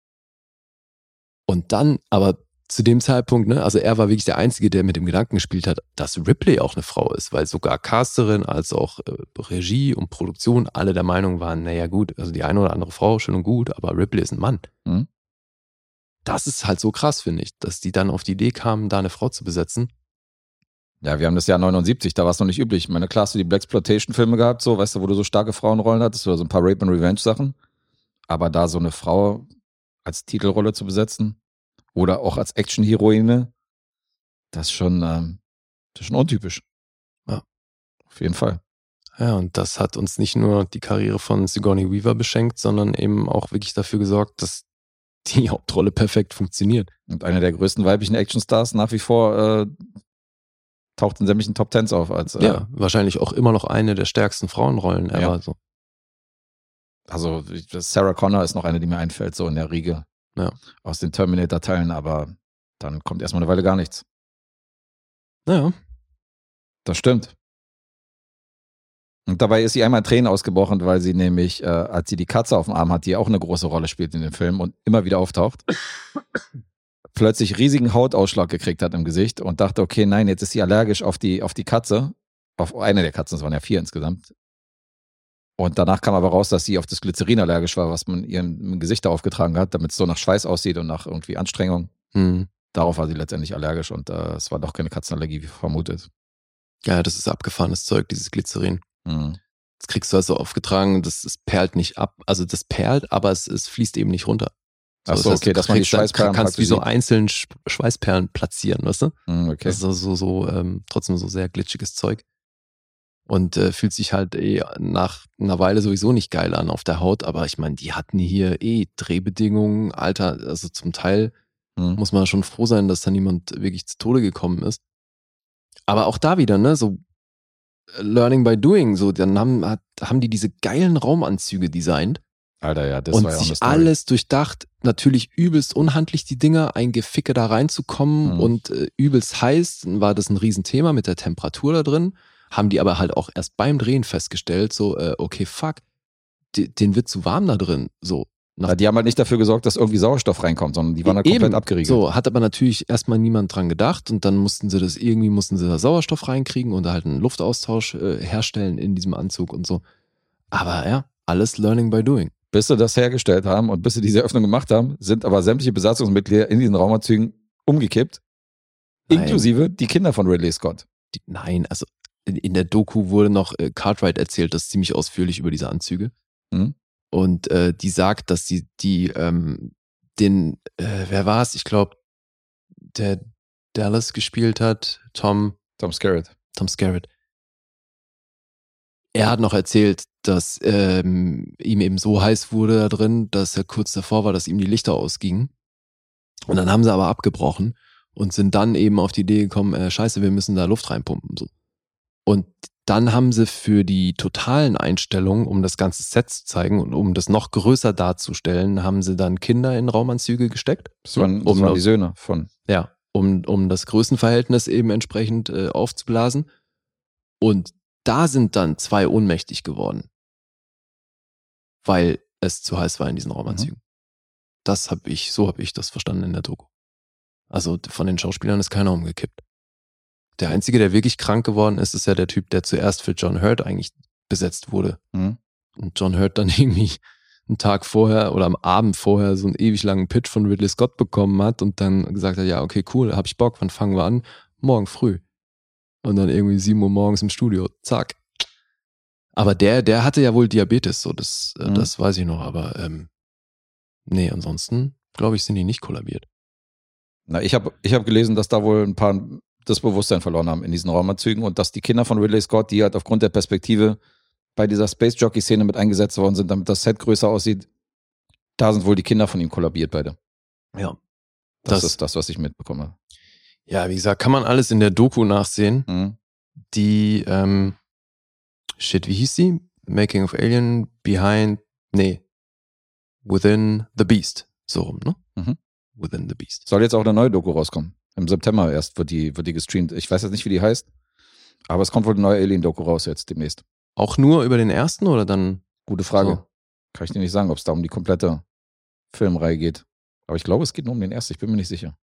Speaker 3: Und dann, aber zu dem Zeitpunkt, ne, also er war wirklich der Einzige, der mit dem Gedanken gespielt hat, dass Ripley auch eine Frau ist, weil sogar Casterin als auch äh, Regie und Produktion alle der Meinung waren, naja gut, also die eine oder andere Frau schön und gut, aber Ripley ist ein Mann.
Speaker 2: Mhm.
Speaker 3: Das ist halt so krass, finde ich, dass die dann auf die Idee kamen, da eine Frau zu besetzen.
Speaker 2: Ja, wir haben das Jahr 79, da war es noch nicht üblich. Ich meine, klar hast du die Blaxploitation-Filme gehabt, so, weißt du, wo du so starke Frauenrollen hattest oder so ein paar Rape and Revenge-Sachen. Aber da so eine Frau als Titelrolle zu besetzen oder auch als Action-Heroine, das ist schon, ähm, das ist schon untypisch.
Speaker 3: Ja.
Speaker 2: Auf jeden Fall.
Speaker 3: Ja, und das hat uns nicht nur die Karriere von Sigourney Weaver beschenkt, sondern eben auch wirklich dafür gesorgt, dass die Hauptrolle perfekt funktioniert.
Speaker 2: Und eine der größten weiblichen Actionstars nach wie vor äh, taucht in sämtlichen Top Tens auf. Als, äh,
Speaker 3: Ja, wahrscheinlich auch immer noch eine der stärksten Frauenrollen ever.
Speaker 2: Ja.
Speaker 3: So.
Speaker 2: Also Sarah Connor ist noch eine, die mir einfällt, so in der Riege
Speaker 3: Ja.
Speaker 2: aus den Terminator-Teilen, aber dann kommt erstmal eine Weile gar nichts.
Speaker 3: Naja,
Speaker 2: Das stimmt. Und dabei ist sie einmal in Tränen ausgebrochen, weil sie nämlich, äh, als sie die Katze auf dem Arm hat, die auch eine große Rolle spielt in dem Film und immer wieder auftaucht, plötzlich riesigen Hautausschlag gekriegt hat im Gesicht und dachte, okay, nein, jetzt ist sie allergisch auf die, auf die Katze, auf eine der Katzen, es waren ja vier insgesamt. Und danach kam aber raus, dass sie auf das Glycerin allergisch war, was man ihr im Gesicht da aufgetragen hat, damit es so nach Schweiß aussieht und nach irgendwie Anstrengung.
Speaker 3: hm.
Speaker 2: Darauf war sie letztendlich allergisch und äh, es war doch keine Katzenallergie, wie vermutet.
Speaker 3: ja, das ist abgefahrenes Zeug, dieses Glycerin.
Speaker 2: Mhm.
Speaker 3: Das kriegst du also aufgetragen das, das perlt nicht ab. Also das perlt, aber es, es fließt eben nicht runter.
Speaker 2: So, okay,
Speaker 3: du
Speaker 2: dass man die Schweißperlen
Speaker 3: kannst wie so
Speaker 2: sieht.
Speaker 3: einzeln Sch- Schweißperlen platzieren, weißt du?
Speaker 2: Mhm, okay.
Speaker 3: Das ist so, so, so ähm, trotzdem so sehr glitschiges Zeug. Und äh, fühlt sich halt eh nach einer Weile sowieso nicht geil an auf der Haut, aber ich meine, die hatten hier eh Drehbedingungen, Alter, also zum Teil
Speaker 2: Mhm.
Speaker 3: muss man schon froh sein, dass da niemand wirklich zu Tode gekommen ist. Aber auch da wieder, ne, so äh, Learning by Doing, so, dann haben, hat, haben die diese geilen Raumanzüge designt
Speaker 2: Alter, ja, das
Speaker 3: und
Speaker 2: war ja
Speaker 3: sich alles durchdacht. Natürlich übelst unhandlich die Dinger, ein Geficke da reinzukommen
Speaker 2: Mhm.
Speaker 3: und äh, übelst heiß. Dann war das ein Riesenthema mit der Temperatur da drin. Haben die aber halt auch erst beim Drehen festgestellt, so, äh, okay, fuck, den wird zu warm da drin. So.
Speaker 2: Ja, die haben halt nicht dafür gesorgt, dass irgendwie Sauerstoff reinkommt, sondern die waren halt komplett abgeriegelt.
Speaker 3: So, hat aber natürlich erstmal niemand dran gedacht und dann mussten sie das irgendwie, mussten sie da Sauerstoff reinkriegen und halt einen Luftaustausch äh, herstellen in diesem Anzug und so. Aber ja, alles Learning by Doing.
Speaker 2: Bis sie das hergestellt haben und bis sie diese Öffnung gemacht haben, sind aber sämtliche Besatzungsmitglieder in diesen Raumanzügen umgekippt.
Speaker 3: Nein.
Speaker 2: Inklusive die Kinder von Ridley Scott.
Speaker 3: Die, nein, also in, in der Doku wurde noch äh, Cartwright erzählt, das ziemlich ausführlich über diese Anzüge.
Speaker 2: Mhm.
Speaker 3: Und äh, die sagt, dass sie die, ähm, den, äh, wer war es? Ich glaube, der Dallas gespielt hat, Tom,
Speaker 2: Tom Skerritt.
Speaker 3: Tom Skerritt. Er hat noch erzählt, dass ähm, ihm eben so heiß wurde da drin, dass er kurz davor war, dass ihm die Lichter ausgingen. Und dann haben sie aber abgebrochen und sind dann eben auf die Idee gekommen, äh, scheiße, wir müssen da Luft reinpumpen. So. Und dann haben sie für die totalen Einstellungen, um das ganze Set zu zeigen und um das noch größer darzustellen, haben sie dann Kinder in Raumanzüge gesteckt.
Speaker 2: Das waren, das
Speaker 3: Um
Speaker 2: waren die Söhne von.
Speaker 3: Ja, um, um das Größenverhältnis eben entsprechend äh, aufzublasen. Und da sind dann zwei ohnmächtig geworden. Weil es zu heiß war in diesen Raumanzügen. Das habe ich, so habe ich das verstanden in der Doku. Also von den Schauspielern ist keiner umgekippt. Der einzige, der wirklich krank geworden ist, ist ja der Typ, der zuerst für John Hurt eigentlich besetzt wurde.
Speaker 2: Mhm.
Speaker 3: Und John Hurt dann irgendwie einen Tag vorher oder am Abend vorher so einen ewig langen Pitch von Ridley Scott bekommen hat und dann gesagt hat, ja, okay, cool, hab ich Bock, wann fangen wir an? Morgen früh. Und dann irgendwie sieben Uhr morgens im Studio, zack. Aber der, der hatte ja wohl Diabetes, so das, äh,
Speaker 2: Mhm.
Speaker 3: das weiß ich noch, aber ähm, nee, ansonsten glaube ich, sind die nicht kollabiert.
Speaker 2: Na, ich habe ich hab gelesen, dass da wohl ein paar das Bewusstsein verloren haben in diesen Raumanzügen und dass die Kinder von Ridley Scott, die halt aufgrund der Perspektive bei dieser Space Jockey Szene mit eingesetzt worden sind, damit das Set größer aussieht, da sind wohl die Kinder von ihm kollabiert beide.
Speaker 3: Ja.
Speaker 2: Das,
Speaker 3: Das-
Speaker 2: ist das, was ich mitbekomme.
Speaker 3: Ja, wie gesagt, kann man alles in der Doku nachsehen.
Speaker 2: Mhm.
Speaker 3: Die, ähm, shit, wie hieß sie? Making of Alien Behind, nee, Within the Beast. So rum, ne?
Speaker 2: Mhm.
Speaker 3: Within the Beast.
Speaker 2: Soll jetzt auch eine neue Doku rauskommen. Im September erst wird die, wird die gestreamt. Ich weiß jetzt nicht, wie die heißt, aber es kommt wohl eine neue Alien-Doku raus jetzt demnächst.
Speaker 3: Auch nur über den ersten oder dann?
Speaker 2: Gute Frage.
Speaker 3: So.
Speaker 2: Kann ich dir nicht sagen, ob es da um die komplette Filmreihe geht. Aber ich glaube, es geht nur um den ersten. Ich bin mir nicht sicher.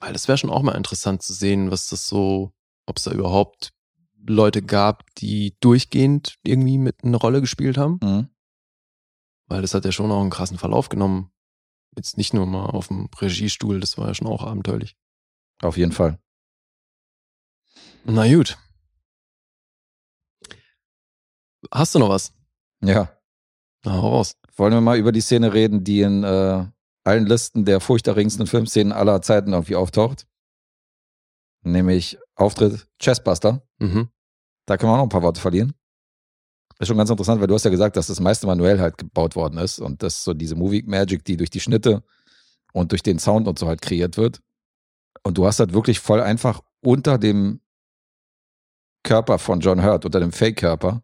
Speaker 3: Weil das wäre schon auch mal interessant zu sehen, was das so, ob es da überhaupt Leute gab, die durchgehend irgendwie mit eine Rolle gespielt haben.
Speaker 2: Mhm.
Speaker 3: Weil das hat ja schon auch einen krassen Verlauf genommen. Jetzt nicht nur mal auf dem Regiestuhl, das war ja schon auch abenteuerlich.
Speaker 2: Auf jeden Fall.
Speaker 3: Na gut. Hast du noch was?
Speaker 2: Ja.
Speaker 3: Na, hau raus.
Speaker 2: Wollen wir mal über die Szene reden, die in äh, allen Listen der furchterregendsten Filmszenen aller Zeiten irgendwie auftaucht? Nämlich Auftritt Chessbuster.
Speaker 3: Mhm.
Speaker 2: Da können wir auch noch ein paar Worte verlieren. Ist schon ganz interessant, weil du hast ja gesagt, dass das meiste manuell halt gebaut worden ist und das so diese Movie Magic, die durch die Schnitte und durch den Sound und so halt kreiert wird. Und du hast halt wirklich voll einfach unter dem Körper von John Hurt, unter dem Fake-Körper,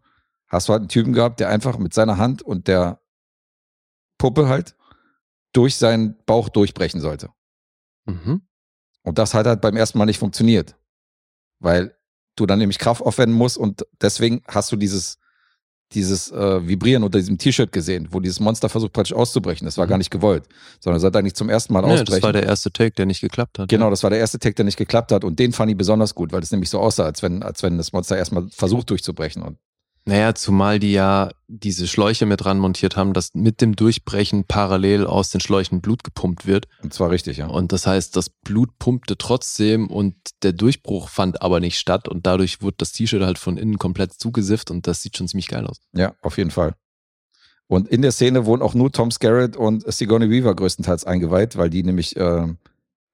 Speaker 2: hast du halt einen Typen gehabt, der einfach mit seiner Hand und der Puppe halt durch seinen Bauch durchbrechen sollte.
Speaker 3: Mhm.
Speaker 2: Und das hat halt beim ersten Mal nicht funktioniert. Weil du dann nämlich Kraft aufwenden musst und deswegen hast du dieses, dieses äh, Vibrieren unter diesem T-Shirt gesehen, wo dieses Monster versucht praktisch auszubrechen. Das war
Speaker 3: Mhm.
Speaker 2: gar nicht gewollt, sondern es sollte eigentlich zum ersten Mal
Speaker 3: Ja,
Speaker 2: ausbrechen.
Speaker 3: das war der erste Take, der nicht geklappt hat.
Speaker 2: Genau,
Speaker 3: Ja.
Speaker 2: das war der erste Take, der nicht geklappt hat. Und den fand ich besonders gut, weil es nämlich so aussah, als wenn, als wenn das Monster erstmal versucht durchzubrechen. Und
Speaker 3: Naja, zumal die ja diese Schläuche mit dran montiert haben, dass mit dem Durchbrechen parallel aus den Schläuchen Blut gepumpt wird.
Speaker 2: und zwar richtig, ja.
Speaker 3: Und das heißt, das Blut pumpte trotzdem und der Durchbruch fand aber nicht statt und dadurch wurde das T-Shirt halt von innen komplett zugesifft und das sieht schon ziemlich geil aus.
Speaker 2: Ja, auf jeden Fall. Und in der Szene wurden auch nur Tom Skerritt und Sigourney Weaver größtenteils eingeweiht, weil die nämlich äh,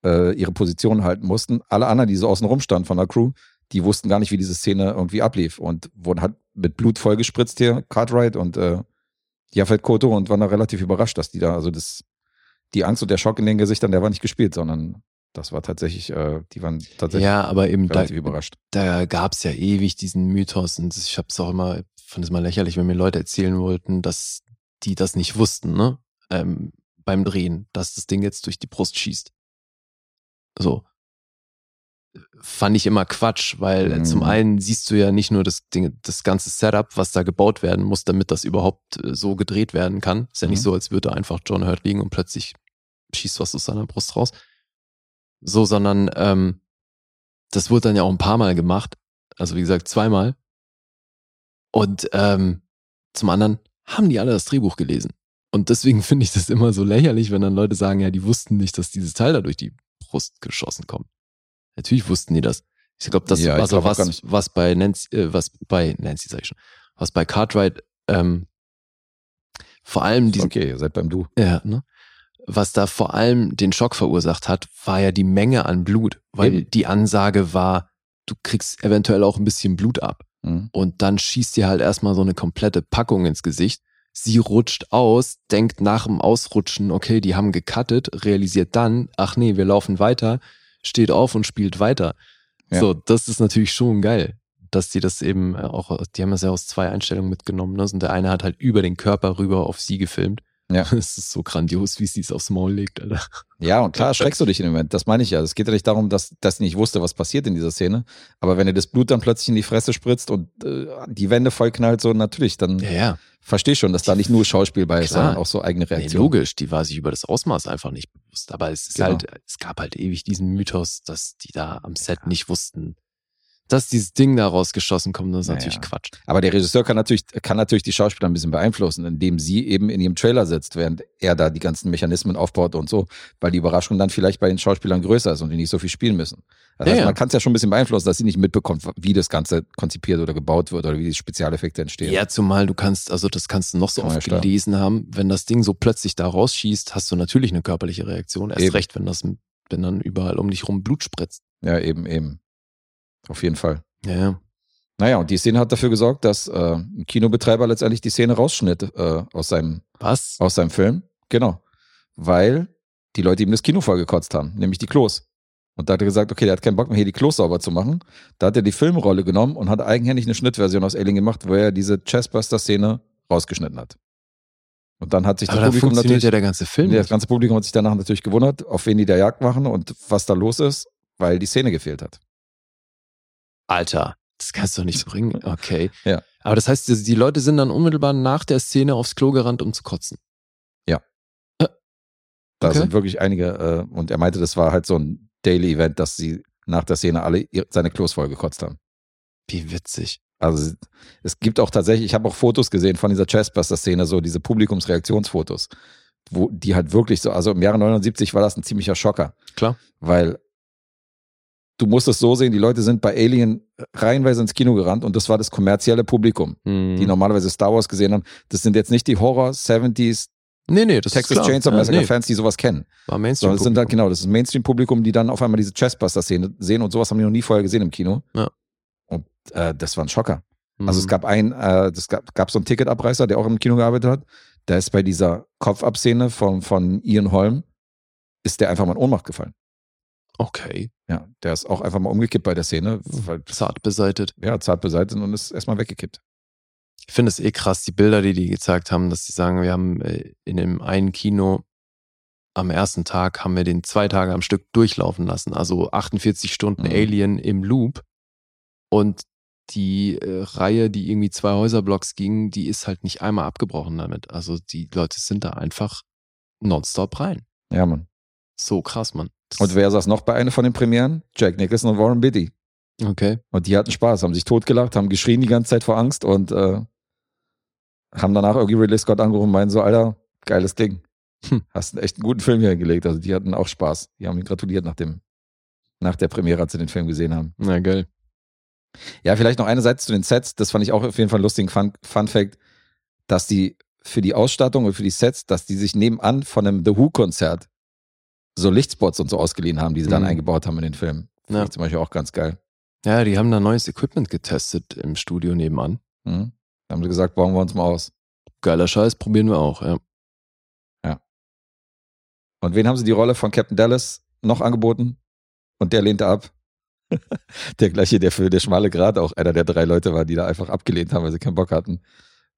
Speaker 2: äh, ihre Position halten mussten. Alle anderen, die so außen rum standen von der Crew, die wussten gar nicht, wie diese Szene irgendwie ablief und wurden halt mit Blut vollgespritzt hier, Cartwright und äh, Jafet Koto und waren da relativ überrascht, dass die da, also das, die Angst und der Schock in den Gesichtern, der war nicht gespielt, sondern das war tatsächlich, äh, die waren tatsächlich
Speaker 3: Ja, aber eben da,
Speaker 2: relativ überrascht.
Speaker 3: da gab's ja ewig diesen Mythos und ich hab's auch immer, fand es mal lächerlich, wenn mir Leute erzählen wollten, dass die das nicht wussten, ne? Ähm, beim Drehen, dass das Ding jetzt durch die Brust schießt. So. Fand ich immer Quatsch, weil
Speaker 2: Mhm.
Speaker 3: zum einen siehst du ja nicht nur das Ding, das ganze Setup, was da gebaut werden muss, damit das überhaupt äh, so gedreht werden kann. Ist ja nicht
Speaker 2: Mhm.
Speaker 3: so, als würde einfach John Hurt liegen und plötzlich schießt was aus seiner Brust raus. So, sondern ähm, das wurde dann ja auch ein paar Mal gemacht. Also wie gesagt, zweimal. Und ähm, zum anderen haben die alle das Drehbuch gelesen. Und deswegen finde ich das immer so lächerlich, wenn dann Leute sagen, ja, die wussten nicht, dass dieses Teil da durch die Brust geschossen kommt. Natürlich wussten die das. Ich glaube, das
Speaker 2: Ja, ich
Speaker 3: war so
Speaker 2: glaub
Speaker 3: was, was bei Nancy, äh, was bei Nancy sag ich schon, was bei Cartwright ähm, vor allem diesen,
Speaker 2: Okay, ihr seid beim Du.
Speaker 3: ja, ne? Was da vor allem den Schock verursacht hat, war ja die Menge an Blut, weil
Speaker 2: Eben.
Speaker 3: die Ansage war, du kriegst eventuell auch ein bisschen Blut ab.
Speaker 2: Mhm.
Speaker 3: Und dann schießt dir halt erstmal so eine komplette Packung ins Gesicht. Sie rutscht aus, denkt nach dem Ausrutschen, okay, die haben gecuttet, realisiert dann, ach nee, wir laufen weiter, steht auf und spielt weiter.
Speaker 2: Ja.
Speaker 3: So, das ist natürlich schon geil, dass die das eben äh, auch, die haben das ja aus zwei Einstellungen mitgenommen, ne? Und der eine hat halt über den Körper rüber auf sie gefilmt.
Speaker 2: Ja.
Speaker 3: Das ist so grandios, wie sie es aufs Maul legt, Alter.
Speaker 2: Ja, und klar erschreckst du dich in dem Moment. Das meine ich ja. Es geht ja nicht darum, dass, dass sie nicht wusste, was passiert in dieser Szene. Aber wenn dir das Blut dann plötzlich in die Fresse spritzt und äh, die Wände vollknallt, so natürlich, dann
Speaker 3: Ja, ja.
Speaker 2: versteh schon, dass da nicht nur Schauspiel bei ist,
Speaker 3: Klar.
Speaker 2: sondern auch so eigene
Speaker 3: Nee,
Speaker 2: Reaktionen.
Speaker 3: logisch, die war sich über das Ausmaß einfach nicht bewusst. Aber es ist
Speaker 2: Genau.
Speaker 3: halt, es gab halt ewig diesen Mythos, dass die da am Set nicht wussten, dass dieses Ding da rausgeschossen kommt, das ist
Speaker 2: Ja,
Speaker 3: natürlich. Quatsch.
Speaker 2: Aber der Regisseur kann natürlich, kann natürlich die Schauspieler ein bisschen beeinflussen, indem sie eben in ihrem Trailer sitzt, während er da die ganzen Mechanismen aufbaut und so, weil die Überraschung dann vielleicht bei den Schauspielern größer ist und die nicht so viel spielen müssen. Das
Speaker 3: Ja,
Speaker 2: heißt,
Speaker 3: ja.
Speaker 2: man kann es ja schon ein bisschen beeinflussen, dass sie nicht mitbekommt, wie das Ganze konzipiert oder gebaut wird oder wie die Spezialeffekte entstehen.
Speaker 3: Ja, zumal du kannst, also das kannst du noch so
Speaker 2: Kann
Speaker 3: oft
Speaker 2: ja
Speaker 3: gelesen haben, wenn das Ding so plötzlich da rausschießt, hast du natürlich eine körperliche Reaktion. Erst
Speaker 2: Eben.
Speaker 3: recht, wenn das, wenn dann überall um dich rum Blut spritzt.
Speaker 2: Ja, eben, eben. Auf jeden Fall.
Speaker 3: Ja, ja.
Speaker 2: Naja, und die Szene hat dafür gesorgt, dass äh, ein Kinobetreiber letztendlich die Szene rausschnitt äh, aus, seinem,
Speaker 3: Was?
Speaker 2: aus seinem Film. Genau. Weil die Leute ihm das Kino vollgekotzt haben, nämlich die Klos. Und da hat er gesagt, okay, der hat keinen Bock mehr, hier die Klos sauber zu machen. Da hat er die Filmrolle genommen und hat eigenhändig eine Schnittversion aus Alien gemacht, wo er diese Chestbuster-Szene rausgeschnitten hat. Und dann hat sich das
Speaker 3: Aber
Speaker 2: Publikum natürlich,
Speaker 3: ja der ganze Film.
Speaker 2: Nee, das ganze Publikum hat sich danach natürlich gewundert, auf wen die der Jagd machen und was da los ist, weil die Szene gefehlt hat.
Speaker 3: Alter, das kannst du doch nicht bringen. Okay.
Speaker 2: Ja.
Speaker 3: Aber das heißt, die Leute sind dann unmittelbar nach der Szene aufs Klo gerannt, um zu kotzen.
Speaker 2: Da
Speaker 3: Okay.
Speaker 2: sind wirklich einige, äh, und er meinte, das war halt so ein Daily Event, dass sie nach der Szene alle seine Klos voll gekotzt haben.
Speaker 3: Wie witzig.
Speaker 2: Also es- gibt auch tatsächlich, ich habe auch Fotos gesehen von dieser Chestbuster-Szene, so diese Publikumsreaktionsfotos, wo die halt wirklich so, also im Jahre 79 war das ein ziemlicher Schocker,
Speaker 3: Klar.
Speaker 2: weil du musst es so sehen, die Leute sind bei Alien reihenweise ins Kino gerannt und das war das kommerzielle Publikum,
Speaker 3: Mhm.
Speaker 2: die normalerweise Star Wars gesehen haben. Das sind jetzt nicht die Horror 70s
Speaker 3: nee, nee, das
Speaker 2: Texas
Speaker 3: ist.
Speaker 2: Chainsaw
Speaker 3: Ja,
Speaker 2: Massacre
Speaker 3: nee,
Speaker 2: Fans, die sowas kennen.
Speaker 3: war Mainstream.
Speaker 2: Es sind halt genau, das ist Mainstream-Publikum, die dann auf einmal diese Chestbuster-Szene sehen und sowas haben die noch nie vorher gesehen im Kino.
Speaker 3: Ja.
Speaker 2: Und äh, das war ein Schocker.
Speaker 3: Mhm.
Speaker 2: Also es gab ein, äh, das gab, gab so einen Ticketabreißer, der auch im Kino gearbeitet hat. Der ist bei dieser Kopfabszene von, von Ian Holm, ist der einfach mal in Ohnmacht gefallen.
Speaker 3: Okay.
Speaker 2: Ja, der ist auch einfach mal umgekippt bei der Szene, weil,
Speaker 3: Zart beseitet.
Speaker 2: ja, zart beseitigt und ist erstmal weggekippt.
Speaker 3: Ich finde es eh krass, die Bilder, die die gezeigt haben, dass sie sagen, wir haben äh, in dem einen Kino am ersten Tag haben wir den zwei Tage am Stück durchlaufen lassen. Also 48 Stunden
Speaker 2: Mhm.
Speaker 3: Alien im Loop. Und die äh, Reihe, die irgendwie zwei Häuserblocks ging, die ist halt nicht einmal abgebrochen damit. Also die Leute sind da einfach nonstop rein.
Speaker 2: Ja, Mann.
Speaker 3: So krass, Mann.
Speaker 2: Und wer saß noch bei einer von den Premieren? Jack Nicholson und Warren Beatty.
Speaker 3: okay.
Speaker 2: Und die hatten Spaß, haben sich totgelacht, haben geschrien die ganze Zeit vor Angst und äh, haben danach irgendwie Ridley Scott angerufen und meinen so, Alter, geiles Ding.
Speaker 3: Hm.
Speaker 2: Hast einen echt einen guten Film hier hingelegt. Also die hatten auch Spaß. Die haben ihn gratuliert nach dem, nach der Premiere, als sie den Film gesehen haben.
Speaker 3: Na geil.
Speaker 2: Ja, vielleicht noch eine Seite zu den Sets. Das fand ich auch auf jeden Fall einen lustigen Fun, Fun Fact, dass die für die Ausstattung und für die Sets, dass die sich nebenan von einem The Who-Konzert so Lichtspots und so ausgeliehen haben, die sie dann
Speaker 3: Mhm.
Speaker 2: eingebaut haben in den Film. Finde
Speaker 3: Ja.
Speaker 2: ich zum Beispiel auch ganz geil.
Speaker 3: Ja, die haben da neues Equipment getestet im Studio nebenan.
Speaker 2: Mhm. Da haben sie gesagt, bauen wir uns mal aus.
Speaker 3: Geiler Scheiß, probieren wir auch, ja.
Speaker 2: Und wen haben sie die Rolle von Captain Dallas noch angeboten? Und der lehnte ab. der gleiche, der für der schmale Grat auch einer der drei Leute war, die da einfach abgelehnt haben, weil sie keinen Bock hatten.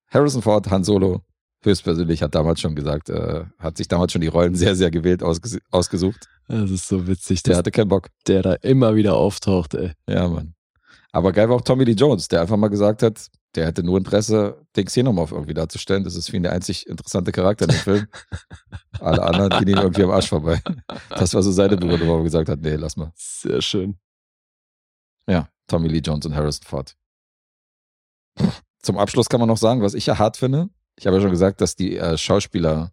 Speaker 2: Harrison Ford, Han Solo, höchstpersönlich, hat damals schon gesagt, äh, hat sich damals schon die Rollen sehr, sehr gewählt ausges ausgesucht.
Speaker 3: Das ist so witzig,
Speaker 2: Der hatte keinen Bock.
Speaker 3: der da immer wieder auftaucht, ey.
Speaker 2: Ja, Mann. Aber geil war auch Tommy Lee Jones, der einfach mal gesagt hat, der hätte nur Interesse, den Xenomorph irgendwie darzustellen. Das ist für ihn der einzig interessante Charakter in dem Film. Alle anderen gehen ihm irgendwie am Arsch vorbei. Das war so seine Begründung, wo er gesagt hat, nee, lass mal.
Speaker 3: Sehr schön.
Speaker 2: Ja, Tommy Lee Jones und Harrison Ford. Zum Abschluss kann man noch sagen, was ich ja hart finde. Ich habe ja schon gesagt, dass die äh, Schauspieler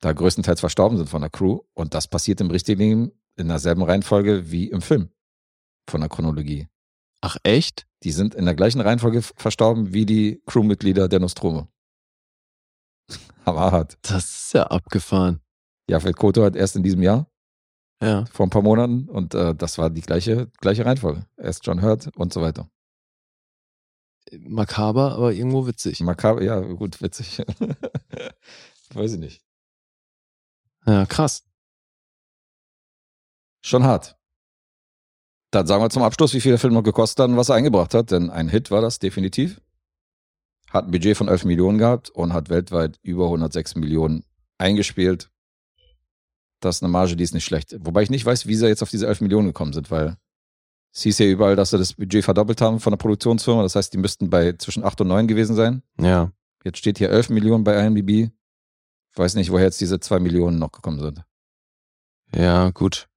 Speaker 2: da größtenteils verstorben sind von der Crew. Und das passiert im richtigen Leben in derselben Reihenfolge wie im Film. Von der Chronologie.
Speaker 3: Ach, echt?
Speaker 2: Die sind in der gleichen Reihenfolge verstorben wie die Crewmitglieder der Nostromo. Aber hart.
Speaker 3: Das ist ja abgefahren.
Speaker 2: Jafet Koto hat erst in diesem Jahr,
Speaker 3: Ja.
Speaker 2: vor ein paar Monaten, und äh, das war die gleiche, gleiche Reihenfolge. Erst John Hurt und so weiter.
Speaker 3: Makaber, aber irgendwo witzig.
Speaker 2: Makaber, ja, gut, witzig. Weiß ich nicht.
Speaker 3: Ja, krass.
Speaker 2: Schon hart. Dann sagen wir zum Abschluss, wie viel der Film noch gekostet hat und was er eingebracht hat, denn ein Hit war das definitiv. Hat ein Budget von 11 Millionen gehabt und hat weltweit über 106 Millionen eingespielt. Das ist eine Marge, die ist nicht schlecht. Wobei ich nicht weiß, wie sie jetzt auf diese 11 Millionen gekommen sind, weil es hieß ja überall, dass sie das Budget verdoppelt haben von der Produktionsfirma. Das heißt, die müssten bei zwischen 8 und 9 gewesen sein.
Speaker 3: Ja.
Speaker 2: Jetzt steht hier 11 Millionen bei IMDb. Ich weiß nicht, woher jetzt diese 2 Millionen noch gekommen sind.
Speaker 3: Ja, gut.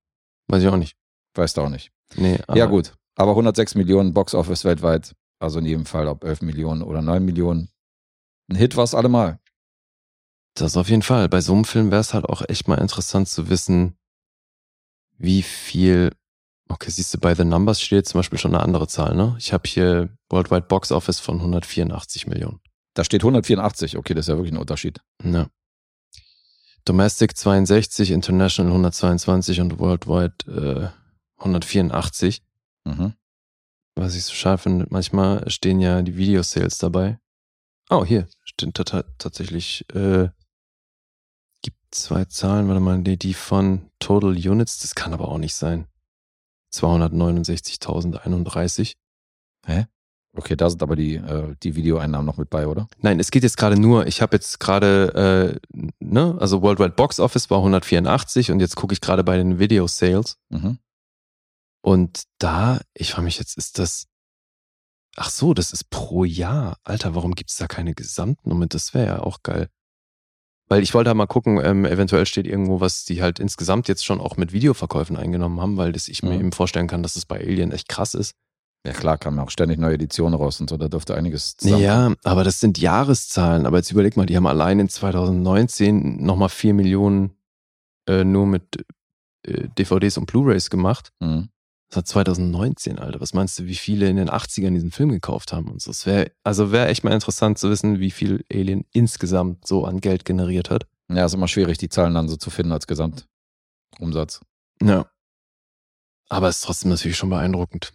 Speaker 3: Weiß ich auch nicht.
Speaker 2: Weißt du auch nicht.
Speaker 3: Nee, aber
Speaker 2: Ja, gut. Aber 106 Millionen Box Office weltweit. Also in jedem Fall, ob 11 Millionen oder 9 Millionen. Ein Hit war es allemal.
Speaker 3: Das auf jeden Fall. Bei so einem Film wäre es halt auch echt mal interessant zu wissen, wie viel. Okay, siehst du, bei The Numbers steht zum Beispiel schon eine andere Zahl, ne? Ich habe hier Worldwide Box Office von 184 Millionen.
Speaker 2: Da steht 184. Okay, das ist ja wirklich ein Unterschied.
Speaker 3: Ja. Domestic 62, International 122 und Worldwide äh, 184.
Speaker 2: Mhm.
Speaker 3: Was ich so schade finde, manchmal stehen ja die Video-Sales dabei. Oh, hier steht ta- tatsächlich, äh, gibt zwei Zahlen, warte mal, die, die von Total Units, das kann aber auch nicht sein. 269.031.
Speaker 2: Okay, da sind aber die, äh, die Videoeinnahmen noch mit bei, oder?
Speaker 3: Nein, es geht jetzt gerade nur, ich habe jetzt gerade, äh, ne, also Worldwide Box Office war 184 und jetzt gucke ich gerade bei den Video Sales
Speaker 2: Mhm.
Speaker 3: und da, ich frage mich jetzt, ist das, ach so, das ist pro Jahr. Alter, warum gibt es da keine Gesamtnummer? Das wäre ja auch geil. Weil ich wollte da mal gucken, ähm, eventuell steht irgendwo, was die halt insgesamt jetzt schon auch mit Videoverkäufen eingenommen haben, weil das ich mir
Speaker 2: Mhm.
Speaker 3: eben vorstellen kann, dass es bei Alien echt krass ist.
Speaker 2: Ja klar, kamen auch ständig neue Editionen raus und so, da dürfte einiges zusammen.
Speaker 3: Ja, aber das sind Jahreszahlen. Aber jetzt überleg mal, die haben allein in 2019 nochmal 4 Millionen äh, nur mit äh, DVDs und Blu-Rays gemacht.
Speaker 2: Mhm.
Speaker 3: Das war 2019, Alter. Was meinst du, wie viele in den 80ern diesen Film gekauft haben und so? Es wäre, also wäre echt mal interessant zu wissen, wie viel Alien insgesamt so an Geld generiert hat.
Speaker 2: Ja, ist immer schwierig, die Zahlen dann so zu finden als Gesamtumsatz.
Speaker 3: Ja. Aber es ist trotzdem natürlich schon beeindruckend.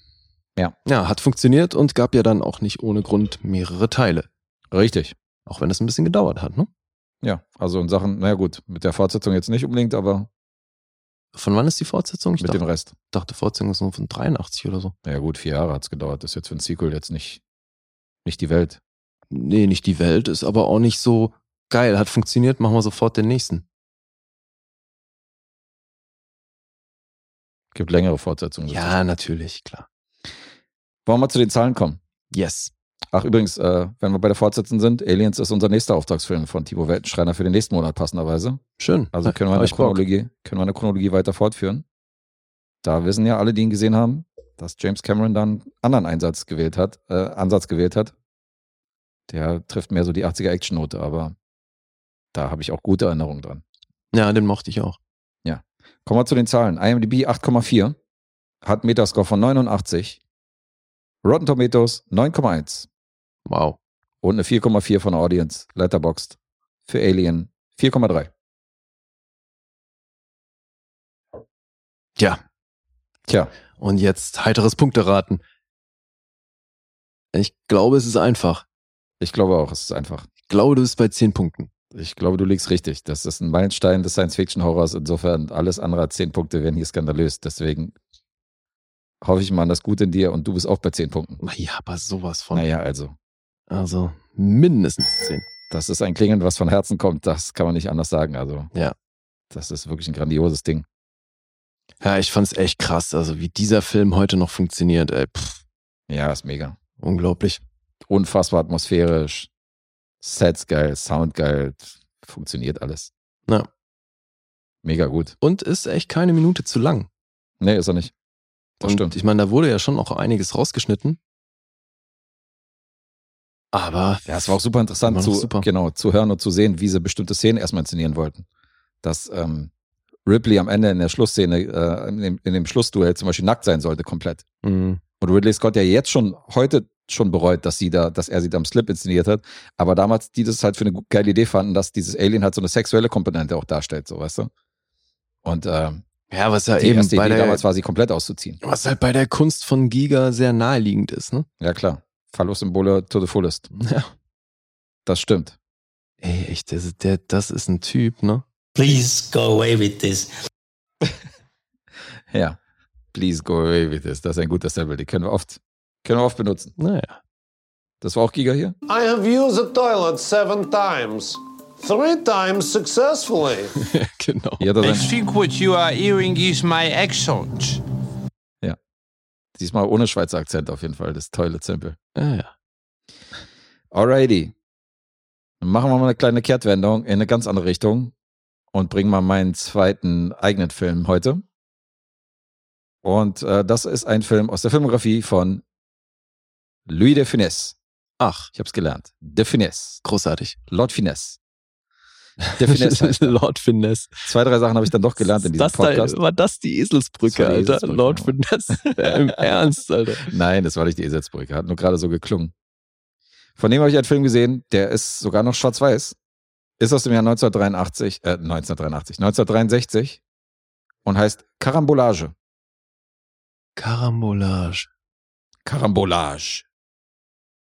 Speaker 2: Ja.
Speaker 3: Ja, hat funktioniert und gab ja dann auch nicht ohne Grund mehrere Teile.
Speaker 2: Richtig.
Speaker 3: Auch wenn es ein bisschen gedauert hat, ne?
Speaker 2: Ja, also in Sachen, naja gut, mit der Fortsetzung jetzt nicht unbedingt, aber
Speaker 3: Von wann ist die Fortsetzung? Ich
Speaker 2: mit
Speaker 3: dachte,
Speaker 2: dem Rest.
Speaker 3: dachte, Fortsetzung ist nur von 83 oder so.
Speaker 2: Ja gut, vier Jahre hat's gedauert. Das ist jetzt für ein Sequel jetzt nicht, nicht die Welt.
Speaker 3: Nee, nicht die Welt, ist aber auch nicht so geil. Hat funktioniert, machen wir sofort den nächsten.
Speaker 2: Gibt längere Fortsetzungen.
Speaker 3: Ja, natürlich, klar.
Speaker 2: Wollen wir zu den Zahlen kommen?
Speaker 3: Yes.
Speaker 2: Ach, übrigens, äh, wenn wir bei der Fortsetzung sind, Aliens ist unser nächster Auftragsfilm von Thibaut Weltenschreiner für den nächsten Monat passenderweise.
Speaker 3: Schön.
Speaker 2: Also können wir, eine. Chronologie, können wir eine Chronologie weiter fortführen. Da wissen ja alle, die ihn gesehen haben, dass James Cameron dann einen anderen Einsatz gewählt hat, äh, Ansatz gewählt hat. Der trifft mehr so die 80er Action-Note, aber da habe ich auch gute Erinnerungen dran.
Speaker 3: Ja, den mochte ich auch.
Speaker 2: Kommen wir zu den Zahlen. IMDb 8,4, hat Metascore von 89, Rotten Tomatoes 9,1
Speaker 3: Wow.
Speaker 2: und eine 4,4 von Audience, Letterboxd für Alien 4,3.
Speaker 3: Ja.
Speaker 2: Tja,
Speaker 3: Und jetzt heiteres Punkteraten. Ich glaube, es ist einfach.
Speaker 2: ich glaube auch, es ist einfach.
Speaker 3: Ich glaube, du bist bei 10 Punkten.
Speaker 2: Ich glaube, du liegst richtig. Das ist ein Meilenstein des Science-Fiction-Horrors. Insofern, alles andere als 10 Punkte wären hier skandalös. Deswegen hoffe ich mal an das Gute in dir und du bist auch bei 10 Punkten.
Speaker 3: Ja, aber sowas von.
Speaker 2: Naja, also,
Speaker 3: Also mindestens 10.
Speaker 2: das ist ein Klingeln, was von Herzen kommt. Das kann man nicht anders sagen. Also,
Speaker 3: Ja.
Speaker 2: das ist wirklich ein grandioses Ding.
Speaker 3: Ja, ich fand's echt krass, also wie dieser Film heute noch funktioniert. Ey, pff,
Speaker 2: Ja, ist mega.
Speaker 3: unglaublich.
Speaker 2: Unfassbar atmosphärisch. Sets geil, Sound geil. Funktioniert alles.
Speaker 3: Ja.
Speaker 2: Mega gut.
Speaker 3: Und ist echt keine Minute zu lang.
Speaker 2: Nee, ist er nicht. Das
Speaker 3: Und
Speaker 2: stimmt.
Speaker 3: ich meine, da wurde ja schon auch einiges rausgeschnitten. Aber
Speaker 2: Ja, es war auch super interessant zu,
Speaker 3: super.
Speaker 2: Genau, zu hören und zu sehen, wie sie bestimmte Szenen erstmal inszenieren wollten. Dass ähm, Ripley am Ende in der Schlussszene, äh, in, dem, in dem Schlussduell zum Beispiel nackt sein sollte, komplett.
Speaker 3: mh,
Speaker 2: Und Ridley Scott ja jetzt schon, heute schon bereut, dass sie da, dass er sie da im Slip inszeniert hat. Aber damals die das halt für eine geile Idee fanden, dass dieses Alien halt so eine sexuelle Komponente auch darstellt, so weißt du? Und ähm,
Speaker 3: ja, was ja
Speaker 2: die
Speaker 3: eben bei
Speaker 2: Idee
Speaker 3: der,
Speaker 2: damals war, sie komplett auszuziehen.
Speaker 3: was halt bei der Kunst von Giga sehr naheliegend ist, ne?
Speaker 2: Ja, klar. Phallus-Symbole to the fullest.
Speaker 3: Ja.
Speaker 2: Das stimmt.
Speaker 3: Ey, echt, das, der, das ist ein Typ, ne?
Speaker 4: Please go away with this.
Speaker 2: Ja. Please go away with this. Das ist ein guter Sample. Die können wir oft, können wir oft benutzen.
Speaker 3: Naja.
Speaker 2: Das war auch Giga hier?
Speaker 8: I have used the toilet seven times. Three times successfully.
Speaker 3: Ja, genau.
Speaker 9: I think what you are hearing is my accent.
Speaker 2: Diesmal ohne Schweizer Akzent auf jeden Fall, das Toilet Sample.
Speaker 3: Ja, ja.
Speaker 2: Alrighty. Dann machen wir mal eine kleine Kehrtwendung in eine ganz andere Richtung und bringen mal meinen zweiten eigenen Film heute. Und äh, das ist ein Film aus der Filmografie von Louis de Finesse.
Speaker 3: Ach,
Speaker 2: Ich habe es gelernt. De Finesse.
Speaker 3: großartig.
Speaker 2: Lord Finesse. De Finesse heißt.
Speaker 3: Lord Finesse.
Speaker 2: Zwei, drei Sachen habe ich dann doch gelernt in diesem
Speaker 3: das
Speaker 2: Podcast.
Speaker 3: Da, war das die Eselsbrücke,
Speaker 2: Das die
Speaker 3: Alter?
Speaker 2: Eselsbrücke,
Speaker 3: Lord. Finesse. Im Ernst, Alter.
Speaker 2: Nein, das war nicht die Eselsbrücke. Hat nur gerade so geklungen. Von dem habe ich einen Film gesehen, der ist sogar noch schwarz-weiß. Ist aus dem Jahr 1983, äh, 1983, 1963 und heißt Karambolage.
Speaker 3: Karambolage.
Speaker 2: Karambolage.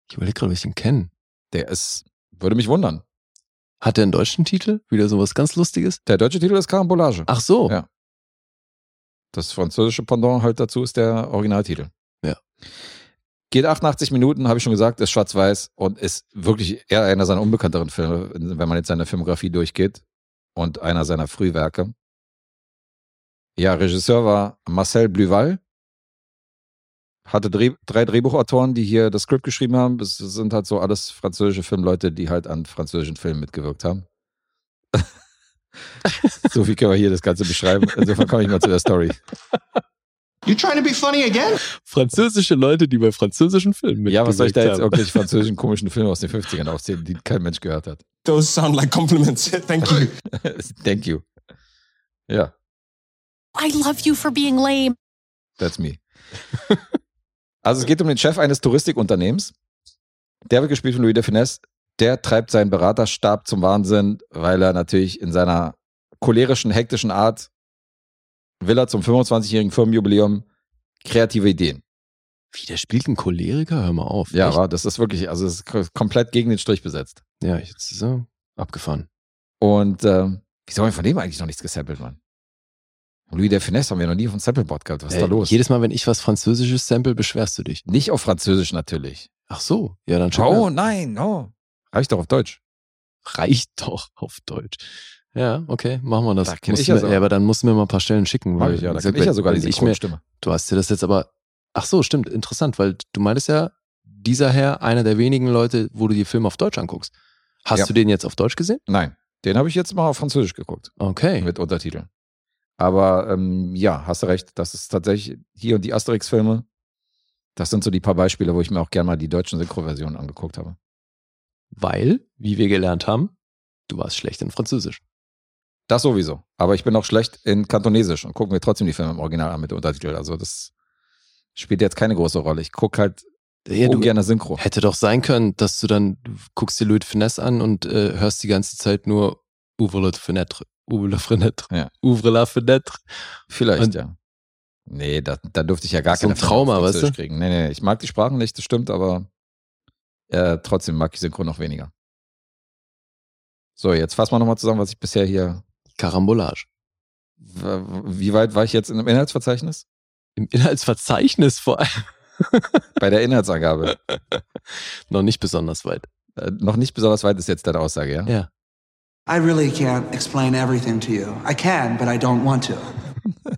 Speaker 3: Ich überlege gerade, ob ich ihn kenne.
Speaker 2: Der ist, würde mich wundern.
Speaker 3: Hat der einen deutschen Titel? Wieder sowas ganz Lustiges?
Speaker 2: Der deutsche Titel ist Karambolage.
Speaker 3: Ach so.
Speaker 2: Ja. Das französische Pendant halt dazu ist der Originaltitel.
Speaker 3: Ja.
Speaker 2: Geht 88 Minuten, habe ich schon gesagt, ist schwarz-weiß und ist wirklich eher einer seiner unbekannteren Filme, wenn man jetzt seine Filmografie durchgeht und einer seiner Frühwerke. Ja, Regisseur war Marcel Bluval. Hatte Dreh, drei Drehbuchautoren, die hier das Skript geschrieben haben. Das sind halt so alles französische Filmleute, die halt an französischen Filmen mitgewirkt haben. so viel können wir hier das Ganze beschreiben. Insofern komme ich mal zu der Story.
Speaker 7: You trying to be funny again?
Speaker 3: Französische Leute, die bei französischen Filmen
Speaker 2: Ja, was soll ich da jetzt
Speaker 3: mitgewirkt haben.
Speaker 2: irgendwelche französischen komischen Filme aus den 50ern aufzählen, die kein Mensch gehört hat?
Speaker 8: Those sound like compliments. Thank you.
Speaker 2: Thank you. Ja,
Speaker 5: I love you for being lame.
Speaker 2: that's me. Also es geht um den Chef eines Touristikunternehmens. Der wird gespielt von Louis de Finesse. Der treibt seinen Beraterstab zum Wahnsinn, weil er natürlich in seiner cholerischen, hektischen Art will er zum 25-jährigen Firmenjubiläum kreative Ideen.
Speaker 3: Wie, der spielt einen Choleriker? Hör mal auf.
Speaker 2: Ja, aber das ist wirklich, also es ist komplett gegen den Strich besetzt.
Speaker 3: Ja, jetzt ist er abgefahren.
Speaker 2: Und ähm, wieso haben wir von dem eigentlich noch nichts gesampelt, Mann? Louis de Finesse haben wir noch nie auf dem Sampleboard gehabt. Was ist da
Speaker 3: Ey,
Speaker 2: los?
Speaker 3: Jedes Mal, wenn ich was Französisches sample, beschwerst du dich.
Speaker 2: Nicht auf Französisch natürlich.
Speaker 3: Ach so. Ja, dann schon.
Speaker 2: Oh nein, oh. Reicht doch auf Deutsch.
Speaker 3: Reicht doch auf Deutsch. Ja, okay, machen wir das.
Speaker 2: Da ich ja
Speaker 3: mir, ja, aber dann musst du mir mal ein paar Stellen schicken. Weil,
Speaker 2: ich ja, da
Speaker 3: gesagt,
Speaker 2: ich ja sogar die
Speaker 3: wenn ich mir,
Speaker 2: Synchronstimme.
Speaker 3: Du hast dir das jetzt aber. Ach so, stimmt, interessant, weil du meintest ja, dieser Herr, einer der wenigen Leute, wo du die Filme auf Deutsch anguckst. Hast
Speaker 2: Ja.
Speaker 3: du den jetzt auf Deutsch gesehen?
Speaker 2: Nein, den habe ich jetzt mal auf Französisch geguckt.
Speaker 3: Okay.
Speaker 2: Mit Untertiteln. Aber ähm, ja, hast du recht. Das ist tatsächlich hier und die Asterix-Filme. Das sind so die paar Beispiele, wo ich mir auch gerne mal die deutschen Synchroversionen angeguckt habe.
Speaker 3: Weil, wie wir gelernt haben, du warst schlecht in Französisch.
Speaker 2: Das sowieso. Aber ich bin auch schlecht in Kantonesisch und gucke mir trotzdem die Filme im Original an mit Untertiteln. Also das spielt jetzt keine große Rolle. Ich gucke halt
Speaker 3: Ja, du,
Speaker 2: ungern Synchro.
Speaker 3: hätte doch sein können, dass du dann, du guckst dir Louis Finesse an und äh, hörst die ganze Zeit nur Ouvre la fenêtre, ouvre la fenêtre,
Speaker 2: Ja.
Speaker 3: ouvre la fenêtre.
Speaker 2: Vielleicht,
Speaker 3: Und-
Speaker 2: ja. Nee, da, da durfte ich ja gar
Speaker 3: So ein
Speaker 2: keine Filme
Speaker 3: Trauma, weißt du?
Speaker 2: kriegen. Nee, nee, ich mag die Sprachen nicht, das stimmt, aber äh, trotzdem mag ich Synchro noch weniger. So, jetzt fassen wir nochmal zusammen, was ich bisher hier.
Speaker 3: Karambolage.
Speaker 2: Wie weit war ich jetzt im Inhaltsverzeichnis?
Speaker 3: Im Inhaltsverzeichnis vor allem
Speaker 2: Bei der Inhaltsangabe.
Speaker 3: noch nicht besonders weit.
Speaker 2: Äh, noch nicht besonders weit ist jetzt deine Aussage, ja?
Speaker 3: Ja.
Speaker 7: I really can't explain everything to you. I can, but I don't want to.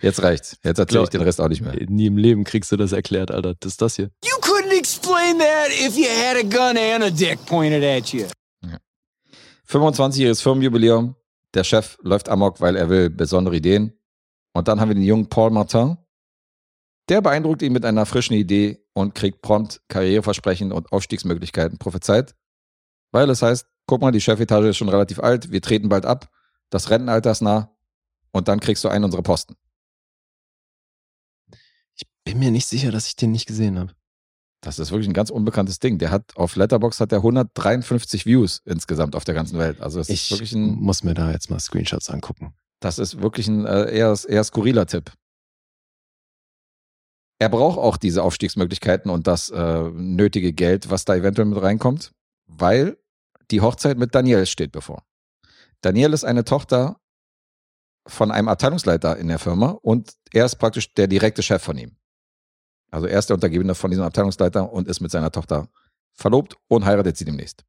Speaker 2: Jetzt reicht's. Jetzt erzähle ich den Rest auch nicht mehr.
Speaker 3: Nie im Leben kriegst du das erklärt, Alter. Das ist das hier.
Speaker 10: You couldn't explain that if you had a gun and a dick pointed at you.
Speaker 2: 25-jähriges Firmenjubiläum. Der Chef läuft amok, weil er will besondere Ideen. Und dann haben wir den jungen Paul Martin. Der beeindruckt ihn mit einer frischen Idee und kriegt prompt Karriereversprechen und Aufstiegsmöglichkeiten prophezeit. Weil es heißt, guck mal, die Chefetage ist schon relativ alt, wir treten bald ab, das Rentenalter ist nah und dann kriegst du einen unserer Posten.
Speaker 3: Ich bin mir nicht sicher, dass ich den nicht gesehen habe.
Speaker 2: Das ist wirklich ein ganz unbekanntes Ding. Der hat auf Letterbox hat der 153 Views insgesamt auf der ganzen Welt. Also es ist
Speaker 3: Ich
Speaker 2: wirklich ein
Speaker 3: muss mir da jetzt mal Screenshots angucken.
Speaker 2: Das ist wirklich ein äh, eher, eher skurriler Tipp. Er braucht auch diese Aufstiegsmöglichkeiten und das äh, nötige Geld, was da eventuell mit reinkommt, weil die Hochzeit mit Daniel steht bevor. Daniel ist eine Tochter von einem Abteilungsleiter in der Firma und er ist praktisch der direkte Chef von ihm. Also er ist der Untergebene von diesem Abteilungsleiter und ist mit seiner Tochter verlobt und heiratet sie demnächst.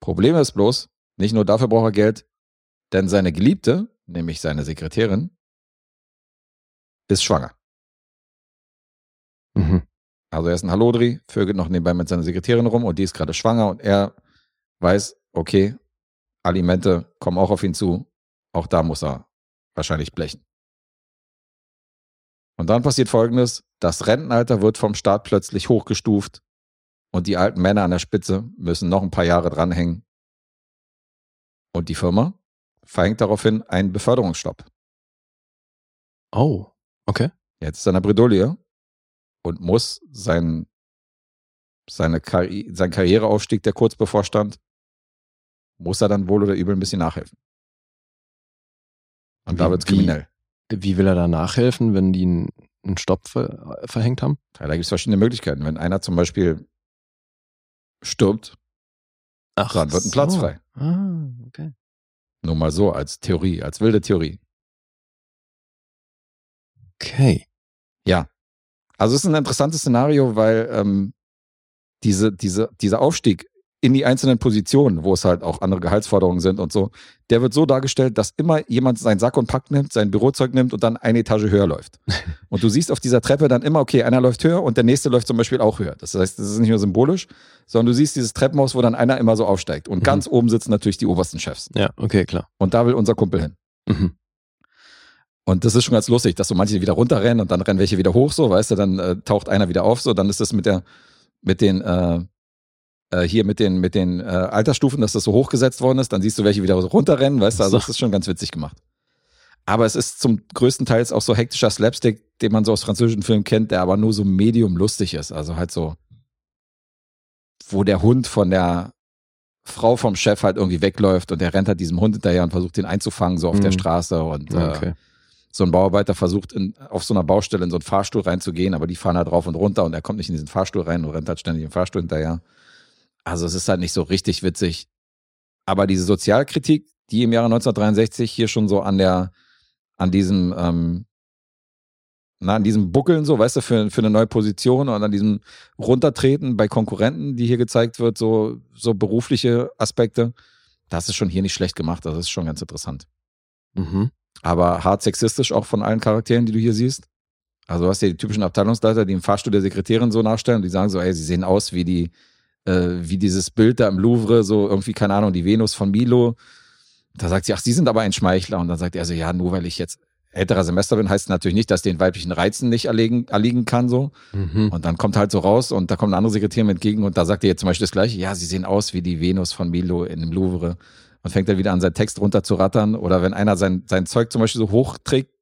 Speaker 2: Problem ist bloß, nicht nur dafür braucht er Geld, denn seine Geliebte, nämlich seine Sekretärin, ist schwanger.
Speaker 3: Mhm.
Speaker 2: Also er ist ein Hallodri, vögelt noch nebenbei mit seiner Sekretärin rum und die ist gerade schwanger und er weiß, okay, Alimente kommen auch auf ihn zu. Auch da muss er wahrscheinlich blechen. Und dann passiert folgendes: Das Rentenalter wird vom Staat plötzlich hochgestuft und die alten Männer an der Spitze müssen noch ein paar Jahre dranhängen. Und die Firma verhängt daraufhin einen Beförderungsstopp.
Speaker 3: Oh, okay.
Speaker 2: Jetzt ist er in der Bredouille und muss sein, seine Karri sein Karriereaufstieg, der kurz bevorstand, muss er dann wohl oder übel ein bisschen nachhelfen. Und da
Speaker 3: Wie-
Speaker 2: wird's
Speaker 3: wie-
Speaker 2: kriminell.
Speaker 3: Wie will er da nachhelfen, wenn die einen, einen Stopp ver verhängt haben?
Speaker 2: Ja, da gibt es verschiedene Möglichkeiten. Wenn einer zum Beispiel stirbt,
Speaker 3: Ach,
Speaker 2: dann wird ein Platz
Speaker 3: so.
Speaker 2: frei.
Speaker 3: Ah, okay.
Speaker 2: Nur mal so als Theorie, als wilde Theorie.
Speaker 3: Okay.
Speaker 2: Ja. Also es ist ein interessantes Szenario, weil ähm, diese, diese, dieser Aufstieg in die einzelnen Positionen, wo es halt auch andere Gehaltsforderungen sind und so, der wird so dargestellt, dass immer jemand seinen Sack und Pack nimmt, sein Bürozeug nimmt und dann eine Etage höher läuft. Und du siehst auf dieser Treppe dann immer, okay, einer läuft höher und der nächste läuft zum Beispiel auch höher. Das heißt, das ist nicht nur symbolisch, sondern du siehst dieses Treppenhaus, wo dann einer immer so aufsteigt. Und
Speaker 3: Mhm.
Speaker 2: ganz oben sitzen natürlich die obersten Chefs.
Speaker 3: Ja, okay, klar.
Speaker 2: Und da will unser Kumpel hin.
Speaker 3: Mhm.
Speaker 2: Und das ist schon ganz lustig, dass so manche wieder runterrennen und dann rennen welche wieder hoch, so, weißt du, dann äh, taucht einer wieder auf, so, dann ist das mit der, mit den, äh, äh, hier mit den, mit den äh, Altersstufen, dass das so hochgesetzt worden ist, dann siehst du welche wieder runterrennen, weißt du, also
Speaker 3: So.
Speaker 2: das ist schon ganz witzig gemacht. Aber es ist zum größten Teils auch so hektischer Slapstick, den man so aus französischen Filmen kennt, der aber nur so medium lustig ist. Also halt so, wo der Hund von der Frau vom Chef halt irgendwie wegläuft und der rennt halt diesem Hund hinterher und versucht ihn einzufangen, so auf der
Speaker 3: Mhm.
Speaker 2: Straße und äh,
Speaker 3: Okay.
Speaker 2: So ein Bauarbeiter versucht in, auf so einer Baustelle in so einen Fahrstuhl reinzugehen, aber die fahren halt rauf und runter und er kommt nicht in diesen Fahrstuhl rein und rennt halt ständig im Fahrstuhl hinterher. Also es ist halt nicht so richtig witzig. Aber diese Sozialkritik, die im Jahre 1963 hier schon so an der, an diesem, ähm, na, an diesem Buckeln, so, weißt du, für, für eine neue Position und an diesem Runtertreten bei Konkurrenten, die hier gezeigt wird, so, so berufliche Aspekte, das ist schon hier nicht schlecht gemacht. Das ist schon ganz interessant
Speaker 3: Mhm.
Speaker 2: Aber hart sexistisch auch von allen Charakteren, die du hier siehst. Also du hast ja die typischen Abteilungsleiter, die im Fahrstuhl der Sekretärin so nachstellen, die sagen so, ey, sie sehen aus wie die, äh, wie dieses Bild da im Louvre, so irgendwie, keine Ahnung, die Venus von Milo. Da sagt sie, ach, sie sind aber ein Schmeichler. Und dann sagt er so, ja, nur weil ich jetzt älterer Semester bin, heißt natürlich nicht, dass den weiblichen Reizen nicht erlegen, erliegen kann, so.
Speaker 3: Mhm.
Speaker 2: Und dann kommt halt so raus und da kommt eine andere Sekretärin entgegen und da sagt er jetzt zum Beispiel das Gleiche, ja, sie sehen aus wie die Venus von Milo in dem Louvre und fängt dann wieder an, seinen Text runter zu rattern. Oder wenn einer sein, sein Zeug zum Beispiel so hoch trägt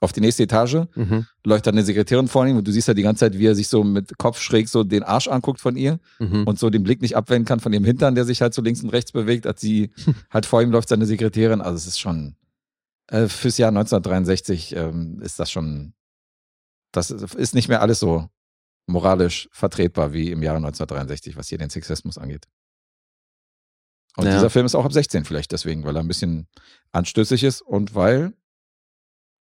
Speaker 2: auf die nächste Etage,
Speaker 3: Mhm.
Speaker 2: läuft dann eine Sekretärin vor ihm und du siehst ja die ganze Zeit, wie er sich so mit Kopf schräg so den Arsch anguckt von ihr
Speaker 3: Mhm.
Speaker 2: und so den Blick nicht abwenden kann von ihrem Hintern, der sich halt so links und rechts bewegt, als sie halt vor ihm läuft, seine Sekretärin. Also es ist schon, äh, fürs Jahr 1963 ähm, ist das schon, das ist nicht mehr alles so moralisch vertretbar wie im Jahre 1963, was hier den Sexismus angeht. Und
Speaker 3: Ja.
Speaker 2: dieser Film ist auch ab 16 vielleicht deswegen, weil er ein bisschen anstößig ist und weil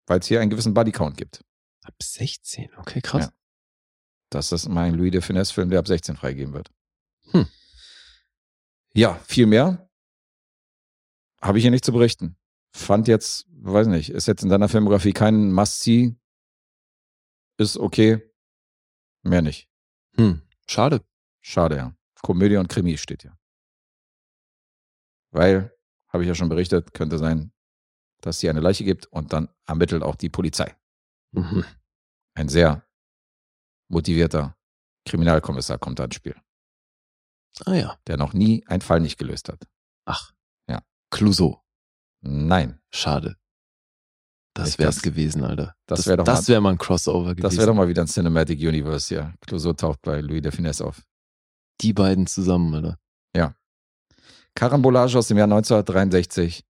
Speaker 2: weil es hier einen gewissen Bodycount gibt.
Speaker 3: Ab 16, okay, krass.
Speaker 2: Ja. Das ist mein Louis de Finesse-Film, der ab 16 freigegeben wird.
Speaker 3: Hm.
Speaker 2: Ja, viel mehr habe ich hier nicht zu berichten. Fand jetzt, weiß nicht, ist jetzt in deiner Filmografie kein Must-See. Ist okay. Mehr nicht.
Speaker 3: Hm. Schade.
Speaker 2: Schade, ja. Komödie und Krimi steht hier. Weil, habe ich ja schon berichtet, könnte sein, dass es hier eine Leiche gibt und dann ermittelt auch die Polizei.
Speaker 3: Mhm.
Speaker 2: Ein sehr motivierter Kriminalkommissar kommt da ins Spiel,
Speaker 3: Ah ja.
Speaker 2: der noch nie einen Fall nicht gelöst hat.
Speaker 3: Ach.
Speaker 2: Ja.
Speaker 3: Clouseau.
Speaker 2: Nein,
Speaker 3: Schade. Das wär's
Speaker 2: ganz.
Speaker 3: gewesen, Alter.
Speaker 2: Das wär doch
Speaker 3: das
Speaker 2: mal-
Speaker 3: wär mal ein Crossover gewesen.
Speaker 2: das wäre doch mal wieder ein Cinematic Universe hier. Clouseau taucht bei Louis de Finesse auf.
Speaker 3: Die beiden zusammen, Alter.
Speaker 2: Karambolage aus dem Jahr 1963.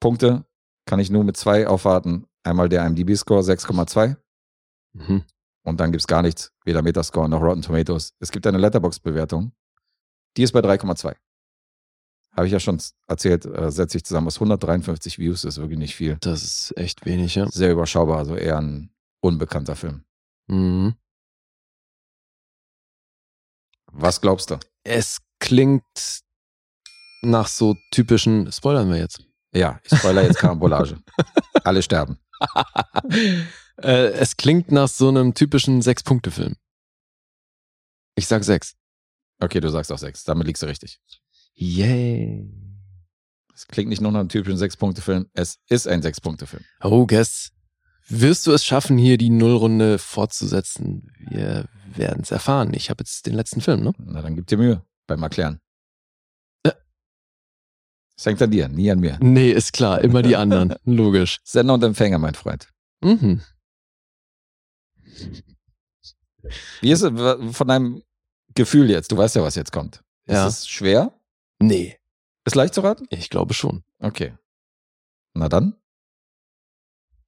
Speaker 2: Punkte kann ich nur mit zwei aufwarten. Einmal der IMDb-Score 6,2
Speaker 3: Mhm.
Speaker 2: und dann gibt's gar nichts, weder Metascore noch Rotten Tomatoes. Es gibt eine Letterbox-Bewertung, die ist bei 3,2. Habe ich ja schon erzählt, äh, setze ich zusammen aus 153 Views, ist wirklich nicht viel.
Speaker 3: Das ist echt wenig, ja.
Speaker 2: Sehr überschaubar, also eher ein unbekannter Film.
Speaker 3: Mhm.
Speaker 2: Was glaubst du?
Speaker 3: Es klingt nach so typischen, spoilern wir jetzt.
Speaker 2: Ja, ich spoiler jetzt Karambolage. Alle sterben.
Speaker 3: äh, es klingt nach so einem typischen Sechs-Punkte-Film. Ich sag sechs.
Speaker 2: Okay, du sagst auch sechs. Damit liegst du richtig.
Speaker 3: Yay.
Speaker 2: Es klingt nicht nur nach einem typischen Sechs-Punkte-Film. Es ist ein Sechs-Punkte-Film.
Speaker 3: Oh, guess. Wirst du es schaffen, hier die Nullrunde fortzusetzen? Wir werden es erfahren. Ich habe jetzt den letzten Film, ne?
Speaker 2: Na, dann gib dir Mühe beim Erklären. Es hängt an dir, nie an mir.
Speaker 3: Nee, ist klar. Immer die anderen. Logisch.
Speaker 2: Sender und Empfänger, mein Freund.
Speaker 3: Mhm.
Speaker 2: Wie ist es von deinem Gefühl jetzt? Du weißt ja, was jetzt kommt.
Speaker 3: Ja.
Speaker 2: Ist es schwer?
Speaker 3: Nee,
Speaker 2: Ist leicht zu raten?
Speaker 3: ich glaube schon.
Speaker 2: Okay. Na dann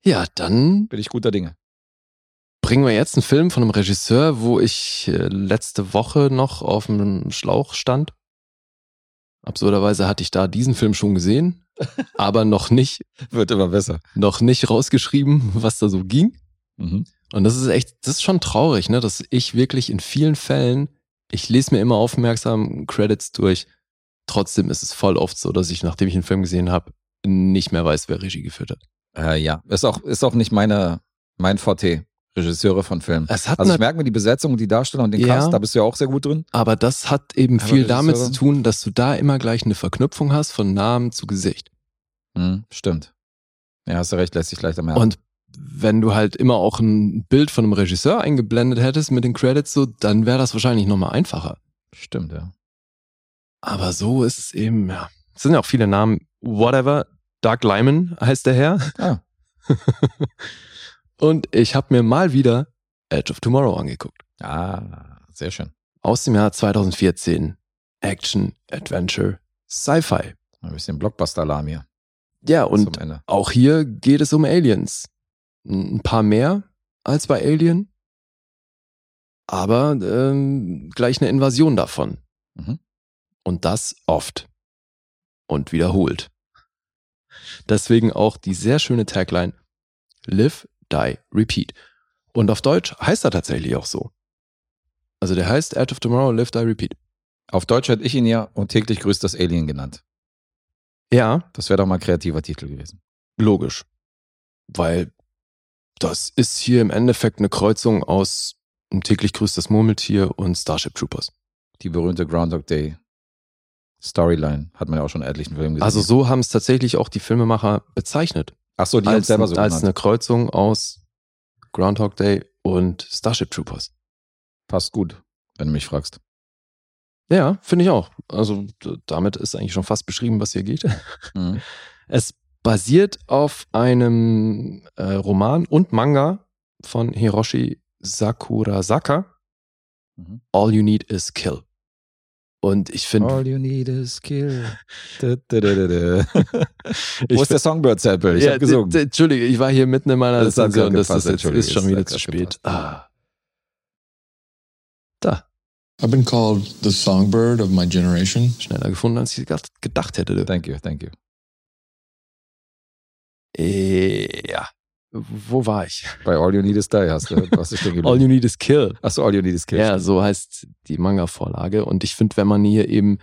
Speaker 3: Ja, dann
Speaker 2: bin ich guter Dinge.
Speaker 3: bringen wir jetzt einen Film von einem Regisseur, wo ich äh, letzte Woche noch auf dem Schlauch stand. Absurderweise hatte ich da diesen Film schon gesehen, aber noch nicht,
Speaker 2: Wird immer besser.
Speaker 3: noch nicht rausgeschrieben, was da so ging.
Speaker 2: Mhm.
Speaker 3: Und das ist echt, das ist schon traurig, ne, dass ich wirklich in vielen Fällen, ich lese mir immer aufmerksam Credits durch. Trotzdem ist es voll oft so, dass ich, nachdem ich einen Film gesehen habe, nicht mehr weiß, wer Regie geführt hat.
Speaker 2: Äh, ja, ist auch, ist auch nicht meine, mein Forte. Regisseure von Filmen. Also ich
Speaker 3: nat-
Speaker 2: merke mir die Besetzung und die Darsteller und den
Speaker 3: Ja.
Speaker 2: Cast, da bist du ja auch sehr gut drin.
Speaker 3: Aber das hat eben
Speaker 2: Aber
Speaker 3: viel damit zu
Speaker 2: Regisseure-
Speaker 3: tun, dass du da immer gleich eine Verknüpfung hast von Namen zu Gesicht.
Speaker 2: Mhm, stimmt. Ja, hast du recht, lässt sich leichter merken.
Speaker 3: Und wenn du halt immer auch ein Bild von einem Regisseur eingeblendet hättest mit den Credits, so, dann wäre das wahrscheinlich nochmal einfacher.
Speaker 2: Stimmt, ja.
Speaker 3: Aber so ist es eben, ja. Es sind ja auch viele Namen. Whatever. Doug Lyman heißt der Herr.
Speaker 2: Ah.
Speaker 3: Und ich habe mir mal wieder Edge of Tomorrow angeguckt.
Speaker 2: Ah, sehr schön.
Speaker 3: Aus dem Jahr 2014. Action, Adventure, Sci-Fi.
Speaker 2: Ein bisschen Blockbuster-Alarm hier.
Speaker 3: Ja, und. Auch hier geht es um Aliens. Ein paar mehr als bei Alien, aber ähm, gleich eine Invasion davon.
Speaker 2: Mhm.
Speaker 3: Und das oft und wiederholt. Deswegen auch die sehr schöne Tagline Live, Die, Repeat. Und auf Deutsch heißt er tatsächlich auch so. Also der heißt Edge of Tomorrow, Live, Die, Repeat.
Speaker 2: Auf Deutsch hätte ich ihn ja und täglich grüßt das Alien genannt.
Speaker 3: Ja,
Speaker 2: Das wäre doch mal ein kreativer Titel gewesen.
Speaker 3: logisch. Weil das ist hier im Endeffekt eine Kreuzung aus täglich grüßt das Murmeltier und Starship Troopers.
Speaker 2: Die berühmte Groundhog Day Storyline hat man ja auch schon in etlichen Filmen gesehen.
Speaker 3: Also so haben es tatsächlich auch die Filmemacher bezeichnet.
Speaker 2: Ach so, die
Speaker 3: als,
Speaker 2: selber so
Speaker 3: als
Speaker 2: genannt.
Speaker 3: eine Kreuzung aus Groundhog Day und Starship Troopers.
Speaker 2: Passt gut, wenn du mich fragst.
Speaker 3: Ja, finde ich auch. Also damit ist eigentlich schon fast beschrieben, was hier geht.
Speaker 2: Mhm.
Speaker 3: Es basiert auf einem äh, Roman und Manga von Hiroshi Sakurasaka.
Speaker 2: Mhm.
Speaker 3: All You Need Is Kill. Und ich finde,
Speaker 2: All you need is kill. Da, da, da, Wo ist der Songbird-Sample? Ich
Speaker 3: ja,
Speaker 2: hab gesungen.
Speaker 3: d- d- Entschuldige, ich war hier mitten in meiner
Speaker 2: Das grad
Speaker 3: Das ist, jetzt, ist schon wieder zu spät. Ah. Da,
Speaker 11: I've been called the songbird of my generation.
Speaker 3: schneller gefunden, als ich gedacht- hätte. du.
Speaker 2: Thank you, thank you.
Speaker 3: Äh, ja. Wo war ich?
Speaker 2: Bei All You Need Is Die hast du, was ist stehen
Speaker 3: All You Need Is Kill.
Speaker 2: Achso, All You Need Is Kill.
Speaker 3: Ja, so heißt die Manga-Vorlage. Und ich finde, wenn man hier eben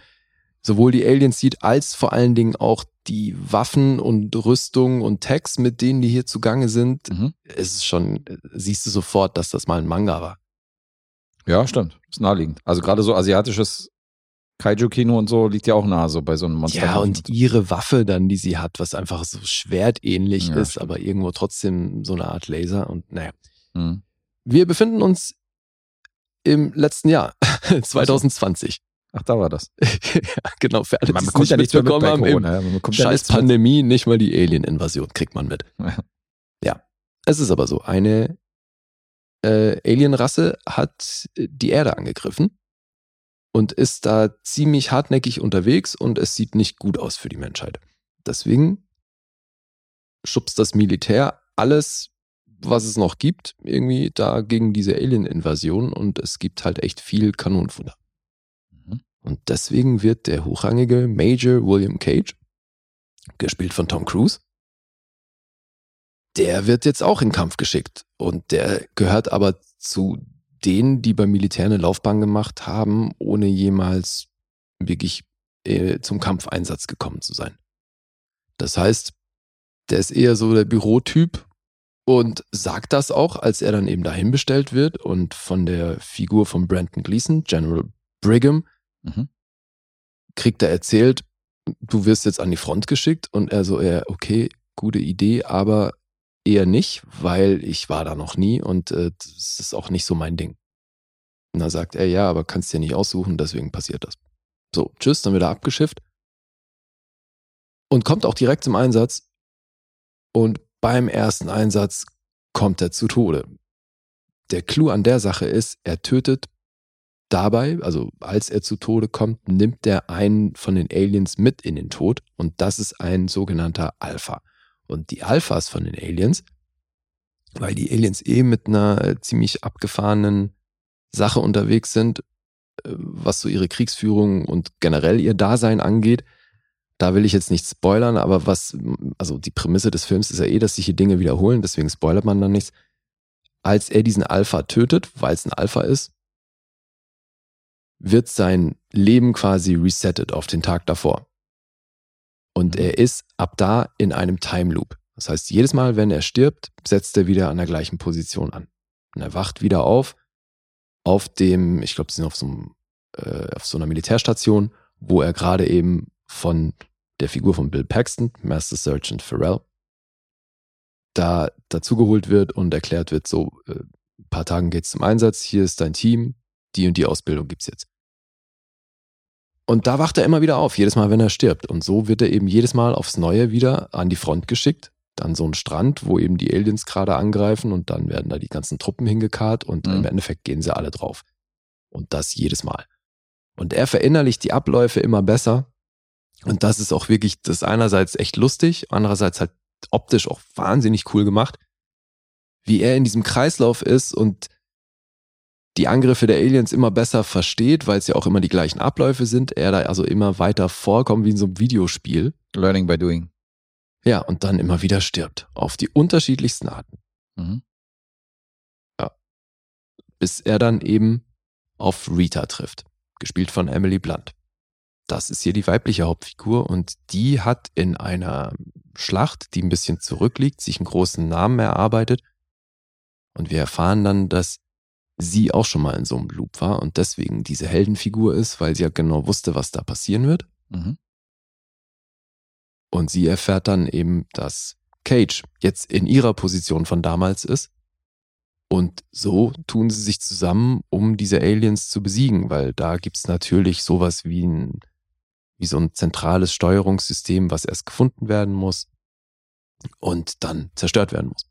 Speaker 3: sowohl die Aliens sieht, als vor allen Dingen auch die Waffen und Rüstung und Tags, mit denen die hier zugange sind,
Speaker 2: Mhm.
Speaker 3: ist es schon, siehst du sofort, dass das mal ein Manga war.
Speaker 2: Ja, stimmt. Ist naheliegend. Also gerade so asiatisches Kaiju-Kino und so liegt ja auch nahe so bei so einem Monster.
Speaker 3: Ja, und ihre Waffe dann, die sie hat, was einfach so schwertähnlich
Speaker 2: Ja,
Speaker 3: ist,
Speaker 2: stimmt.
Speaker 3: aber irgendwo trotzdem so eine Art Laser und naja.
Speaker 2: Mhm.
Speaker 3: Wir befinden uns im letzten Jahr, 2020.
Speaker 2: Ach, da war das.
Speaker 3: ja, genau, für alle,
Speaker 2: Man
Speaker 3: die es
Speaker 2: bekommt
Speaker 3: nicht
Speaker 2: ja mit
Speaker 3: mitbekommen haben,
Speaker 2: Corona. Ja, ja
Speaker 3: scheiß
Speaker 2: mit.
Speaker 3: Pandemie, nicht mal die Alien-Invasion kriegt man mit.
Speaker 2: Ja.
Speaker 3: Ja, es ist aber so, eine äh, Alien-Rasse hat die Erde angegriffen und ist da ziemlich hartnäckig unterwegs und es sieht nicht gut aus für die Menschheit. Deswegen schubst das Militär alles, was es noch gibt, irgendwie da gegen diese Alien-Invasion und es gibt halt echt viel Kanonenfutter.
Speaker 2: Mhm.
Speaker 3: Und deswegen wird der hochrangige Major William Cage, gespielt von Tom Cruise, der wird jetzt auch in Kampf geschickt. Und der gehört aber zu denen, die beim Militär eine Laufbahn gemacht haben, ohne jemals wirklich äh, zum Kampfeinsatz gekommen zu sein. Das heißt, der ist eher so der Bürotyp und sagt das auch, als er dann eben dahin bestellt wird und von der Figur von Brandon Gleason, General Brigham,
Speaker 2: Mhm.
Speaker 3: kriegt er erzählt, du wirst jetzt an die Front geschickt und er so, ja, okay, gute Idee, aber eher nicht, weil ich war da noch nie und äh, das ist auch nicht so mein Ding. Und da sagt er, ja, aber kannst dir nicht aussuchen, deswegen passiert das. So, tschüss, dann wieder abgeschifft. Und kommt auch direkt zum Einsatz. Und beim ersten Einsatz kommt er zu Tode. Der Clou an der Sache ist, er tötet dabei, also als er zu Tode kommt, nimmt er einen von den Aliens mit in den Tod und das ist ein sogenannter Alpha. Und die Alphas von den Aliens, weil die Aliens eh mit einer ziemlich abgefahrenen Sache unterwegs sind, äh, was so ihre Kriegsführung und generell ihr Dasein angeht, da will ich jetzt nicht spoilern, aber was, also die Prämisse des Films ist ja eh, dass sich hier Dinge wiederholen, deswegen spoilert man dann nichts. Als er diesen Alpha tötet, weil es ein Alpha ist, wird sein Leben quasi resettet auf den Tag davor. Und er ist ab da in einem Time Loop. Das heißt, jedes Mal, wenn er stirbt, setzt er wieder an der gleichen Position an. Und er wacht wieder auf, auf dem, ich glaube, sie sind auf so, einem, äh, auf so einer Militärstation, wo er gerade eben von der Figur von Bill Paxton, Master Sergeant Farrell, da dazugeholt wird und erklärt wird, so, äh, ein paar Tagen geht's zum Einsatz, hier ist dein Team, die und die Ausbildung gibt's jetzt. Und da wacht er immer wieder auf, jedes Mal, wenn er stirbt. Und so wird er eben jedes Mal aufs Neue wieder an die Front geschickt. Dann so ein Strand, wo eben die Aliens gerade angreifen und dann werden da die ganzen Truppen hingekarrt und mhm. im Endeffekt gehen sie alle drauf. Und das jedes Mal. Und er verinnerlicht die Abläufe immer besser und das ist auch wirklich, das einerseits echt lustig, andererseits halt optisch auch wahnsinnig cool gemacht, wie er in diesem Kreislauf ist und die Angriffe der Aliens immer besser versteht, weil es ja auch immer die gleichen Abläufe sind, er da also immer weiter vorkommt wie in so einem Videospiel.
Speaker 2: Learning by doing.
Speaker 3: Ja, und dann immer wieder stirbt. Auf die unterschiedlichsten Arten. Mhm. Ja. Bis er dann eben auf Rita trifft. Gespielt von Emily Blunt. Das ist hier die weibliche Hauptfigur und die hat in einer Schlacht, die ein bisschen zurückliegt, sich einen großen Namen erarbeitet. Und wir erfahren dann, dass sie auch schon mal in so einem Loop war und deswegen diese Heldenfigur ist, weil sie ja genau wusste, was da passieren wird. Mhm. Und sie erfährt dann eben, dass Cage jetzt in ihrer Position von damals ist. Und so tun sie sich zusammen, um diese Aliens zu besiegen, weil da gibt's natürlich sowas wie ein wie so ein zentrales Steuerungssystem, was erst gefunden werden muss und dann zerstört werden muss.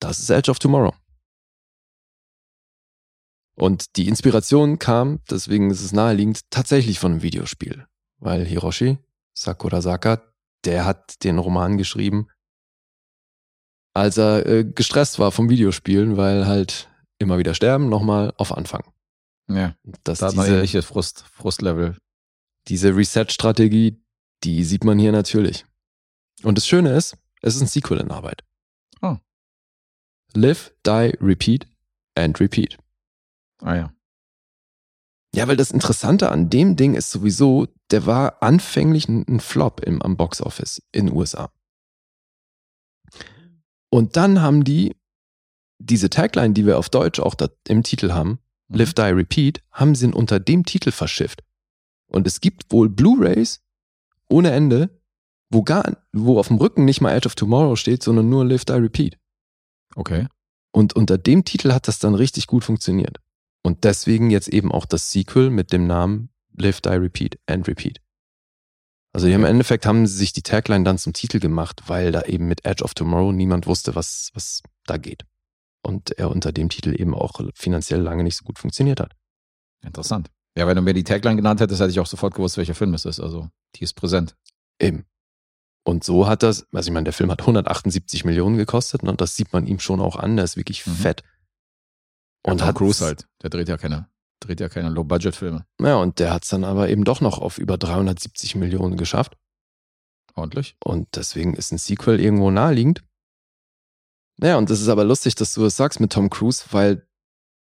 Speaker 3: Das ist Edge of Tomorrow. Und die Inspiration kam, deswegen ist es naheliegend, tatsächlich von einem Videospiel. Weil Hiroshi Sakurasaka, der hat den Roman geschrieben, als er äh, gestresst war vom Videospielen, weil halt immer wieder sterben, nochmal auf Anfang.
Speaker 2: Ja, das da hat man ähnliches Frust, Frustlevel
Speaker 3: diese Reset-Strategie, die sieht man hier natürlich. Und das Schöne ist, es ist ein Sequel in Arbeit. Oh. Live, Die, Repeat and Repeat.
Speaker 2: Ah ja.
Speaker 3: Ja, weil das Interessante an dem Ding ist sowieso, der war anfänglich ein Flop im, am Boxoffice in den USA. Und dann haben die diese Tagline, die wir auf Deutsch auch im Titel haben, mhm. Live, Die, Repeat, haben sie unter dem Titel verschifft. Und es gibt wohl Blu-rays ohne Ende, wo gar, wo auf dem Rücken nicht mal Edge of Tomorrow steht, sondern nur Live, Die, Repeat.
Speaker 2: Okay.
Speaker 3: Und unter dem Titel hat das dann richtig gut funktioniert. Und deswegen jetzt eben auch das Sequel mit dem Namen Live, Die, Repeat and Repeat. Also im Endeffekt haben sie sich die Tagline dann zum Titel gemacht, weil da eben mit Edge of Tomorrow niemand wusste, was, was da geht. Und er unter dem Titel eben auch finanziell lange nicht so gut funktioniert hat.
Speaker 2: Interessant. Ja, wenn du mir die Tagline genannt hättest, hätte ich auch sofort gewusst, welcher Film es ist. Also, die ist präsent.
Speaker 3: Eben. Und so hat das, also ich meine, der Film hat 178 Millionen gekostet ne, und das sieht man ihm schon auch an, der ist wirklich mhm. fett.
Speaker 2: Und ja, hat Cruise halt, der dreht ja keine, dreht ja keine Low-Budget-Filme.
Speaker 3: Ja, und der hat es dann aber eben doch noch auf über 370 Millionen geschafft.
Speaker 2: Ordentlich.
Speaker 3: Und deswegen ist ein Sequel irgendwo naheliegend. Naja, und das ist aber lustig, dass du es das sagst mit Tom Cruise, weil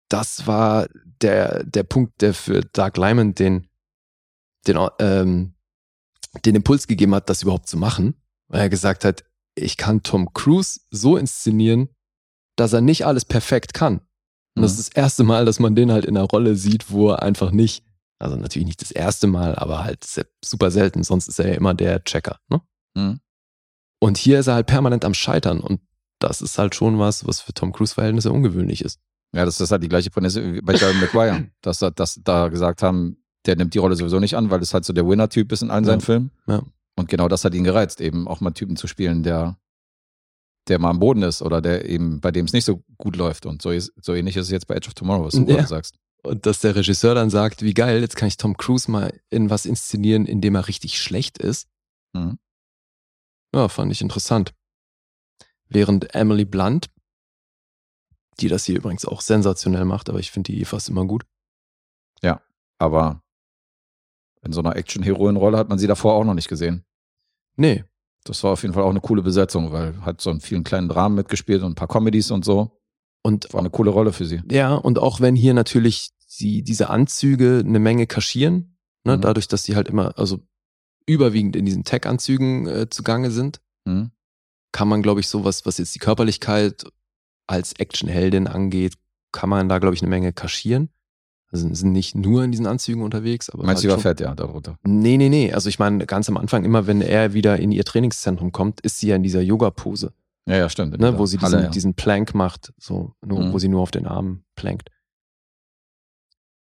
Speaker 3: das war der, der Punkt, der für Dark Lyman den, den, ähm, den Impuls gegeben hat, das überhaupt zu machen, weil er gesagt hat, ich kann Tom Cruise so inszenieren, dass er nicht alles perfekt kann. Und das mhm. ist das erste Mal, dass man den halt in einer Rolle sieht, wo er einfach nicht, also natürlich nicht das erste Mal, aber halt super selten, sonst ist er ja immer der Checker. Ne? Mhm. Und hier ist er halt permanent am Scheitern und das ist halt schon was, was für Tom Cruise-Verhältnisse ungewöhnlich ist.
Speaker 2: Ja, das ist halt die gleiche Prämisse wie bei Jerry Maguire. dass, da- dass da gesagt haben, der nimmt die Rolle sowieso nicht an, weil es halt so der Winner-Typ ist in allen
Speaker 3: Ja.
Speaker 2: seinen Filmen.
Speaker 3: Ja.
Speaker 2: Und genau das hat ihn gereizt, eben auch mal Typen zu spielen, der, der mal am Boden ist oder der eben, bei dem es nicht so gut läuft. Und so, ist, so ähnlich ist es jetzt bei Edge of Tomorrow, was du
Speaker 3: Ja.
Speaker 2: gerade sagst.
Speaker 3: Und dass der Regisseur dann sagt, wie geil, jetzt kann ich Tom Cruise mal in was inszenieren, in dem er richtig schlecht ist.
Speaker 2: Mhm.
Speaker 3: Ja, fand ich interessant. Während Emily Blunt, die das hier übrigens auch sensationell macht, aber ich finde die fast immer gut.
Speaker 2: Aber in so einer Action-Heroin-Rolle hat man sie davor auch noch nicht gesehen.
Speaker 3: Nee,
Speaker 2: Das war auf jeden Fall auch eine coole Besetzung, weil hat so in vielen kleinen Dramen mitgespielt und ein paar Comedies und so.
Speaker 3: und
Speaker 2: War eine coole Rolle für sie.
Speaker 3: ja, und auch wenn hier natürlich die, diese Anzüge eine Menge kaschieren, ne,
Speaker 2: Mhm.
Speaker 3: dadurch, dass die halt immer, also überwiegend in diesen Tech-Anzügen äh, zugange sind,
Speaker 2: Mhm.
Speaker 3: kann man, glaube ich, sowas, was jetzt die Körperlichkeit als Actionheldin angeht, kann man da, glaube ich, eine Menge kaschieren. Also sind nicht nur in diesen Anzügen unterwegs, aber.
Speaker 2: Meinst du,
Speaker 3: halt
Speaker 2: die war fett, ja, darunter.
Speaker 3: Nee, nee, nee. Also ich meine, ganz am Anfang, immer wenn er wieder in ihr Trainingszentrum kommt, ist sie ja in dieser Yoga-Pose,
Speaker 2: Ja, ja, stimmt.
Speaker 3: ne, wo sie
Speaker 2: Halle,
Speaker 3: diesen,
Speaker 2: ja.
Speaker 3: diesen Plank macht, so, nur,
Speaker 2: Mhm.
Speaker 3: wo sie nur auf den Armen plankt.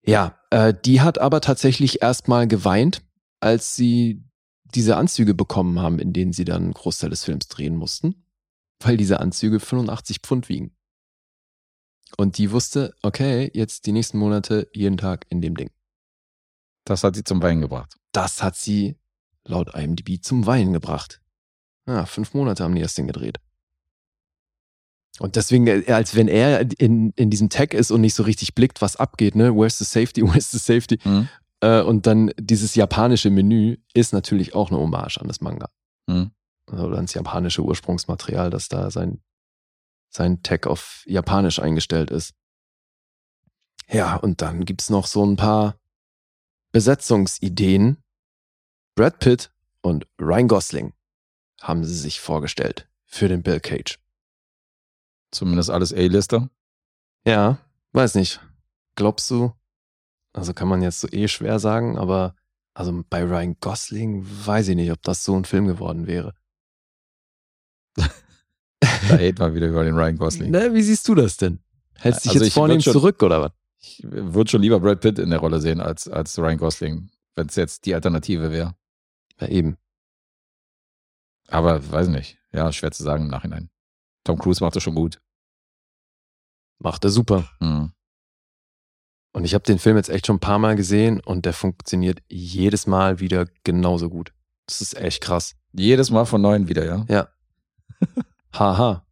Speaker 3: Ja, äh, die hat aber tatsächlich erstmal geweint, als sie diese Anzüge bekommen haben, in denen sie dann einen Großteil des Films drehen mussten, weil diese Anzüge 85 Pfund wiegen. Und die wusste, okay, jetzt die nächsten Monate jeden Tag in dem Ding.
Speaker 2: Das hat sie zum Weinen gebracht.
Speaker 3: Das hat sie laut IMDb zum Weinen gebracht. Ja, fünf Monate haben die das Ding gedreht. Und deswegen, äh, als wenn er in, in diesem Tag ist und nicht so richtig blickt, was abgeht, ne? Where's the safety? Where's the safety?
Speaker 2: Mhm.
Speaker 3: Äh, und dann dieses japanische Menü ist natürlich auch eine Hommage an das Manga.
Speaker 2: Mhm.
Speaker 3: Oder ans japanische Ursprungsmaterial, dass da sein, sein Tag auf Japanisch eingestellt ist. Ja, und dann gibt's noch so ein paar Besetzungsideen. Brad Pitt und Ryan Gosling haben sie sich vorgestellt für den Bill Cage.
Speaker 2: Zumindest alles A-Lister.
Speaker 3: Ja, weiß nicht. Glaubst du? Also kann man jetzt so eh schwer sagen, aber also bei Ryan Gosling weiß ich nicht, ob das so ein Film geworden wäre.
Speaker 2: Da hate mal wieder über den Ryan Gosling.
Speaker 3: Ne, wie siehst du das denn? Hältst dich
Speaker 2: Also
Speaker 3: jetzt vornehm
Speaker 2: schon-
Speaker 3: zurück oder was?
Speaker 2: Ich würde schon lieber Brad Pitt in der Rolle sehen als, als Ryan Gosling, wenn es jetzt die Alternative wäre.
Speaker 3: Ja, eben.
Speaker 2: Aber weiß nicht. Ja, schwer zu sagen im Nachhinein. Tom Cruise macht das schon gut.
Speaker 3: Macht er super.
Speaker 2: Mhm.
Speaker 3: Und ich habe den Film jetzt echt schon ein paar Mal gesehen und der funktioniert jedes Mal wieder genauso gut. Das ist echt krass.
Speaker 2: Jedes Mal von neuem wieder, ja.
Speaker 3: Ja. Haha.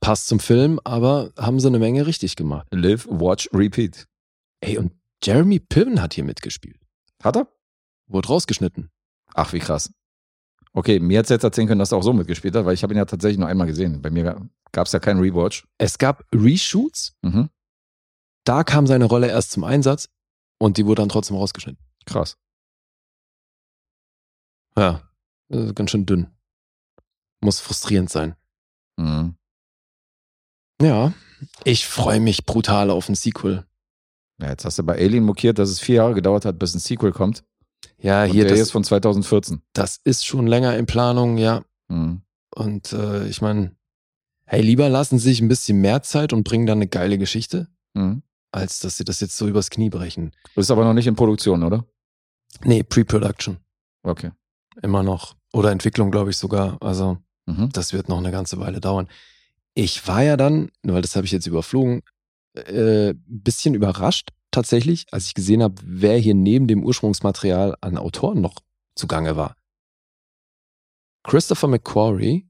Speaker 3: Passt zum Film, aber haben sie eine Menge richtig gemacht.
Speaker 2: Live, watch, repeat.
Speaker 3: Ey, und Jeremy Piven hat hier mitgespielt.
Speaker 2: Hat er?
Speaker 3: Wurde rausgeschnitten.
Speaker 2: Ach, wie krass. Okay, mir hätte jetzt erzählen können, dass er auch so mitgespielt hat, weil ich habe ihn ja tatsächlich nur einmal gesehen. Bei mir gab es ja keinen Rewatch.
Speaker 3: Es gab Reshoots,
Speaker 2: Mhm.
Speaker 3: da kam seine Rolle erst zum Einsatz und die wurde dann trotzdem rausgeschnitten.
Speaker 2: Krass.
Speaker 3: Ja, ist ganz schön dünn. Muss frustrierend sein.
Speaker 2: Mhm.
Speaker 3: Ja, ich freue mich brutal auf ein Sequel.
Speaker 2: Ja, jetzt hast du bei Alien mokiert, dass es vier Jahre gedauert hat, bis ein Sequel kommt.
Speaker 3: Ja,
Speaker 2: Und
Speaker 3: hier,
Speaker 2: der
Speaker 3: das,
Speaker 2: ist von 2014.
Speaker 3: das ist schon länger in Planung, ja.
Speaker 2: Mhm.
Speaker 3: Und äh, ich meine, hey, lieber lassen sie sich ein bisschen mehr Zeit und bringen dann eine geile Geschichte,
Speaker 2: Mhm.
Speaker 3: als dass sie das jetzt so übers Knie brechen.
Speaker 2: Ist aber noch nicht in Produktion, oder?
Speaker 3: Nee, Pre-Production.
Speaker 2: Okay.
Speaker 3: Immer noch. Oder Entwicklung, glaube ich sogar. Also,
Speaker 2: Mhm.
Speaker 3: das wird noch eine ganze Weile dauern. Ich war ja dann, weil das habe ich jetzt überflogen, äh, ein bisschen überrascht tatsächlich, als ich gesehen habe, wer hier neben dem Ursprungsmaterial an Autoren noch zugange war. Christopher McQuarrie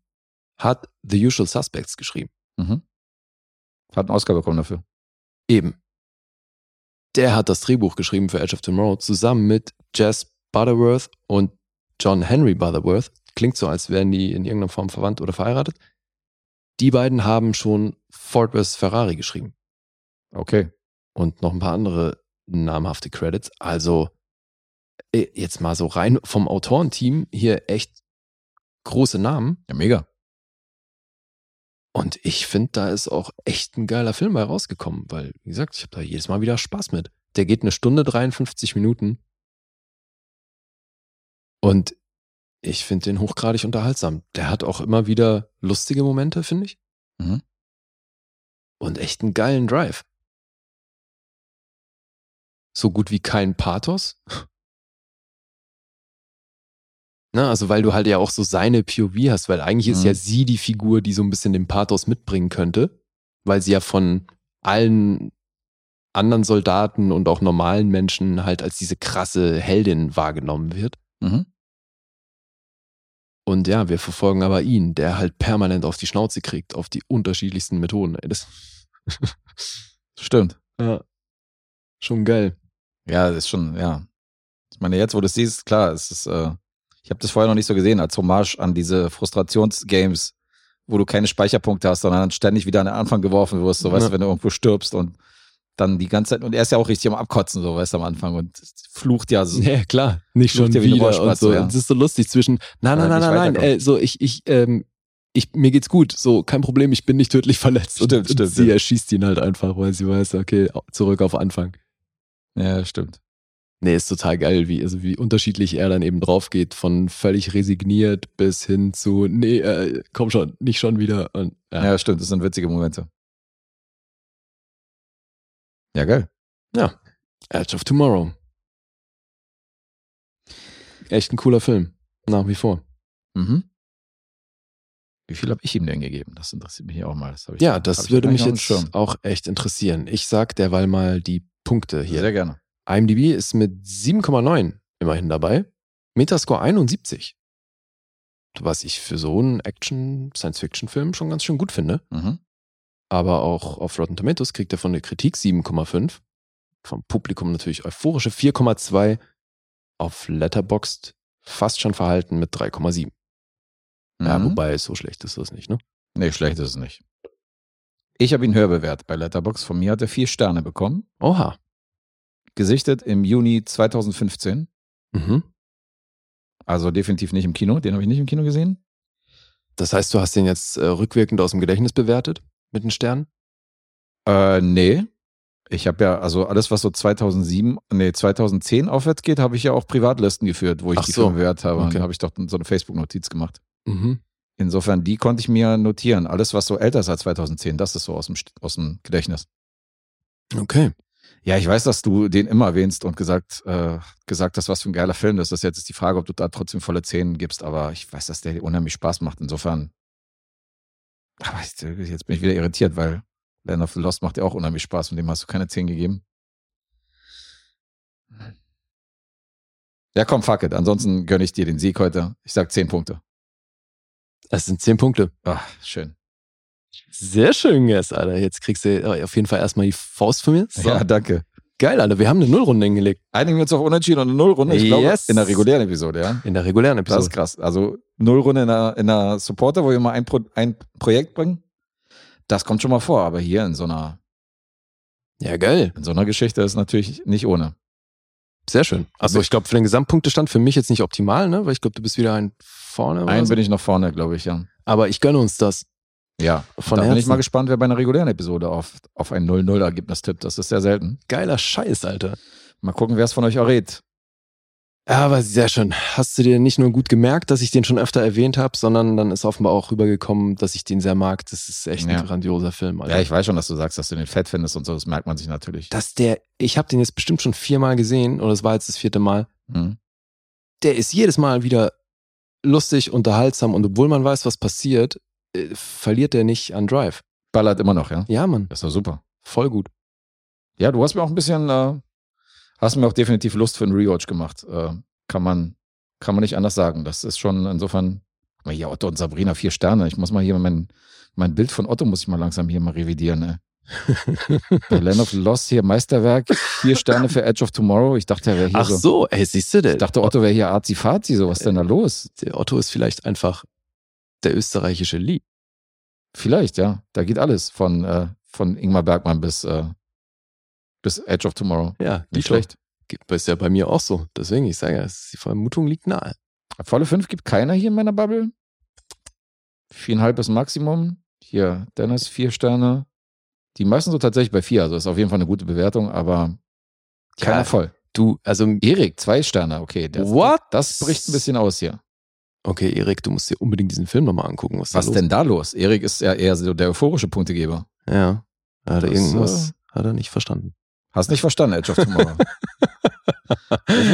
Speaker 3: hat The Usual Suspects geschrieben.
Speaker 2: Mhm. Hat einen Oscar bekommen dafür.
Speaker 3: Eben. Der hat das Drehbuch geschrieben für Edge of Tomorrow zusammen mit Jess Butterworth und John Henry Butterworth. Klingt so, als wären die in irgendeiner Form verwandt oder verheiratet. Die beiden haben schon Ford vs. Ferrari geschrieben
Speaker 2: Okay.
Speaker 3: und noch ein paar andere namhafte Credits. Also äh, jetzt mal so rein vom Autorenteam hier echt große Namen.
Speaker 2: Ja, mega.
Speaker 3: Und ich finde, da ist auch echt ein geiler Film bei rausgekommen, weil, wie gesagt, ich habe da jedes Mal wieder Spaß mit. Der geht eine Stunde 53 Minuten. Und Ich finde den hochgradig unterhaltsam. Der hat auch immer wieder lustige Momente, finde ich.
Speaker 2: Mhm.
Speaker 3: Und echt einen geilen Drive. So gut wie kein Pathos. Na, also weil du halt ja auch so seine POV hast, weil eigentlich ist
Speaker 2: Mhm.
Speaker 3: ja sie die Figur, die so ein bisschen den Pathos mitbringen könnte, weil sie ja von allen anderen Soldaten und auch normalen Menschen halt als diese krasse Heldin wahrgenommen wird.
Speaker 2: Mhm.
Speaker 3: Und ja, wir verfolgen aber ihn, der halt permanent auf die Schnauze kriegt, auf die unterschiedlichsten Methoden. Ey, das
Speaker 2: Stimmt.
Speaker 3: ja. Schon geil.
Speaker 2: Ja, das ist schon, ja. Ich meine, jetzt, wo du es siehst, klar, es ist, äh, ich habe das vorher noch nicht so gesehen, als Hommage an diese Frustrationsgames, wo du keine Speicherpunkte hast, sondern dann ständig wieder an den Anfang geworfen wirst, so weißt
Speaker 3: Ja.
Speaker 2: du, wenn du irgendwo stirbst und dann die ganze Zeit, und er ist ja auch richtig am Abkotzen, so weißt du, am Anfang und flucht ja so.
Speaker 3: Ja, klar. Nicht
Speaker 2: Flucht
Speaker 3: schon
Speaker 2: ja wie eine
Speaker 3: wieder und so.
Speaker 2: ja.
Speaker 3: Und es ist so lustig zwischen, nein, nein, nein, nein, nein, äh, so, ich, ich, ähm, ich, mir geht's gut, so, kein Problem, ich bin nicht tödlich verletzt.
Speaker 2: Stimmt,
Speaker 3: und,
Speaker 2: stimmt,
Speaker 3: Und sie
Speaker 2: ja.
Speaker 3: erschießt ihn halt einfach, weil sie weiß, okay, zurück auf Anfang.
Speaker 2: Ja, stimmt.
Speaker 3: Nee, ist total geil, wie, also wie unterschiedlich er dann eben drauf geht, von völlig resigniert bis hin zu, nee, äh, komm schon, nicht schon wieder. Und, ja.
Speaker 2: Ja, stimmt, das sind witzige Momente. Ja, geil.
Speaker 3: ja. Edge of Tomorrow. Echt ein cooler Film. Nach wie vor.
Speaker 2: Mhm. Wie viel habe ich ihm denn gegeben? Das interessiert mich auch mal. Das
Speaker 3: Ja,
Speaker 2: hab
Speaker 3: das würde mich jetzt auch echt interessieren. Ich sag derweil mal die Punkte
Speaker 2: Schirm.
Speaker 3: hier.
Speaker 2: Sehr gerne.
Speaker 3: IMDb ist mit 7,9 immerhin dabei. Metascore 71. Was ich für so einen Action-Science-Fiction-Film schon ganz schön gut finde.
Speaker 2: Mhm.
Speaker 3: Aber auch auf Rotten Tomatoes kriegt er von der Kritik 7,5. Vom Publikum natürlich euphorische 4,2. Auf Letterboxd fast schon verhalten mit 3,7. Ja,
Speaker 2: Mhm.
Speaker 3: wobei so schlecht ist das nicht, ne?
Speaker 2: Nee, schlecht ist es nicht. Ich habe ihn hörbewert bei Letterbox. Von mir hat er vier Sterne bekommen.
Speaker 3: Oha.
Speaker 2: Gesichtet im Juni 2015.
Speaker 3: Mhm.
Speaker 2: Also definitiv nicht im Kino. Den habe ich nicht im Kino gesehen.
Speaker 3: Das heißt, du hast den jetzt äh, rückwirkend aus dem Gedächtnis bewertet mit den Sternen?
Speaker 2: Äh, nee. Ich habe ja, also alles, was so 2007, nee, 2010 aufwärts geht, habe ich ja auch Privatlisten geführt, wo ich
Speaker 3: Ach
Speaker 2: die
Speaker 3: so.
Speaker 2: Bewertet habe. Und
Speaker 3: Okay.
Speaker 2: da habe ich doch so eine Facebook-Notiz gemacht.
Speaker 3: Mhm.
Speaker 2: Insofern, die konnte ich mir notieren. Alles, was so älter ist als 2010, das ist so aus dem, aus dem Gedächtnis.
Speaker 3: Okay.
Speaker 2: Ja, ich weiß, dass du den immer erwähnst und gesagt, äh, gesagt hast, was für ein geiler Film das ist. Jetzt ist die Frage, ob du da trotzdem volle Zehn gibst, aber ich weiß, dass der dir unheimlich Spaß macht. Insofern. Aber ich, jetzt bin ich wieder irritiert, weil Land of the Lost macht ja auch unheimlich Spaß und dem hast du keine Zehn gegeben. Ja, komm, fuck it. Ansonsten gönne ich dir den Sieg heute. Ich sag zehn Punkte.
Speaker 3: Das sind 10 Punkte.
Speaker 2: Ach, schön.
Speaker 3: Sehr schön, yes, Alter. Jetzt kriegst du äh, auf jeden Fall erstmal die Faust von mir. So.
Speaker 2: Ja, danke.
Speaker 3: Geil, Alter. Wir haben eine Nullrunde hingelegt.
Speaker 2: Einigen wir uns auf Unentschieden und eine Nullrunde. Ich glaube,
Speaker 3: Yes.
Speaker 2: in der regulären Episode, ja.
Speaker 3: In der regulären
Speaker 2: Das
Speaker 3: Episode.
Speaker 2: ist krass. Also Nullrunde in einer, in einer Supporter, wo wir mal ein, Pro, ein Projekt bringen. Das kommt schon mal vor, aber hier in so einer,
Speaker 3: Ja, geil.
Speaker 2: in so einer Geschichte ist natürlich nicht ohne.
Speaker 3: Sehr schön. Also ich glaube, für den Gesamtpunktestand für mich jetzt nicht optimal, ne? Weil ich glaube, du bist wieder ein vorne.
Speaker 2: Einen
Speaker 3: so.
Speaker 2: bin ich noch vorne, glaube ich, ja.
Speaker 3: Aber ich gönne uns das.
Speaker 2: Ja.
Speaker 3: Von
Speaker 2: da bin ich
Speaker 3: Herzen.
Speaker 2: mal gespannt, wer bei einer regulären Episode auf, auf ein 0-0-Ergebnis tippt. Das ist sehr selten.
Speaker 3: Geiler Scheiß, Alter.
Speaker 2: Mal gucken, wer es von euch errät.
Speaker 3: Ja, aber sehr schön. Hast du dir nicht nur gut gemerkt, dass ich den schon öfter erwähnt habe, sondern dann ist offenbar auch rübergekommen, dass ich den sehr mag. Das ist echt
Speaker 2: Ja.
Speaker 3: ein grandioser Film. Alter.
Speaker 2: Ja, ich weiß schon, dass du sagst, dass du den fett findest und so. Das merkt man sich natürlich.
Speaker 3: dass der, ich habe den jetzt bestimmt schon viermal gesehen oder es war jetzt das vierte Mal.
Speaker 2: Hm.
Speaker 3: Der ist jedes Mal wieder lustig, unterhaltsam und obwohl man weiß, was passiert, äh, verliert der nicht an Drive.
Speaker 2: Ballert immer noch, ja.
Speaker 3: Ja, Mann,
Speaker 2: Das ist doch super.
Speaker 3: voll gut.
Speaker 2: Ja, du hast mir auch ein bisschen, äh, hast mir auch definitiv Lust für einen Rewatch gemacht. Äh, kann man, kann man nicht anders sagen. Das ist schon insofern, guck mal hier Otto und Sabrina vier Sterne. Ich muss mal hier mein, mein Bild von Otto muss ich mal langsam hier mal revidieren. Ne? Bei Land of the Lost hier Meisterwerk, vier Sterne für Edge of Tomorrow. Ich dachte, er wäre hier
Speaker 3: Ach
Speaker 2: so.
Speaker 3: so, ey, siehst du, der,
Speaker 2: Ich dachte, Otto wäre hier Azi-Fazi, so was ist denn da los?
Speaker 3: der Otto ist vielleicht einfach der österreichische Lee.
Speaker 2: Vielleicht, ja. Da geht alles von, äh, von Ingmar Bergmann bis, äh, bis Edge of Tomorrow.
Speaker 3: Ja,
Speaker 2: Nicht schlecht.
Speaker 3: Ist ja bei mir auch so. Deswegen, ich sage ja, die Vermutung liegt nahe.
Speaker 2: Volle fünf gibt keiner hier in meiner Bubble. Viereinhalb ist Maximum. Hier, Dennis, vier Sterne. Die meisten so tatsächlich bei vier, also ist auf jeden Fall eine gute Bewertung, aber keiner
Speaker 3: Ja,
Speaker 2: voll.
Speaker 3: Du, also
Speaker 2: Erik, zwei Sterne, okay. Das,
Speaker 3: What?
Speaker 2: Das bricht ein bisschen aus hier.
Speaker 3: Okay, Erik, du musst dir unbedingt diesen Film nochmal angucken. Was, da
Speaker 2: Was
Speaker 3: los?
Speaker 2: denn da los? Erik ist ja eher so der euphorische Punktegeber.
Speaker 3: Ja. Hat er irgendwas,
Speaker 2: äh,
Speaker 3: hat er nicht verstanden.
Speaker 2: Hast nicht verstanden, Edge of Tomorrow.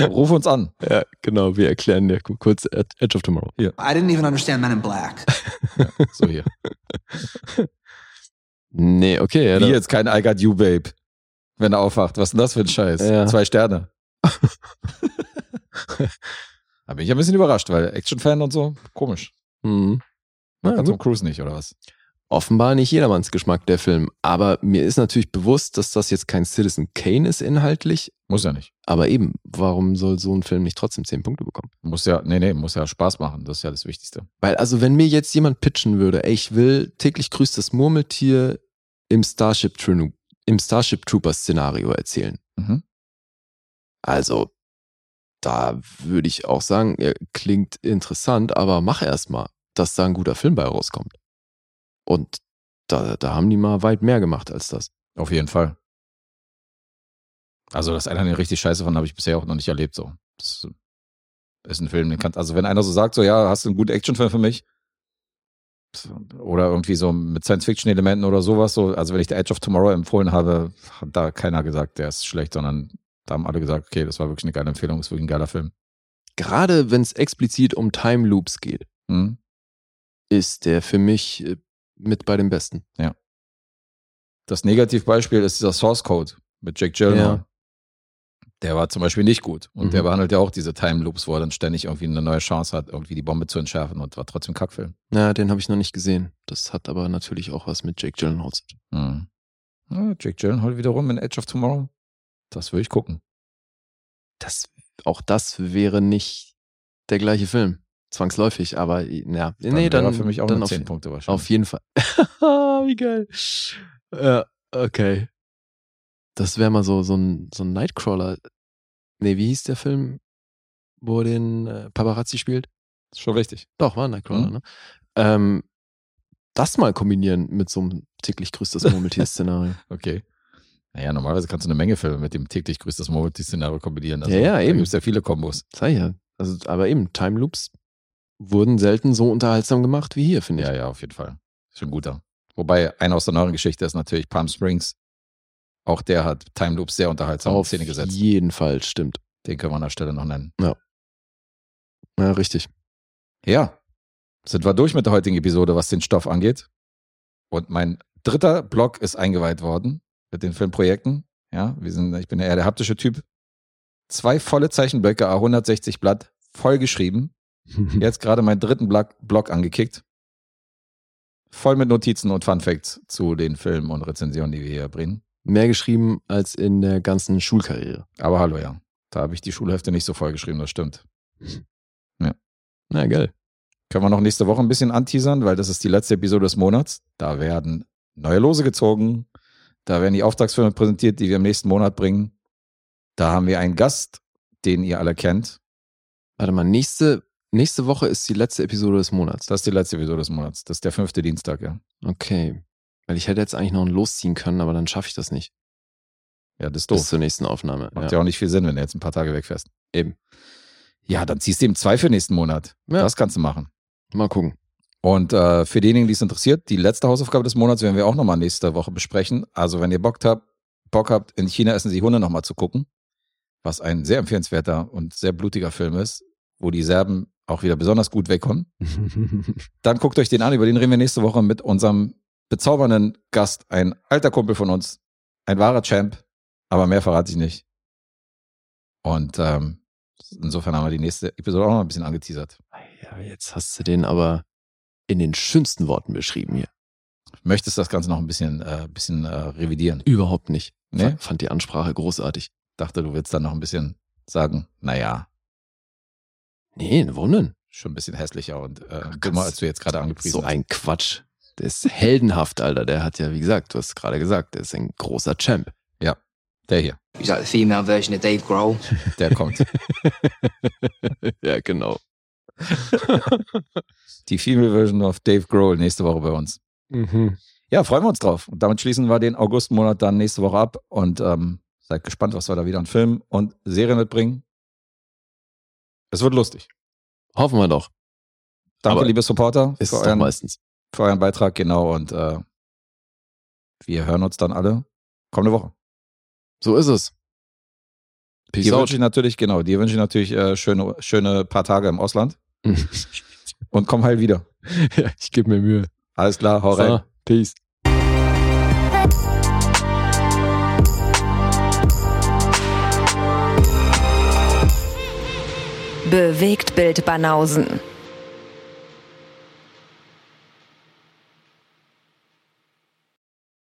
Speaker 2: ruf, uns an.
Speaker 3: Ja, genau, wir erklären dir ku- kurz Ed- Edge of Tomorrow.
Speaker 7: I didn't even understand Men in Black.
Speaker 2: So hier.
Speaker 3: Nee, okay. Ja,
Speaker 2: Wie jetzt kein I got you, Babe. Wenn er aufwacht. Was ist denn das für ein Scheiß?
Speaker 3: Ja.
Speaker 2: Zwei Sterne. da bin ich ein bisschen überrascht, weil Action-Fan und so, komisch.
Speaker 3: Mhm.
Speaker 2: Mag
Speaker 3: Ja, gut.
Speaker 2: Cruise nicht, oder was?
Speaker 3: Offenbar nicht jedermanns Geschmack, der Film. Aber mir ist natürlich bewusst, dass das jetzt kein Citizen Kane ist inhaltlich.
Speaker 2: Muss ja nicht.
Speaker 3: Aber eben, warum soll so ein Film nicht trotzdem 10 Punkte bekommen?
Speaker 2: Muss ja, nee, nee, muss ja Spaß machen. Das ist ja das Wichtigste.
Speaker 3: Weil, also, wenn mir jetzt jemand pitchen würde, ey, ich will täglich grüßt das Murmeltier im Starship, im Starship Troopers Szenario erzählen.
Speaker 2: Mhm.
Speaker 3: Also, da würde ich auch sagen, er klingt interessant, aber mach erst mal, dass da ein guter Film bei rauskommt. Und da, da haben die mal weit mehr gemacht als das.
Speaker 2: Auf jeden Fall. Also, das einer den richtig scheiße von habe ich bisher auch noch nicht erlebt. So. Das ist ein Film, den kann, also wenn einer so sagt, so ja, hast du einen guten Actionfilm für mich? Oder irgendwie so mit Science-Fiction-Elementen oder sowas. So, also wenn ich The Edge of Tomorrow empfohlen habe, hat da keiner gesagt, der ist schlecht, sondern da haben alle gesagt, okay, das war wirklich eine geile Empfehlung, ist wirklich ein geiler Film.
Speaker 3: Gerade wenn es explizit um Time Loops geht,
Speaker 2: Mhm.
Speaker 3: ist der für mich äh, mit bei den besten.
Speaker 2: Das Negativbeispiel ist dieser Source Code mit Jake Gyllenhaal.
Speaker 3: Ja.
Speaker 2: Der war zum Beispiel nicht gut. Und
Speaker 3: Mhm.
Speaker 2: der behandelt ja auch diese Time Loops, wo er dann ständig irgendwie eine neue Chance hat, irgendwie die Bombe zu entschärfen und war trotzdem Kackfilm.
Speaker 3: Ja, den habe ich noch nicht gesehen. Das hat aber natürlich auch was mit Jake Gyllenhaal zu tun.
Speaker 2: Mhm. Ja, Jake Gyllenhaal wiederum in Edge of Tomorrow. Das will ich gucken.
Speaker 3: Das, auch das wäre nicht der gleiche Film. Zwangsläufig, aber ja.
Speaker 2: Dann
Speaker 3: nee, dann,
Speaker 2: für mich auch
Speaker 3: dann auf,
Speaker 2: 10 Punkte wahrscheinlich.
Speaker 3: auf jeden Fall. Wie geil. Ja, okay. Das wäre mal so, so ein, so ein Nightcrawler. Nee, wie hieß der Film, wo er den äh, Paparazzi spielt?
Speaker 2: ist schon wichtig.
Speaker 3: Doch, war ein Nightcrawler,
Speaker 2: Mhm.
Speaker 3: ne? Ähm, das mal kombinieren mit so einem täglich grüßt das Murmeltier-Szenario.
Speaker 2: Okay. Naja, normalerweise kannst du eine Menge Filme mit dem täglich grüßt das Murmeltier-Szenario kombinieren. Also,
Speaker 3: Ja, ja,
Speaker 2: Da
Speaker 3: eben.
Speaker 2: gibt es ja viele Kombos.
Speaker 3: Sei ja. Also, aber eben, Time Loops wurden selten so unterhaltsam gemacht wie hier, finde ich.
Speaker 2: Ja, ja, auf jeden Fall. Schon guter. Wobei, einer aus der neueren Geschichte ist natürlich Palm Springs. Auch der hat Time Loops sehr unterhaltsam in
Speaker 3: Auf
Speaker 2: Szene gesetzt.
Speaker 3: jeden Fall, stimmt.
Speaker 2: Den können wir an der Stelle noch nennen.
Speaker 3: Ja, richtig.
Speaker 2: Ja, sind wir durch mit der heutigen Episode, was den Stoff angeht. Und mein dritter Blog ist eingeweiht worden mit den Filmprojekten. Ja, wir sind, ich bin ja eher der haptische Typ. Zwei volle Zeichenblöcke, A160 Blatt, voll geschrieben. Jetzt gerade meinen dritten Blog, Blog angekickt. Voll mit Notizen und Fun Facts zu den Filmen und Rezensionen, die wir hier bringen.
Speaker 3: Mehr geschrieben als in der ganzen Schulkarriere.
Speaker 2: Aber hallo, ja. Da habe ich die Schulhefte nicht so voll geschrieben, das stimmt.
Speaker 3: Na, geil.
Speaker 2: Können wir noch nächste Woche ein bisschen anteasern, weil das ist die letzte Episode des Monats. Da werden neue Lose gezogen. Da werden die Auftragsfilme präsentiert, die wir im nächsten Monat bringen. Da haben wir einen Gast, den ihr alle kennt.
Speaker 3: Warte mal, nächste, nächste Woche ist die letzte Episode des Monats.
Speaker 2: Das ist die letzte Episode des Monats. Das ist der fünfte Dienstag, ja.
Speaker 3: Okay. Weil ich hätte jetzt eigentlich noch einen losziehen können, aber dann schaffe ich das nicht.
Speaker 2: Ja, das ist
Speaker 3: Bis
Speaker 2: doof.
Speaker 3: zur nächsten Aufnahme.
Speaker 2: Macht
Speaker 3: Ja.
Speaker 2: ja auch nicht viel Sinn, wenn du jetzt ein paar Tage wegfährst.
Speaker 3: Eben.
Speaker 2: Ja, dann ziehst du eben zwei für nächsten Monat.
Speaker 3: Ja.
Speaker 2: Das kannst du machen.
Speaker 3: Mal gucken.
Speaker 2: Und äh, für diejenigen, die es interessiert, die letzte Hausaufgabe des Monats werden wir auch nochmal nächste Woche besprechen. Also wenn ihr Bock habt, Bock habt, in China essen sie Hunde nochmal zu gucken, was ein sehr empfehlenswerter und sehr blutiger Film ist, wo die Serben auch wieder besonders gut wegkommen, dann guckt euch den an. Über den reden wir nächste Woche mit unserem bezaubernden Gast, ein alter Kumpel von uns, ein wahrer Champ, aber mehr verrate ich nicht. Und ähm, insofern haben wir die nächste Episode auch noch ein bisschen angeteasert.
Speaker 3: ja, jetzt hast du den aber in den schönsten Worten beschrieben hier.
Speaker 2: Möchtest das Ganze noch ein bisschen, äh, bisschen äh, revidieren?
Speaker 3: Überhaupt nicht.
Speaker 2: Nee?
Speaker 3: Fand- Fand die Ansprache großartig.
Speaker 2: Dachte, du willst dann noch ein bisschen sagen, naja,
Speaker 3: Nee, warum denn?
Speaker 2: schon ein bisschen hässlicher und äh, dümmer, als du jetzt gerade angepriesen
Speaker 3: So ein Quatsch. Der ist heldenhaft, Alter. Der hat ja, wie gesagt, du hast gerade gesagt, der ist ein großer Champ.
Speaker 2: Ja, der hier,
Speaker 12: He's like the female version of Dave Grohl.
Speaker 2: der kommt.
Speaker 3: ja, genau.
Speaker 2: Die Female Version of Dave Grohl nächste Woche bei uns.
Speaker 3: Mhm.
Speaker 2: Ja, freuen wir uns drauf. Und damit schließen wir den Augustmonat dann nächste Woche ab und ähm, seid gespannt, was wir da wieder an Filmen und Serien mitbringen. Es wird lustig.
Speaker 3: Hoffen wir doch.
Speaker 2: Danke,
Speaker 3: Aber
Speaker 2: liebe Supporter,
Speaker 3: Ist
Speaker 2: für euren,
Speaker 3: meistens.
Speaker 2: für euren Beitrag, genau. Und äh, wir hören uns dann alle kommende Woche.
Speaker 3: So ist es. Peace
Speaker 2: Dir
Speaker 3: out.
Speaker 2: wünsche ich natürlich, genau, dir wünsche ich natürlich äh, schöne, schöne paar Tage im Ausland und komm heil wieder.
Speaker 3: ja, ich gebe mir Mühe.
Speaker 2: Alles klar, hau rein.
Speaker 3: So, peace.
Speaker 1: Bewegt Bild Banausen.